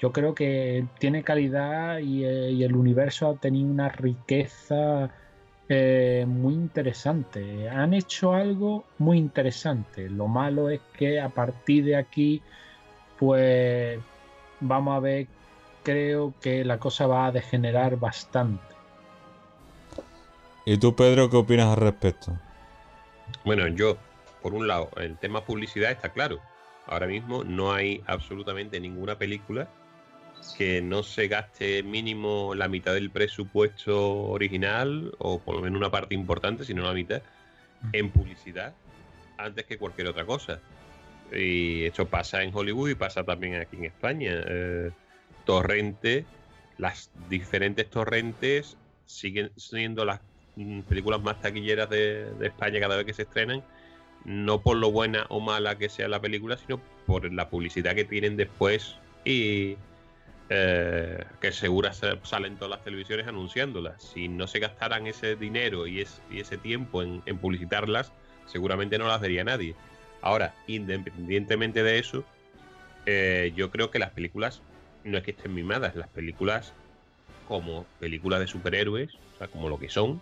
Yo creo que tiene calidad y, eh, el universo ha tenido una riqueza eh, muy interesante. Han hecho algo muy interesante. Lo malo es que a partir de aquí, pues vamos a ver, creo que la cosa va a degenerar bastante. ¿Y tú, Pedro, qué opinas al respecto? Bueno, yo, por un lado, el tema publicidad está claro. Ahora mismo no hay absolutamente ninguna película que no se gaste mínimo la mitad del presupuesto original, o por lo menos una parte importante, si no la mitad, en publicidad antes que cualquier otra cosa. Y esto pasa en Hollywood y pasa también aquí en España. Eh, torrente, las diferentes torrentes siguen siendo las películas más taquilleras de, España cada vez que se estrenan, no por lo buena o mala que sea la película, sino por la publicidad que tienen después y eh, que segura se- salen todas las televisiones anunciándolas. Si no se gastaran ese dinero y, es- y ese tiempo en, en publicitarlas, seguramente no las vería nadie. Ahora, independientemente de eso, eh, yo creo que las películas no es que estén mimadas, las películas como películas de superhéroes, o sea, como lo que son,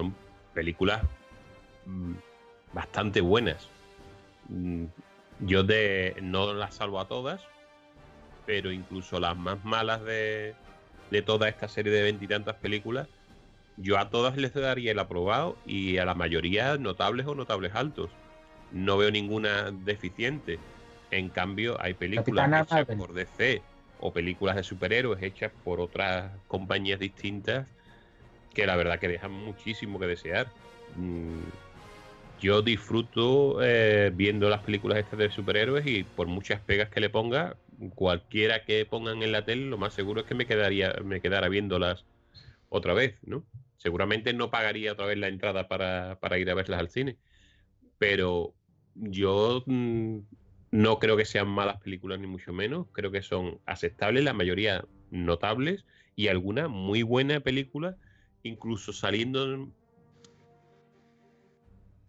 son películas mm, bastante buenas. Mm, Yo de no las salvo a todas, pero incluso las más malas de, de toda esta serie de veintitantas películas, yo a todas les daría el aprobado y a la mayoría notables o notables altos. No veo ninguna deficiente. En cambio, hay películas Capitana hechas Marvel. por DC o películas de superhéroes hechas por otras compañías distintas que la verdad que dejan muchísimo que desear. Mm, yo disfruto eh, viendo las películas estas de superhéroes y por muchas pegas que le ponga, cualquiera que pongan en la tele, lo más seguro es que me quedaría, me quedara viéndolas otra vez, ¿no? Seguramente no pagaría otra vez la entrada para, para ir a verlas al cine. Pero yo mm, no creo que sean malas películas, ni mucho menos. Creo que son aceptables, la mayoría notables, y alguna muy buena película, incluso saliendo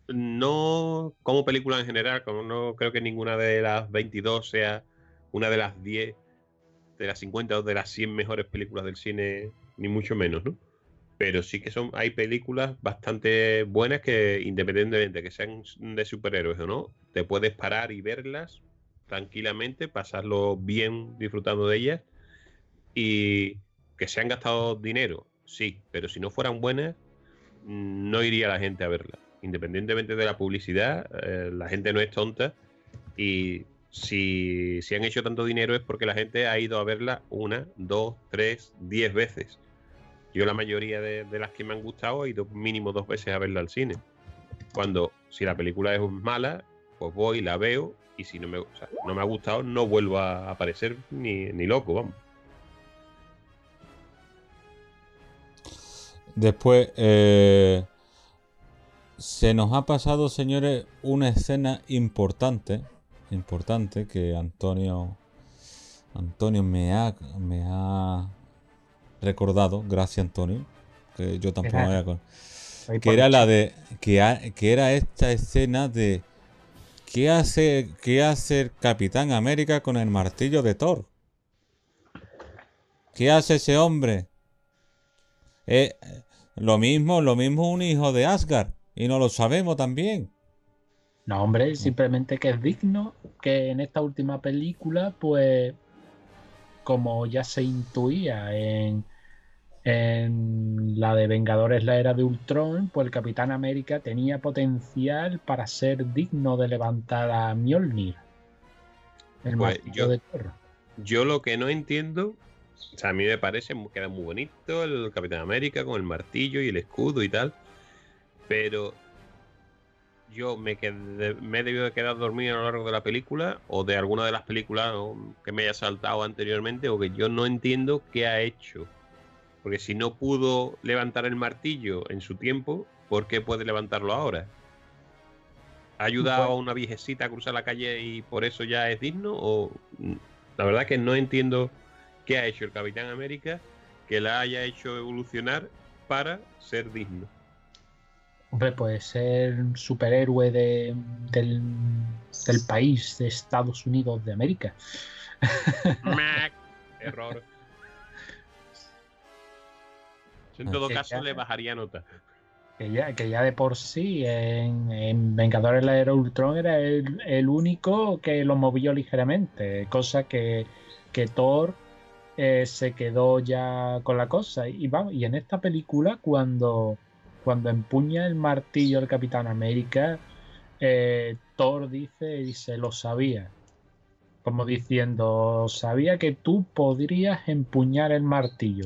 no como película en general, como no creo que ninguna de las 22 sea una de las 10, de las 50 o de las 100 mejores películas del cine, ni mucho menos, ¿no? Pero sí que son, hay películas bastante buenas que independientemente de que sean de superhéroes o no, te puedes parar y verlas tranquilamente, pasarlo bien disfrutando de ellas y que se han gastado dinero, sí, pero si no fueran buenas, no iría la gente a verlas. Independientemente de la publicidad, eh, la gente no es tonta y si, han hecho tanto dinero es porque la gente ha ido a verla una, dos, tres, diez veces. Yo la mayoría de, las que me han gustado he ido mínimo dos veces a verla al cine. Cuando si la película es mala, pues voy, la veo y si no me, no me ha gustado no vuelvo a aparecer ni, ni loco, vamos. Después, eh, se nos ha pasado, señores, una escena importante importante que Antonio Antonio me ha, me ha recordado, gracias Antonio, que yo tampoco había con, que era la de que, que era esta escena de ¿qué hace qué hace el Capitán América con el martillo de Thor? ¿Qué hace ese hombre? Eh, lo mismo, lo mismo un hijo de Asgard y no lo sabemos también. No, hombre, simplemente que es digno que en esta última película, pues, como ya se intuía en, en la de Vengadores, la era de Ultron, pues el Capitán América tenía potencial para ser digno de levantar a Mjolnir. El pues yo, de Yo lo que no entiendo, o sea, a mí me parece que queda muy bonito el Capitán América con el martillo y el escudo y tal, pero yo me, me he debido de quedar dormido a lo largo de la película o de alguna de las películas que me haya saltado anteriormente o que yo no entiendo qué ha hecho. Porque si no pudo levantar el martillo en su tiempo, ¿por qué puede levantarlo ahora? ¿Ha ayudado a una viejecita a cruzar la calle y por eso ya es digno? O la verdad que no entiendo qué ha hecho el Capitán América que la haya hecho evolucionar para ser digno. Hombre, puede ser superhéroe de, del, país de Estados Unidos de América. Error. En todo caso, le bajaría nota. Que ya, que ya de por sí en, en Vengadores la Era Ultron era el, único que lo movió ligeramente, cosa que, que Thor eh, se quedó ya con la cosa. Y, vamos, y en esta película, cuando cuando empuña el martillo el Capitán América, eh, Thor dice, dice, lo sabía. Como diciendo, sabía que tú podrías empuñar el martillo.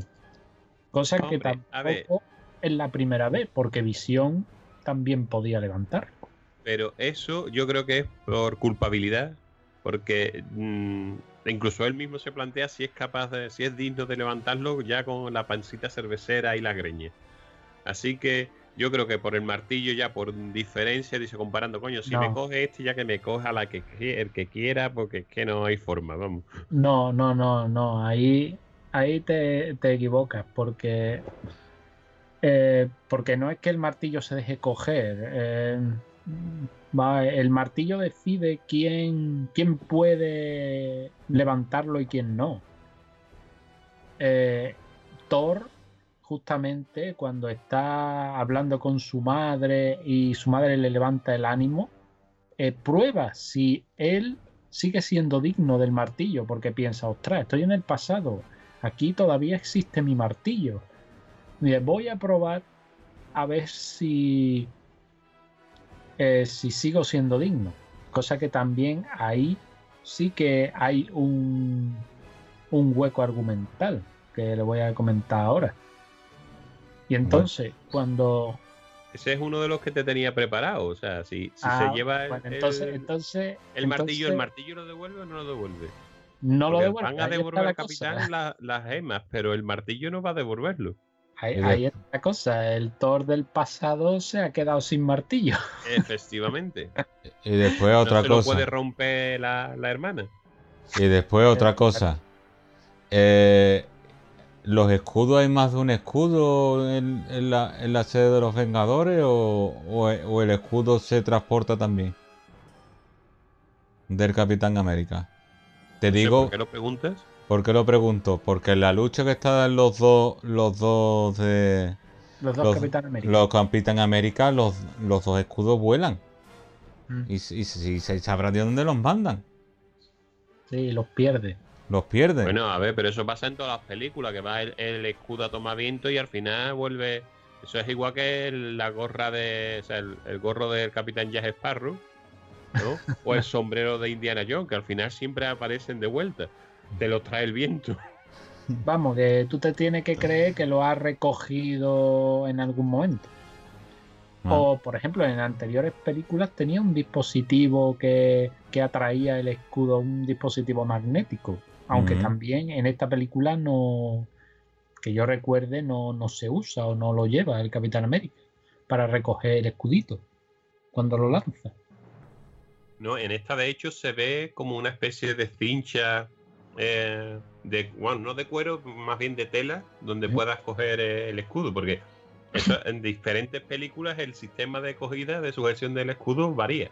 Cosa que tampoco es la primera vez, porque Visión también podía levantar. Pero eso yo creo que es por culpabilidad, porque mm, incluso él mismo se plantea si es capaz de, si es digno de levantarlo ya con la pancita cervecera y la greña. Así que yo creo que por el martillo ya por diferencia, dice comparando, coño, si me coge este ya que me coja la que el que quiera, porque es que no hay forma, vamos. No, no, no, no, ahí, ahí te, equivocas, porque eh, porque no es que el martillo se deje coger. Eh, el martillo decide quién, quién puede levantarlo y quién no. Eh, Thor justamente cuando está hablando con su madre y su madre le levanta el ánimo, eh, prueba si él sigue siendo digno del martillo, porque piensa, ostras, estoy en el pasado, aquí todavía existe mi martillo. voy a probar a ver si, eh, si sigo siendo digno. Cosa que también ahí sí que hay un, un hueco argumental que le voy a comentar ahora. Y entonces, cuando ese es uno de los que te tenía preparado. O sea, si, si Ah, se lleva el, bueno, entonces, el- entonces, el martillo, ¿el martillo lo devuelve o no lo devuelve? no lo devuelve. Van a devolver la al capitán la- las gemas, pero el martillo no va a devolverlo. Ahí, ahí está la cosa. El Thor del pasado se ha quedado sin martillo. Efectivamente. Y después otra no se lo cosa. puede romper la, la hermana. Y después otra cosa. Eh, ¿Los escudos hay más de un escudo en, en la, en la sede de los Vengadores o, o o el escudo se transporta también? Del Capitán América. Te No sé digo, ¿Por qué lo preguntas? ¿Por qué lo pregunto? Porque en la lucha que están los dos, los dos de Los dos los, Capitán América. los Capitán América, los, los dos escudos vuelan. Mm. Y, y, y se sabrá de dónde los mandan. Sí, los pierde. Los pierden. Bueno, a ver, pero eso pasa en todas las películas, que va el, el escudo a tomar viento y al final vuelve. Eso es igual que el- la gorra de. O sea, el, el gorro del Capitán Jack Sparrow, ¿no? O el sombrero de Indiana Jones, que al final siempre aparecen de vuelta. Te los trae el viento. Vamos, que tú te tienes que creer que lo has recogido en algún momento. Ah. O, por ejemplo, en anteriores películas tenía un dispositivo que, que atraía el escudo, un dispositivo magnético. Aunque también en esta película no, que yo recuerde, no, no se usa o no lo lleva el Capitán América para recoger el escudito cuando lo lanza. No, en esta de hecho se ve como una especie de cincha eh, de, bueno, no de cuero, más bien de tela, donde puedas coger eh, el escudo, porque eso, en diferentes películas el sistema de cogida de sujeción del escudo varía.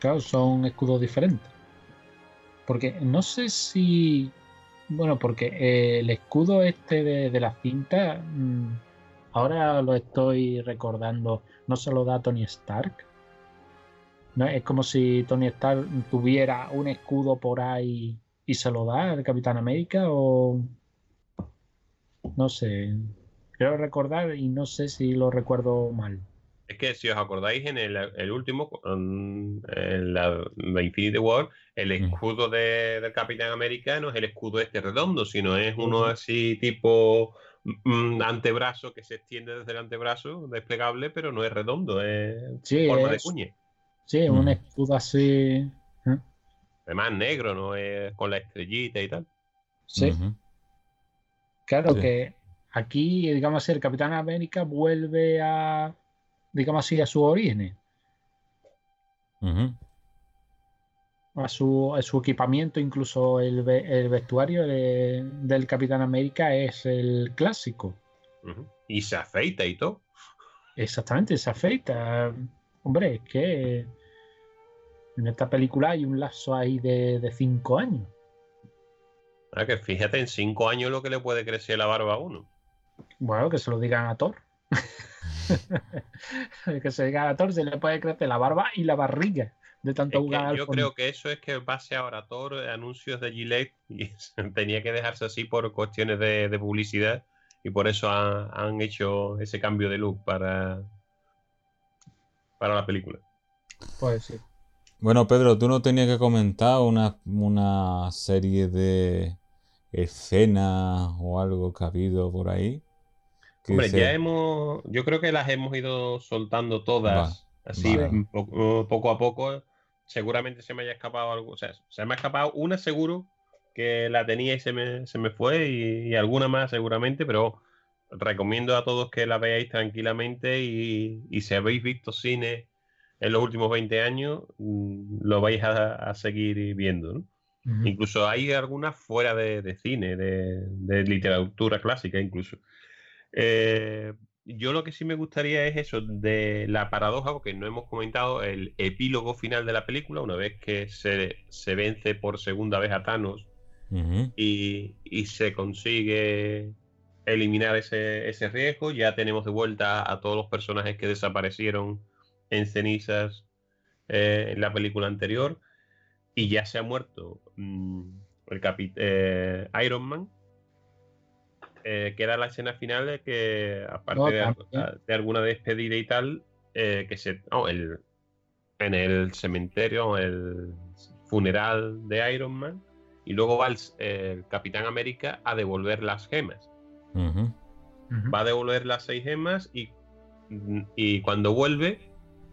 Claro, son escudos diferentes. Porque no sé si. Bueno, porque eh, el escudo este de, de la cinta. mm, ahora lo estoy recordando. No se lo da Tony Stark. No, es como si Tony Stark tuviera un escudo por ahí y se lo da al Capitán América o. No sé. Quiero recordar y no sé si lo recuerdo mal. Es que si os acordáis en el, el último, mm, en la, la Infinity War, el Mm. escudo de- del Capitán América no es el escudo este redondo, sino es uno así tipo mm, antebrazo que se extiende desde el antebrazo, desplegable, pero no es redondo, es Sí, forma de cuña. Sí, un Mm. escudo así. ¿eh? Además negro, no es con la estrellita y tal. Sí. Claro Sí. que aquí, digamos así, el Capitán América vuelve a, digamos así, a su origen, Ujú. a su, a su equipamiento, incluso el, el vestuario de- del Capitán América es el clásico. Ujú. Y se afeita y todo. Exactamente, se afeita. Hombre, es que en esta película hay un lazo ahí de, de cinco años. Ah, que fíjate, en cinco años lo que le puede crecer la barba a uno. Bueno, que se lo digan a Thor. que se diga a Thor, se le puede crecer la barba y la barriga de tanto Es jugar yo creo que eso es que base ahora Thor anuncios de Gillette y tenía que dejarse así por cuestiones de, de publicidad y por eso han hecho ese cambio de look para, para la película. Pues sí. Bueno, Pedro, tú no tenías que comentar una, una serie de escenas o algo que ha habido por ahí. Hombre, ya hemos, yo creo que las hemos ido soltando todas así vale. poco, poco a poco. Seguramente se me haya escapado algo, o sea, se me ha escapado una seguro que la tenía y se me, se me fue y, y alguna más seguramente, pero recomiendo a todos que la veáis tranquilamente y, y si habéis visto cine en los últimos 20 años, mm, lo vais a, a seguir viendo, ¿no? Incluso hay algunas fuera de, de cine, de, de literatura clásica incluso. Eh, yo lo que sí me gustaría es eso, de la paradoja, que no hemos comentado, el epílogo final de la película, una vez que se, se vence por segunda vez a Thanos y, y se consigue eliminar ese, ese riesgo, ya tenemos de vuelta a todos los personajes que desaparecieron en cenizas eh, en la película anterior y ya se ha muerto mm, el capi- eh, Iron Man. Eh, queda la escena final de que, aparte No, de, alguna despedida y tal, eh, que se. no, el, en el cementerio, el funeral de Iron Man, y luego va el, el Capitán América a devolver las gemas. Va a devolver las seis gemas y Y cuando vuelve,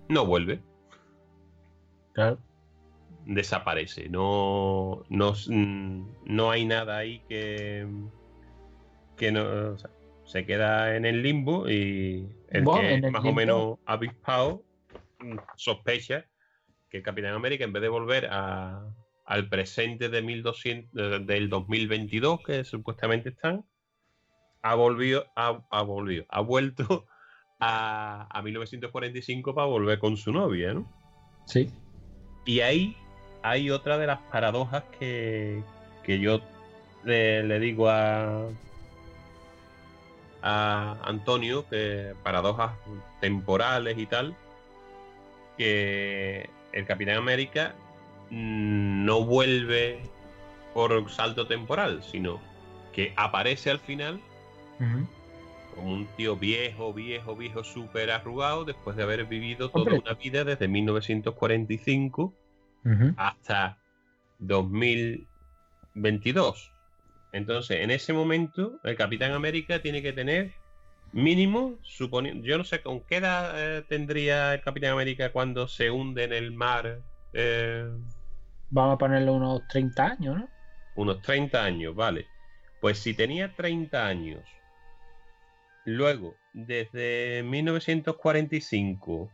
no vuelve. Claro. desaparece. No, no, no hay nada ahí que, que no, o sea, se queda en el limbo y el Bueno, que el más o menos avispado mm, sospecha que el Capitán América, en vez de volver a- al presente de 1200, de- del 2022, que supuestamente están, ha volvido, ha, ha volvido, ha vuelto a, a 1945 para volver con su novia, ¿no? Sí. Y ahí hay otra de las paradojas que, que yo le, le digo a, a Antonio, que paradojas temporales y tal, que el Capitán América no vuelve por salto temporal, sino que aparece al final Ujú. como un tío viejo, viejo, viejo, súper arrugado, después de haber vivido toda Hombre. una vida desde 1945 Ujú. hasta 2022. Entonces, en ese momento, el Capitán América tiene que tener mínimo, suponiendo, yo no sé con qué edad eh, tendría el Capitán América cuando se hunde en el mar, eh, Vamos a ponerle unos 30 años, ¿no? unos 30 años, vale. Pues si tenía 30 años, luego, desde 1945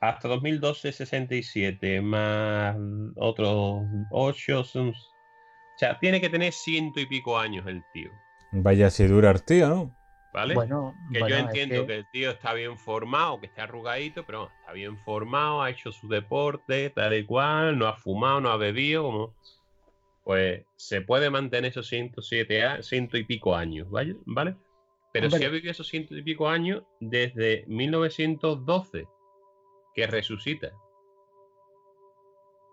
hasta 2012, 67, más otros 8, son- o sea, tiene que tener ciento y pico años el tío, Vaya si dura el tío, ¿no? ¿vale? Bueno, que bueno, yo es entiendo que... que- el tío está bien formado, que está arrugadito, pero está bien formado, ha hecho su deporte, tal y cual, no ha fumado, no ha bebido, como... Pues se puede mantener esos 107 a- ciento y pico años, ¿vale? ¿vale? Pero si Hombre. ha vivido esos ciento y pico años desde 1912, que resucita,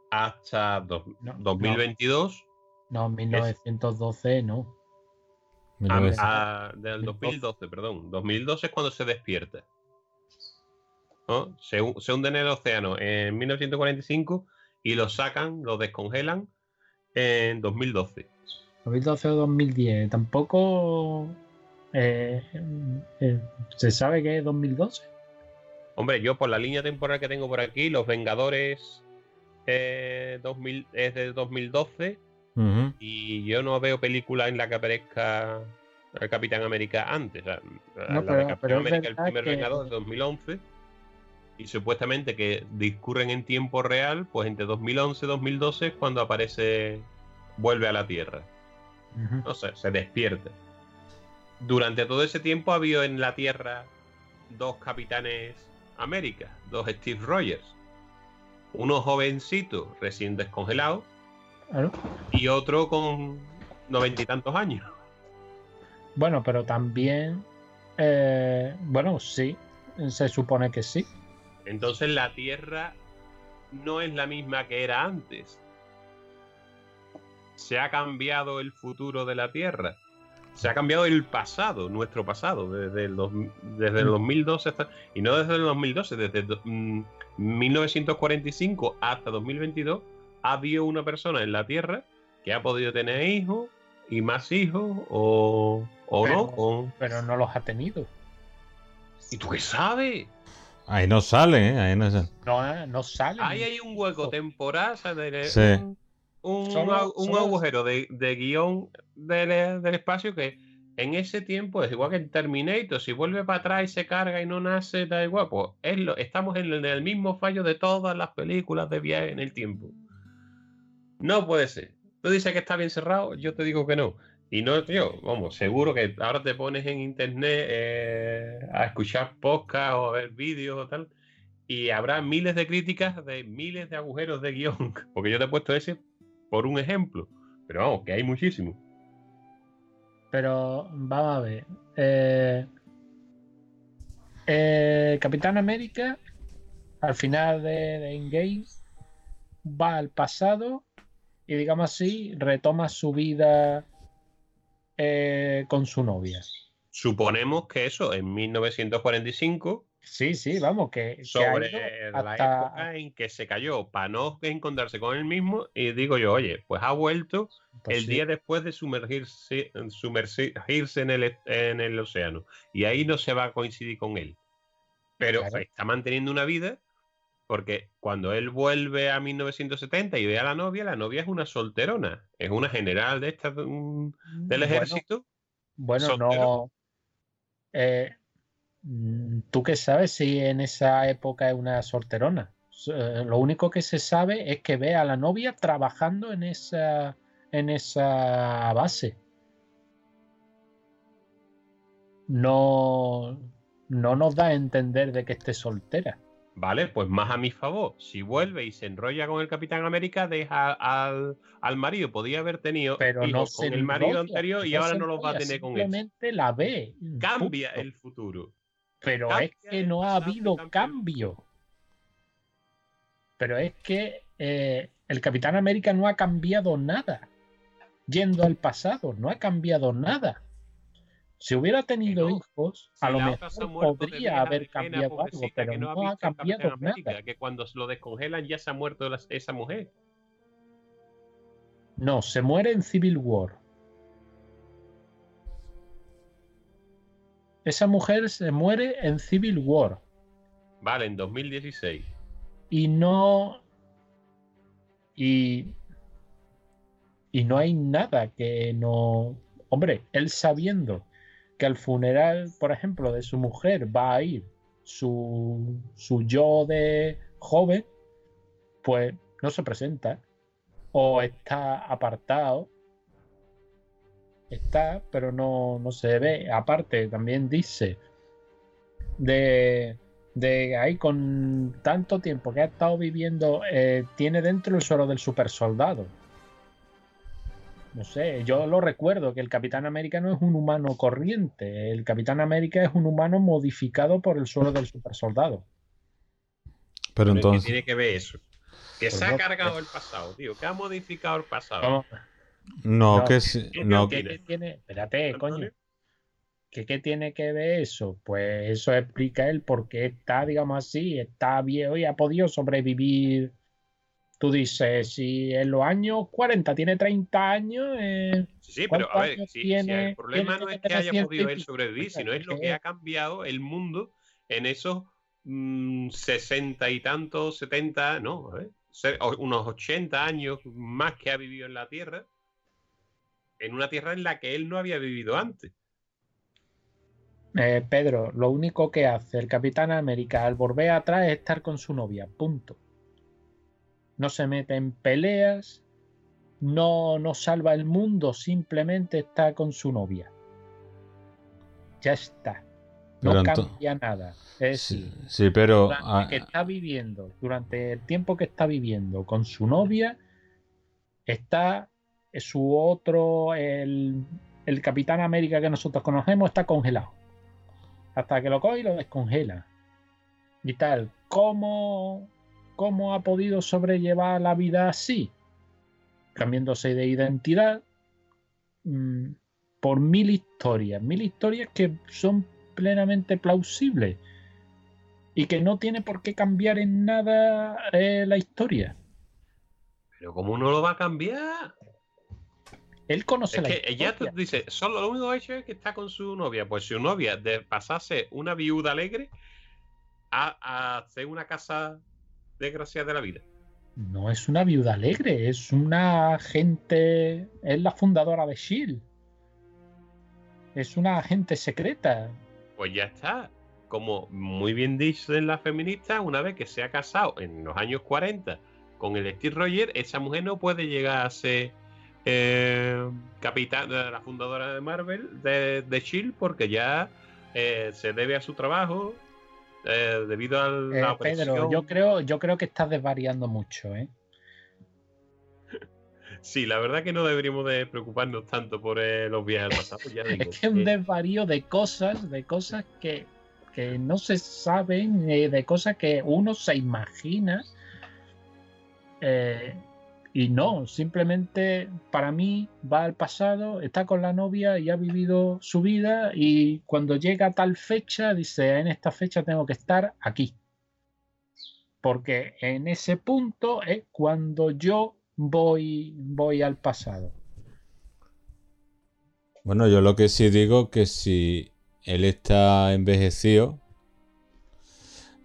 hasta dos- No, no. 2022, No, 1912 no. a- 1900. a- del 2012, perdón. 2012 es cuando se despierta. ¿no? Se, se hunde en el océano en 1945 y lo sacan, lo descongelan en 2012. 2012 o 2010. Tampoco eh, eh, se sabe que es 2012. Hombre, yo por la línea temporal que tengo por aquí, Los Vengadores eh, 2000, es de 2012 Ujú. y yo no veo película en la que aparezca el Capitán América antes. la de Capitán pero América, el primer que- Vengador de 2011 y supuestamente que discurren en tiempo real, pues entre 2011 y 2012 es cuando aparece, vuelve a la Tierra. No sé, se despierta. Durante todo ese tiempo ha habido en la Tierra dos Capitanes América, dos Steve Rogers. Uno jovencito, recién descongelado, Claro. y otro con noventa y tantos años. Bueno, pero también. eh, bueno, sí. Se supone que sí. Entonces la Tierra no es la misma que era antes. Se ha cambiado el futuro de la Tierra. Se ha cambiado el pasado, nuestro pasado, desde el, dos- desde el 2012 hasta... Y no desde el 2012, desde do- mm, 1945 hasta 2022 ha habido una persona en la Tierra que ha podido tener hijos y más hijos o, o no. Pero- o- Pero no los ha tenido. ¿Y tú qué sabes? Ahí no sale, ¿eh? Ahí no sale. No, eh, no salen. Ahí hay un hueco temporal, o sea, de- Sí. Un, un agujero de, de guion del, del espacio que en ese tiempo es igual que en Terminator, si vuelve para atrás y se carga y no nace, da igual, pues es lo, estamos en el, en el mismo fallo de todas las películas de viaje en el tiempo. No puede ser. Tú dices que está bien cerrado, yo te digo que no. Y no, tío, vamos, seguro que ahora te pones en internet eh, a escuchar podcast o a ver vídeos o tal, y habrá miles de críticas de miles de agujeros de guion. Porque yo te he puesto ese por un ejemplo. Pero vamos, que hay muchísimos. Pero vamos a ver. Eh, eh, Capitán América, al final de, de Endgame, va al pasado y, digamos así, retoma su vida eh, con su novia. Suponemos que eso, en 1945, Sí, sí, vamos, que, sobre la época en que se cayó, para no encontrarse con él mismo, y digo yo, oye, pues ha vuelto pues el sí. día después de sumergirse, sumergirse en, el, en el océano. Y ahí no se va a coincidir con él. Pero Claro. está manteniendo una vida porque cuando él vuelve a 1970 y ve a la novia, la novia es una solterona, es una general de estas mm, del Bueno, ejército. Bueno, no. eh, mm, ¿tú qué sabes si en esa época es una solterona? S- eh, Lo único que se sabe es que ve a la novia trabajando en esa, en esa base. No, no nos da a entender de que esté soltera. Vale, pues más a mi favor. Si vuelve y se enrolla con el Capitán América, deja al, al marido. Podía haber tenido Pero no se con el marido anterior y no ahora no los va a tener con él. Simplemente la ve. Cambia punto. el futuro. Pero Cambia es que no ha habido cambio. Pero es que eh, el Capitán América no ha cambiado nada. Yendo al pasado, no ha cambiado nada. Si hubiera tenido no. hijos, Si a lo mejor podría haber cambiado algo, pero que no, ha cambiado América, nada. Que cuando lo descongelan ya se ha muerto la- esa mujer. No, se muere en Civil War. Esa mujer se muere en Civil War. Vale, en 2016. y no y y no hay nada que no hombre él sabiendo que al funeral por ejemplo de su mujer va a ir su su yo de joven pues no se presenta o está apartado está pero no no se ve aparte también dice de de ahí con tanto tiempo que ha estado viviendo, eh, tiene dentro el suero del super soldado. No sé, yo lo recuerdo que el Capitán América no es un humano corriente, el Capitán América es un humano modificado por el suero del super soldado. Pero Pero ¿qué entonces, tiene que ver eso? Que Pues se ha cargado eh. el pasado, tío. Que ha modificado el pasado. No, no, que ¿qué- no, qué- ¿qué, qué tiene? Espérate, coño. ¿Qué, ¿Qué tiene que ver eso? Pues eso explica él porque está, digamos así, está viejo y ha podido sobrevivir. Tú dices, si en los años 40 tiene 30 años, eh, Sí, sí, pero a ¿Cuántos ver, si, el problema no es que que haya podido él sobrevivir, sino es lo que- que ha cambiado el mundo en esos mm, sesenta y tantos, 70, no, a ver, se- o- unos 80 años más que ha vivido en la Tierra, en una Tierra en la que él no había vivido antes. eh, Pedro, lo único que hace el Capitán América al volver atrás es estar con su novia, punto. No se mete en peleas, no, no salva el mundo, simplemente está con su novia. Ya está. No cambia nada. Es sí, decir, sí, pero durante ah, que está viviendo, durante el tiempo que está viviendo con su novia, está su otro, el, el Capitán América que nosotros conocemos, está congelado. Hasta que lo coge y lo descongela. Y tal. ¿Cómo, cómo ha podido sobrellevar la vida así? Cambiándose de identidad mm, por mil historias. Mil historias que son plenamente plausibles y que no tiene por qué cambiar en nada eh, la historia. Pero ¿cómo no lo va a cambiar? Él conoce Es la que ella historia. dice, solo lo único hecho es que está con su novia. Pues su novia, de pasarse una viuda alegre a, a hacer una casa desgraciada de la vida. No es una viuda alegre, es una agente. Es la fundadora de Shield. Es una agente secreta. Pues ya está. Como muy bien dicen las feministas, una vez que se ha casado en los años 40 con el Steve Rogers, esa mujer no puede llegar a ser eh, capitán de la fundadora de Marvel, de, de Shield, porque ya eh, se debe a su trabajo eh, debido a la Eh, opresión. Pedro, yo creo, yo creo que estás desvariando mucho, ¿eh? Sí, la verdad que no deberíamos de preocuparnos tanto por eh, los viajes al pasado. Ya digo, Es que un eh, desvarío de cosas, de cosas que, que no se saben, eh, de cosas que uno se imagina. eh, y no, simplemente para mí va al pasado, está con la novia y ha vivido su vida y cuando llega tal fecha dice, en esta fecha tengo que estar aquí. Porque en ese punto es cuando yo voy, voy al pasado. bueno, yo lo que sí digo que si él está envejecido,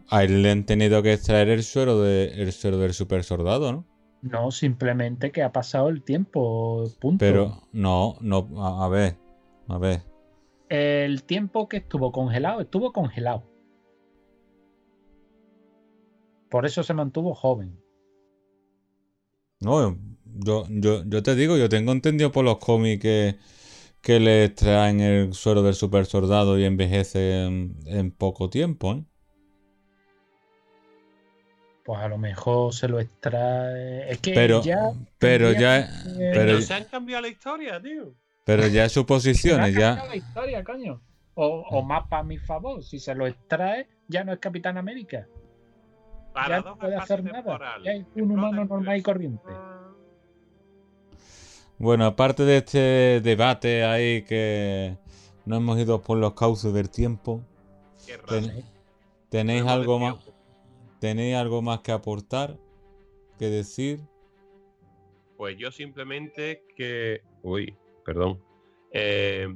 A él le han tenido que extraer el suero, el suero del super soldado, ¿no? No, simplemente que ha pasado el tiempo, punto. Pero no, no, a, a ver, a ver. El tiempo que estuvo congelado, estuvo congelado. Por eso se mantuvo joven. No, yo, yo, yo te digo, yo tengo entendido por los cómics que, que le extraen el suero del super soldado y envejece en, en poco tiempo, ¿eh? Pues a lo mejor se lo extrae. Es que Pero, ya. pero ya, que- pero, se han cambiado la historia, tío. pero ya suposiciones, Se ya. cambiado la historia, coño. O, o más para mi favor. Si se lo extrae, ya no es Capitán América. ya Paradoja no puede hacer nada. Ya es un humano normal y corriente. Bueno, aparte de este debate ahí que no hemos ido por los cauces del tiempo, Qué raro. ten- ¿tenéis algo más. Tenéis algo más que aportar, que decir? Pues yo simplemente que. Uy, perdón. Eh,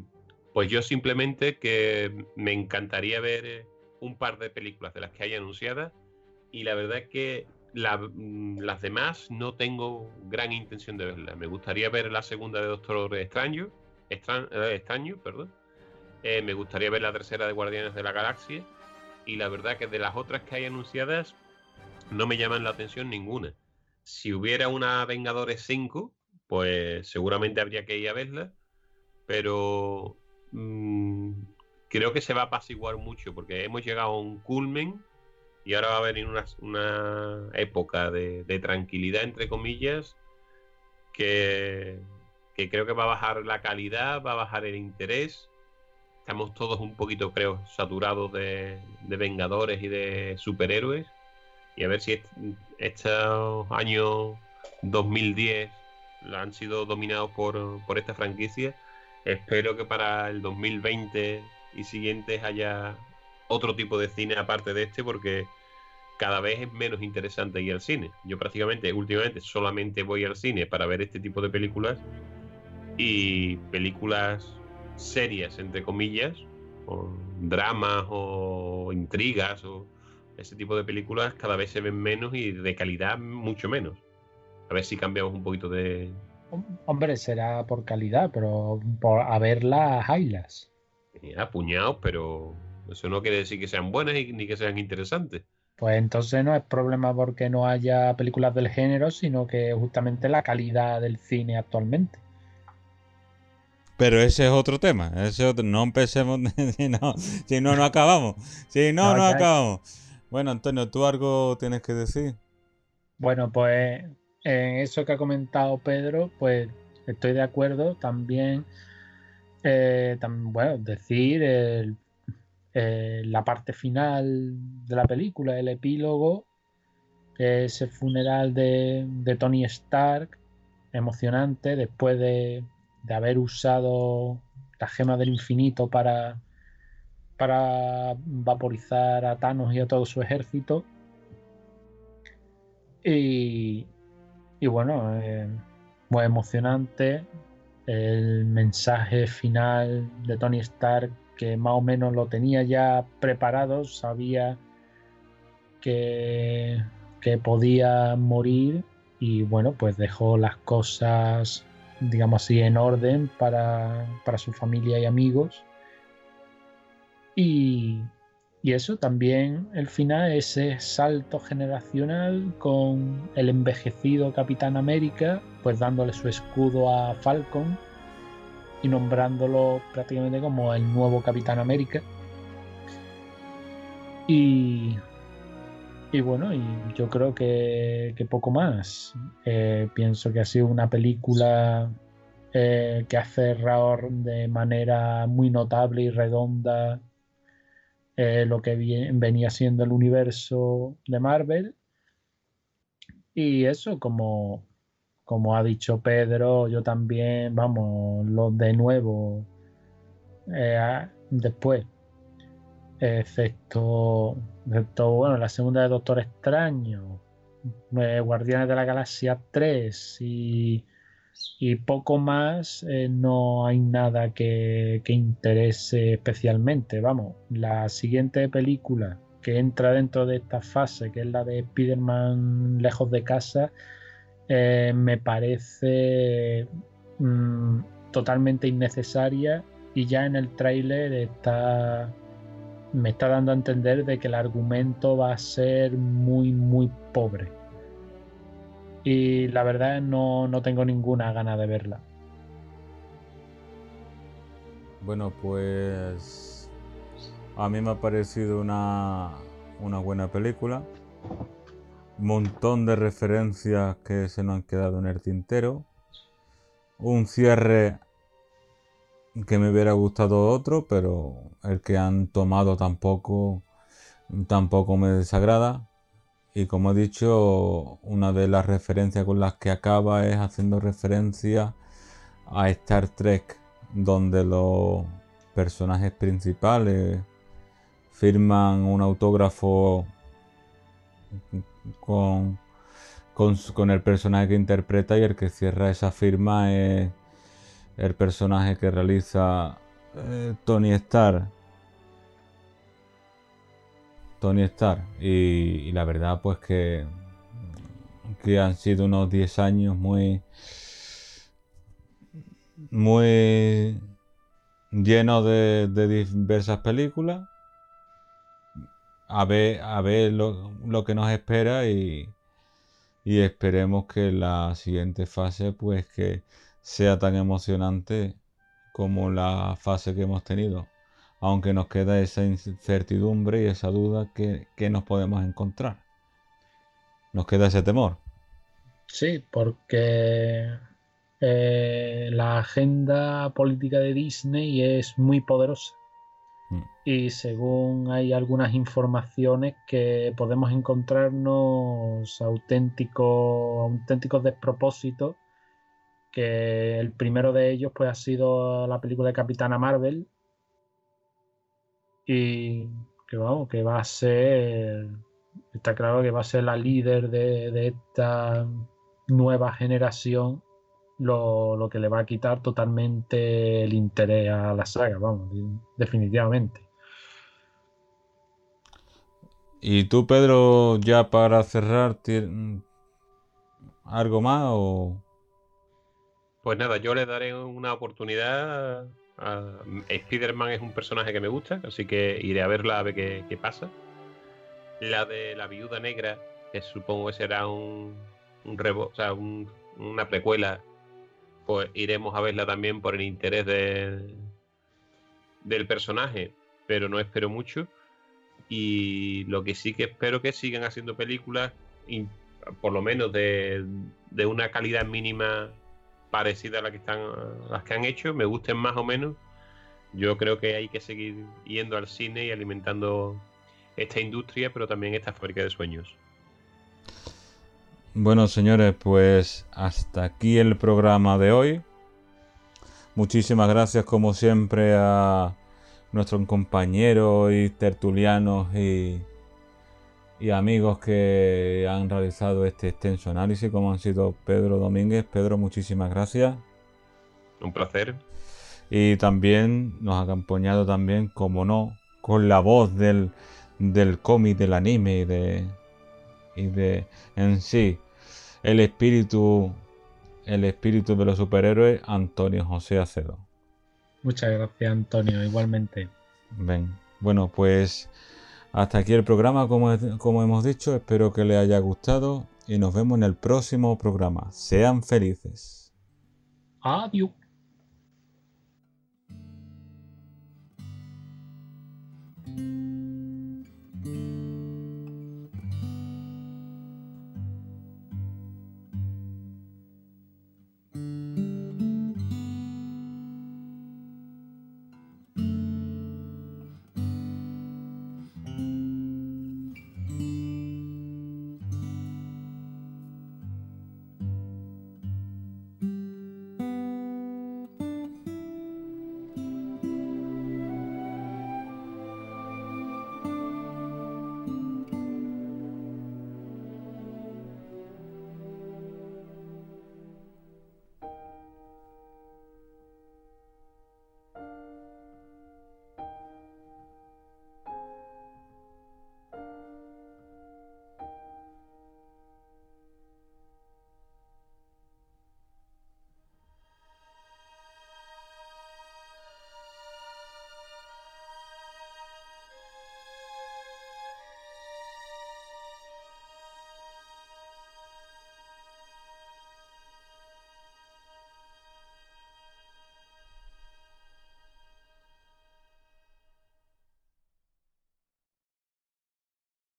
pues yo simplemente que me encantaría ver eh, un par de películas de las que hay anunciadas. Y la verdad es que mm, las demás no tengo gran intención de verlas. Me gustaría ver la segunda de Doctor Extraño. Extra- eh, perdón. Eh, me gustaría ver la tercera de Guardianes de la Galaxia. Y la verdad que de las otras que hay anunciadas no me llaman la atención ninguna si hubiera una Vengadores 5, pues seguramente habría que ir a verla. Pero mm, creo que se va a apaciguar mucho porque hemos llegado a un culmen y ahora va a venir una, una época de, de tranquilidad, entre comillas, que, que creo que va a bajar la calidad, va a bajar el interés. Estamos todos un poquito, creo, saturados de, de Vengadores y de superhéroes. Y a ver si est- estos años 2010 han sido dominados por, por esta franquicia. Espero que para el 2020 y siguientes haya otro tipo de cine aparte de este, porque cada vez es menos interesante ir al cine. Yo prácticamente, últimamente, solamente voy al cine para ver este tipo de películas y películas serias, entre comillas, o dramas o intrigas o ese tipo de películas cada vez se ven menos y de calidad mucho menos. A ver si cambiamos un poquito de... Hombre, será por calidad, pero por a ver las highlights. Ya, puñados, pero eso no quiere decir que sean buenas y- ni que sean interesantes. Pues entonces no es problema porque no haya películas del género, sino que justamente la calidad del cine actualmente. Pero ese es otro tema. Ese otro- No empecemos. si, no, si no, no acabamos. Si no, No, acabamos. Bueno, Antonio, ¿tú algo tienes que decir? Bueno, pues en eso que ha comentado Pedro, pues estoy de acuerdo. También, eh, bueno, decir el- eh, la parte final de la película, el epílogo, que es el funeral de, de Tony Stark, emocionante, después de, de haber usado la gema del infinito para, para vaporizar a Thanos y a todo su ejército. Y, y bueno, eh, muy emocionante el mensaje final de Tony Stark que más o menos lo tenía ya preparado, sabía que, que podía morir y bueno, pues dejó las cosas, digamos así, en orden para, para su familia y amigos. Y, y eso también, el final, ese salto generacional con el envejecido Capitán América, pues dándole su escudo a Falcon y nombrándolo prácticamente como el nuevo Capitán América. Y, y bueno, y yo creo que, poco más. Eh, pienso que ha sido una película eh, que ha cerrado de manera muy notable y redonda eh, lo que venía siendo el universo de Marvel. Y eso, como, como ha dicho Pedro, yo también, vamos, lo de nuevo después, excepto, excepto, bueno, la segunda de Doctor Extraño, eh, Guardianes de la Galaxia 3 y, poco más, eh, no hay nada que, que interese especialmente. Vamos, la siguiente película que entra dentro de esta fase, que es la de Spider-Man lejos de casa, eh, me parece mm, totalmente innecesaria y ya en el tráiler está me está dando a entender de que el argumento va a ser muy muy pobre. Y la verdad no, no tengo ninguna gana de verla. Bueno pues a mí me ha parecido una, una buena película. Montón de referencias que se nos han quedado en el tintero. Un cierre que me hubiera gustado otro, pero el que han tomado tampoco, tampoco me desagrada. Y como he dicho, una de las referencias con las que acaba es haciendo referencia a Star Trek, donde los personajes principales firman un autógrafo con, con, con el personaje que interpreta y el que cierra esa firma es el personaje que realiza eh, Tony Stark. Tony Stark. Y, la verdad, pues que, que han sido unos 10 años muy. muy llenos de, diversas películas. A ver, a ver lo, lo que nos espera y, y esperemos que la siguiente fase, pues que sea tan emocionante como la fase que hemos tenido. Aunque nos queda esa incertidumbre y esa duda que, nos podemos encontrar. Nos queda ese temor. Sí, porque eh, la agenda política de Disney es muy poderosa. Mm. Y según hay algunas informaciones que podemos encontrarnos auténticos, auténticos despropósitos que el primero de ellos pues ha sido la película de Capitana Marvel y que vamos, que va a ser, está claro que va a ser la líder de, esta nueva generación, lo, lo, que le va a quitar totalmente el interés a la saga, vamos, definitivamente. ¿Y tú, Pedro, ya para cerrar, algo más o...? Pues nada, yo le daré una oportunidad. A... Spider-Man es un personaje que me gusta, así que iré a verla a ver qué, pasa. La de la viuda negra, que supongo que será un, un o sea, una precuela, pues iremos a verla también por el interés de, del personaje, pero no espero mucho. Y lo que sí que espero que sigan haciendo películas, por lo menos de, de una calidad mínima parecida a la que están las que han hecho, me gusten más o menos. Yo creo que hay que seguir yendo al cine y alimentando esta industria, pero también esta fábrica de sueños. Bueno, señores, pues hasta aquí el programa de hoy. Muchísimas gracias, como siempre, a nuestros compañeros y tertulianos y y amigos que han realizado este extenso análisis, como han sido Pedro Domínguez. Pedro, muchísimas gracias. Un placer. Y también nos ha acompañado también, como no, con la voz del, del cómic, del anime y de, y de en sí el espíritu el espíritu de los superhéroes, Antonio José Acedo. Muchas gracias, Antonio, igualmente. Ven. Bueno, pues hasta aquí el programa, como, hemos dicho, espero que les haya gustado y nos vemos en el próximo programa. Sean felices. Adiós.